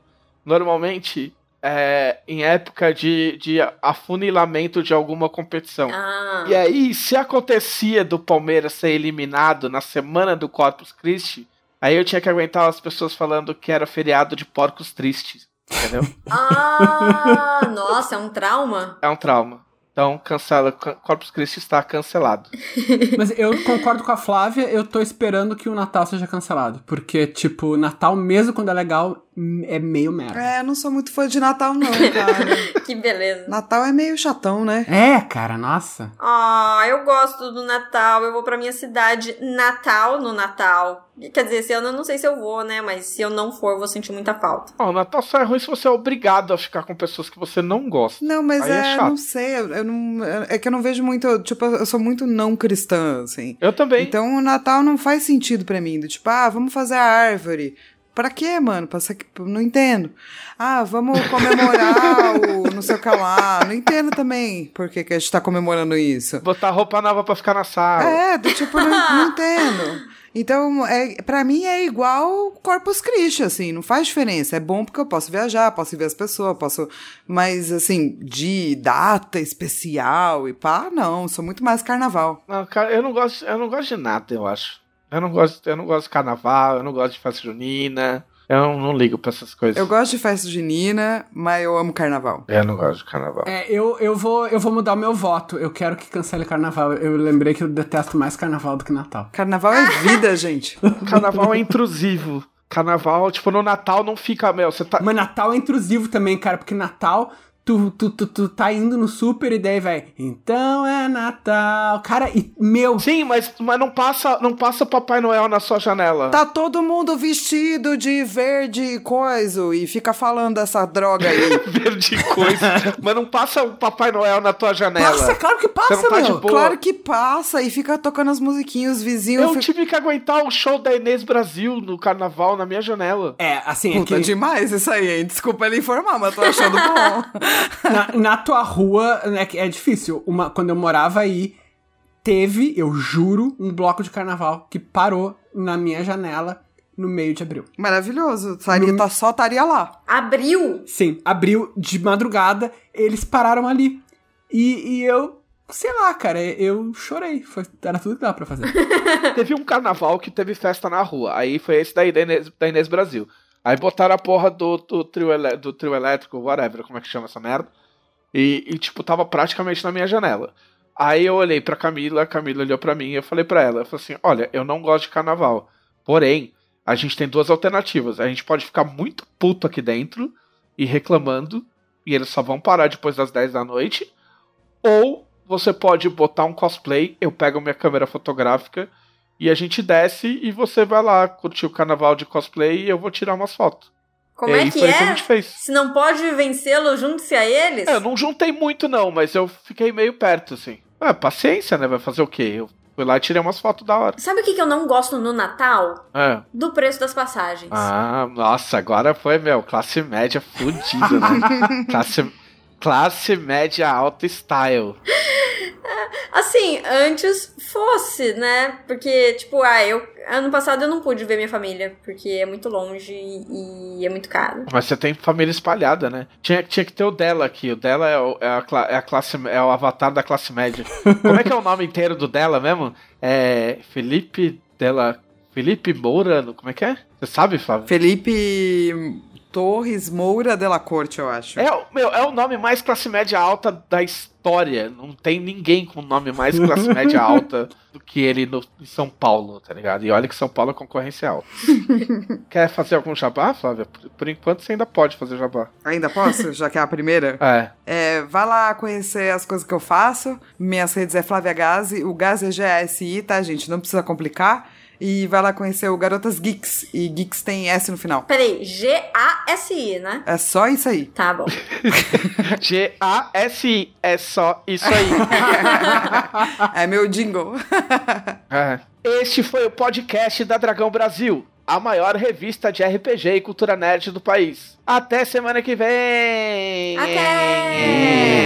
normalmente é, em época de, de afunilamento de alguma competição. Ah. E aí, se acontecia do Palmeiras ser eliminado na semana do Corpus Christi, Aí eu tinha que aguentar as pessoas falando que era feriado de porcos tristes. Entendeu? [LAUGHS] Ah, nossa, é um trauma? É um trauma. Então, cancela. Corpus Christi está cancelado. [LAUGHS] Mas eu concordo com a Flávia, eu tô esperando que o Natal seja cancelado. Porque, tipo, Natal, mesmo quando é legal, é meio merda. É, não sou muito fã de Natal, não, cara. [LAUGHS] que beleza. Natal é meio chatão, né? É, cara, nossa. Ah, eu gosto do Natal. Eu vou pra minha cidade Natal no Natal. Quer dizer, esse ano eu não sei se eu vou, né? Mas se eu não for, eu vou sentir muita falta. Ó, o Natal só é ruim se você é obrigado a ficar com pessoas que você não gosta. Não, mas Aí é é, chato. não sei, eu, eu não, é que eu não vejo muito, tipo, eu sou muito não cristã, assim. Eu também. Então o Natal não faz sentido pra mim, do tipo, ah, vamos fazer a árvore. Pra quê, mano? Pra ser... Não entendo. Ah, vamos comemorar o não sei o que lá. Não entendo também por que, que a gente tá comemorando isso. Botar roupa nova pra ficar na sala. É, do tipo, não, não entendo. Então, é, pra mim é igual Corpus Christi, assim, não faz diferença. É bom porque eu posso viajar, posso ver as pessoas, posso. Mas, assim, de data especial e pá, não, sou muito mais carnaval. Não, cara, eu não gosto, eu não gosto de nada, eu acho. Eu não gosto, eu não gosto de carnaval, eu não gosto de festa junina. Eu não, não ligo pra essas coisas. Eu gosto de festa junina, mas eu amo carnaval. Eu não gosto de carnaval. É, eu, eu, vou, eu vou mudar o meu voto. Eu quero que cancele carnaval. Eu lembrei que eu detesto mais carnaval do que Natal. Carnaval é vida, [LAUGHS] gente. Carnaval é intrusivo. Carnaval, tipo, no Natal não fica, meu, você tá. Mas Natal é intrusivo também, cara, porque Natal. Tu, tu, tu, tu tá indo no super e daí vai. Então é Natal. Cara, e meu. Sim, mas, mas não passa não passa Papai Noel na sua janela. Tá todo mundo vestido de verde e coisa e fica falando essa droga aí. [LAUGHS] Verde coisa. mas não passa o Papai Noel na tua janela. Passa, claro que passa, tá meu. claro que passa e fica tocando as musiquinhas, os vizinhos. Eu ficam- tive que aguentar o show da Inês Brasil no carnaval na minha janela. É, assim, é Puta, que demais isso aí, hein? Desculpa ele informar, mas tô achando bom. [LAUGHS] na, na tua rua né, que é difícil. Uma, quando eu morava aí, teve, eu juro, um bloco de carnaval que parou na minha janela no meio de abril. Maravilhoso. Sarita só estaria lá. Abril? Sim, abril de madrugada, eles pararam ali. E, e eu, sei lá, cara, eu chorei. Foi, era tudo que dava pra fazer. [LAUGHS] Teve um carnaval que teve festa na rua. Aí foi esse daí da Inês, da Inês Brasil. Aí botaram a porra do, do, trio, elé- do trio elétrico, whatever, como é que chama essa merda. E, e, tipo, tava praticamente na minha janela. Aí eu olhei pra Camila, a Camila olhou pra mim e eu falei pra ela, eu falei assim, olha, eu não gosto de carnaval. Porém, a gente tem duas alternativas. A gente pode ficar muito puto aqui dentro e reclamando, e eles só vão parar depois das 10 da noite. Ou você pode botar um cosplay, eu pego minha câmera fotográfica e a gente desce e você vai lá curtir o carnaval de cosplay e eu vou tirar umas fotos. Como e é aí que foi o que a é? gente fez. Se não pode vencê-lo, junte-se a eles? É, eu não juntei muito não, mas eu fiquei meio perto, assim. É, paciência, né? Vai fazer o quê? Eu fui lá e tirei umas fotos da hora. Sabe o que, que eu não gosto no Natal? É. Do preço das passagens. Ah, nossa, agora foi, meu, classe média fudida, né? [LAUGHS] classe, classe média alta style. Assim, antes fosse, né? Porque, tipo, ah, eu. Ano passado eu não pude ver minha família, porque é muito longe e é muito caro. Mas você tem família espalhada, né? Tinha, tinha que ter o dela aqui. O dela é, o, é, a, é a classe, é o avatar da classe média. [LAUGHS] Como é que é o nome inteiro do dela mesmo? É Felipe dela. Felipe Moura, como é que é? Você sabe, Flávio? Felipe Torres Moura de la Corte, eu acho. É, o- meu, é o nome mais classe média alta da história. Não tem ninguém com nome mais classe média [LAUGHS] alta do que ele no, em São Paulo, tá ligado? E olha que São Paulo é concorrência alta. [LAUGHS] Quer fazer algum jabá, Flávia? Por, por enquanto você ainda pode fazer jabá. Ainda posso? [LAUGHS] Já que é a primeira? É. É, vai lá conhecer as coisas que eu faço. Minhas redes é Flávia Gazi. O Gazi é G-A-S-I, tá, gente? Não precisa complicar. E vai lá conhecer o Garotas Geeks. E Geeks tem S no final. Peraí, G-A-S-I, né? É só isso aí. Tá bom. [LAUGHS] G-A-S-I. É só isso aí. [LAUGHS] é meu jingle. [LAUGHS] É. Este foi o podcast da Dragão Brasil, a maior revista de RPG e cultura nerd do país. Até semana que vem! Até! É.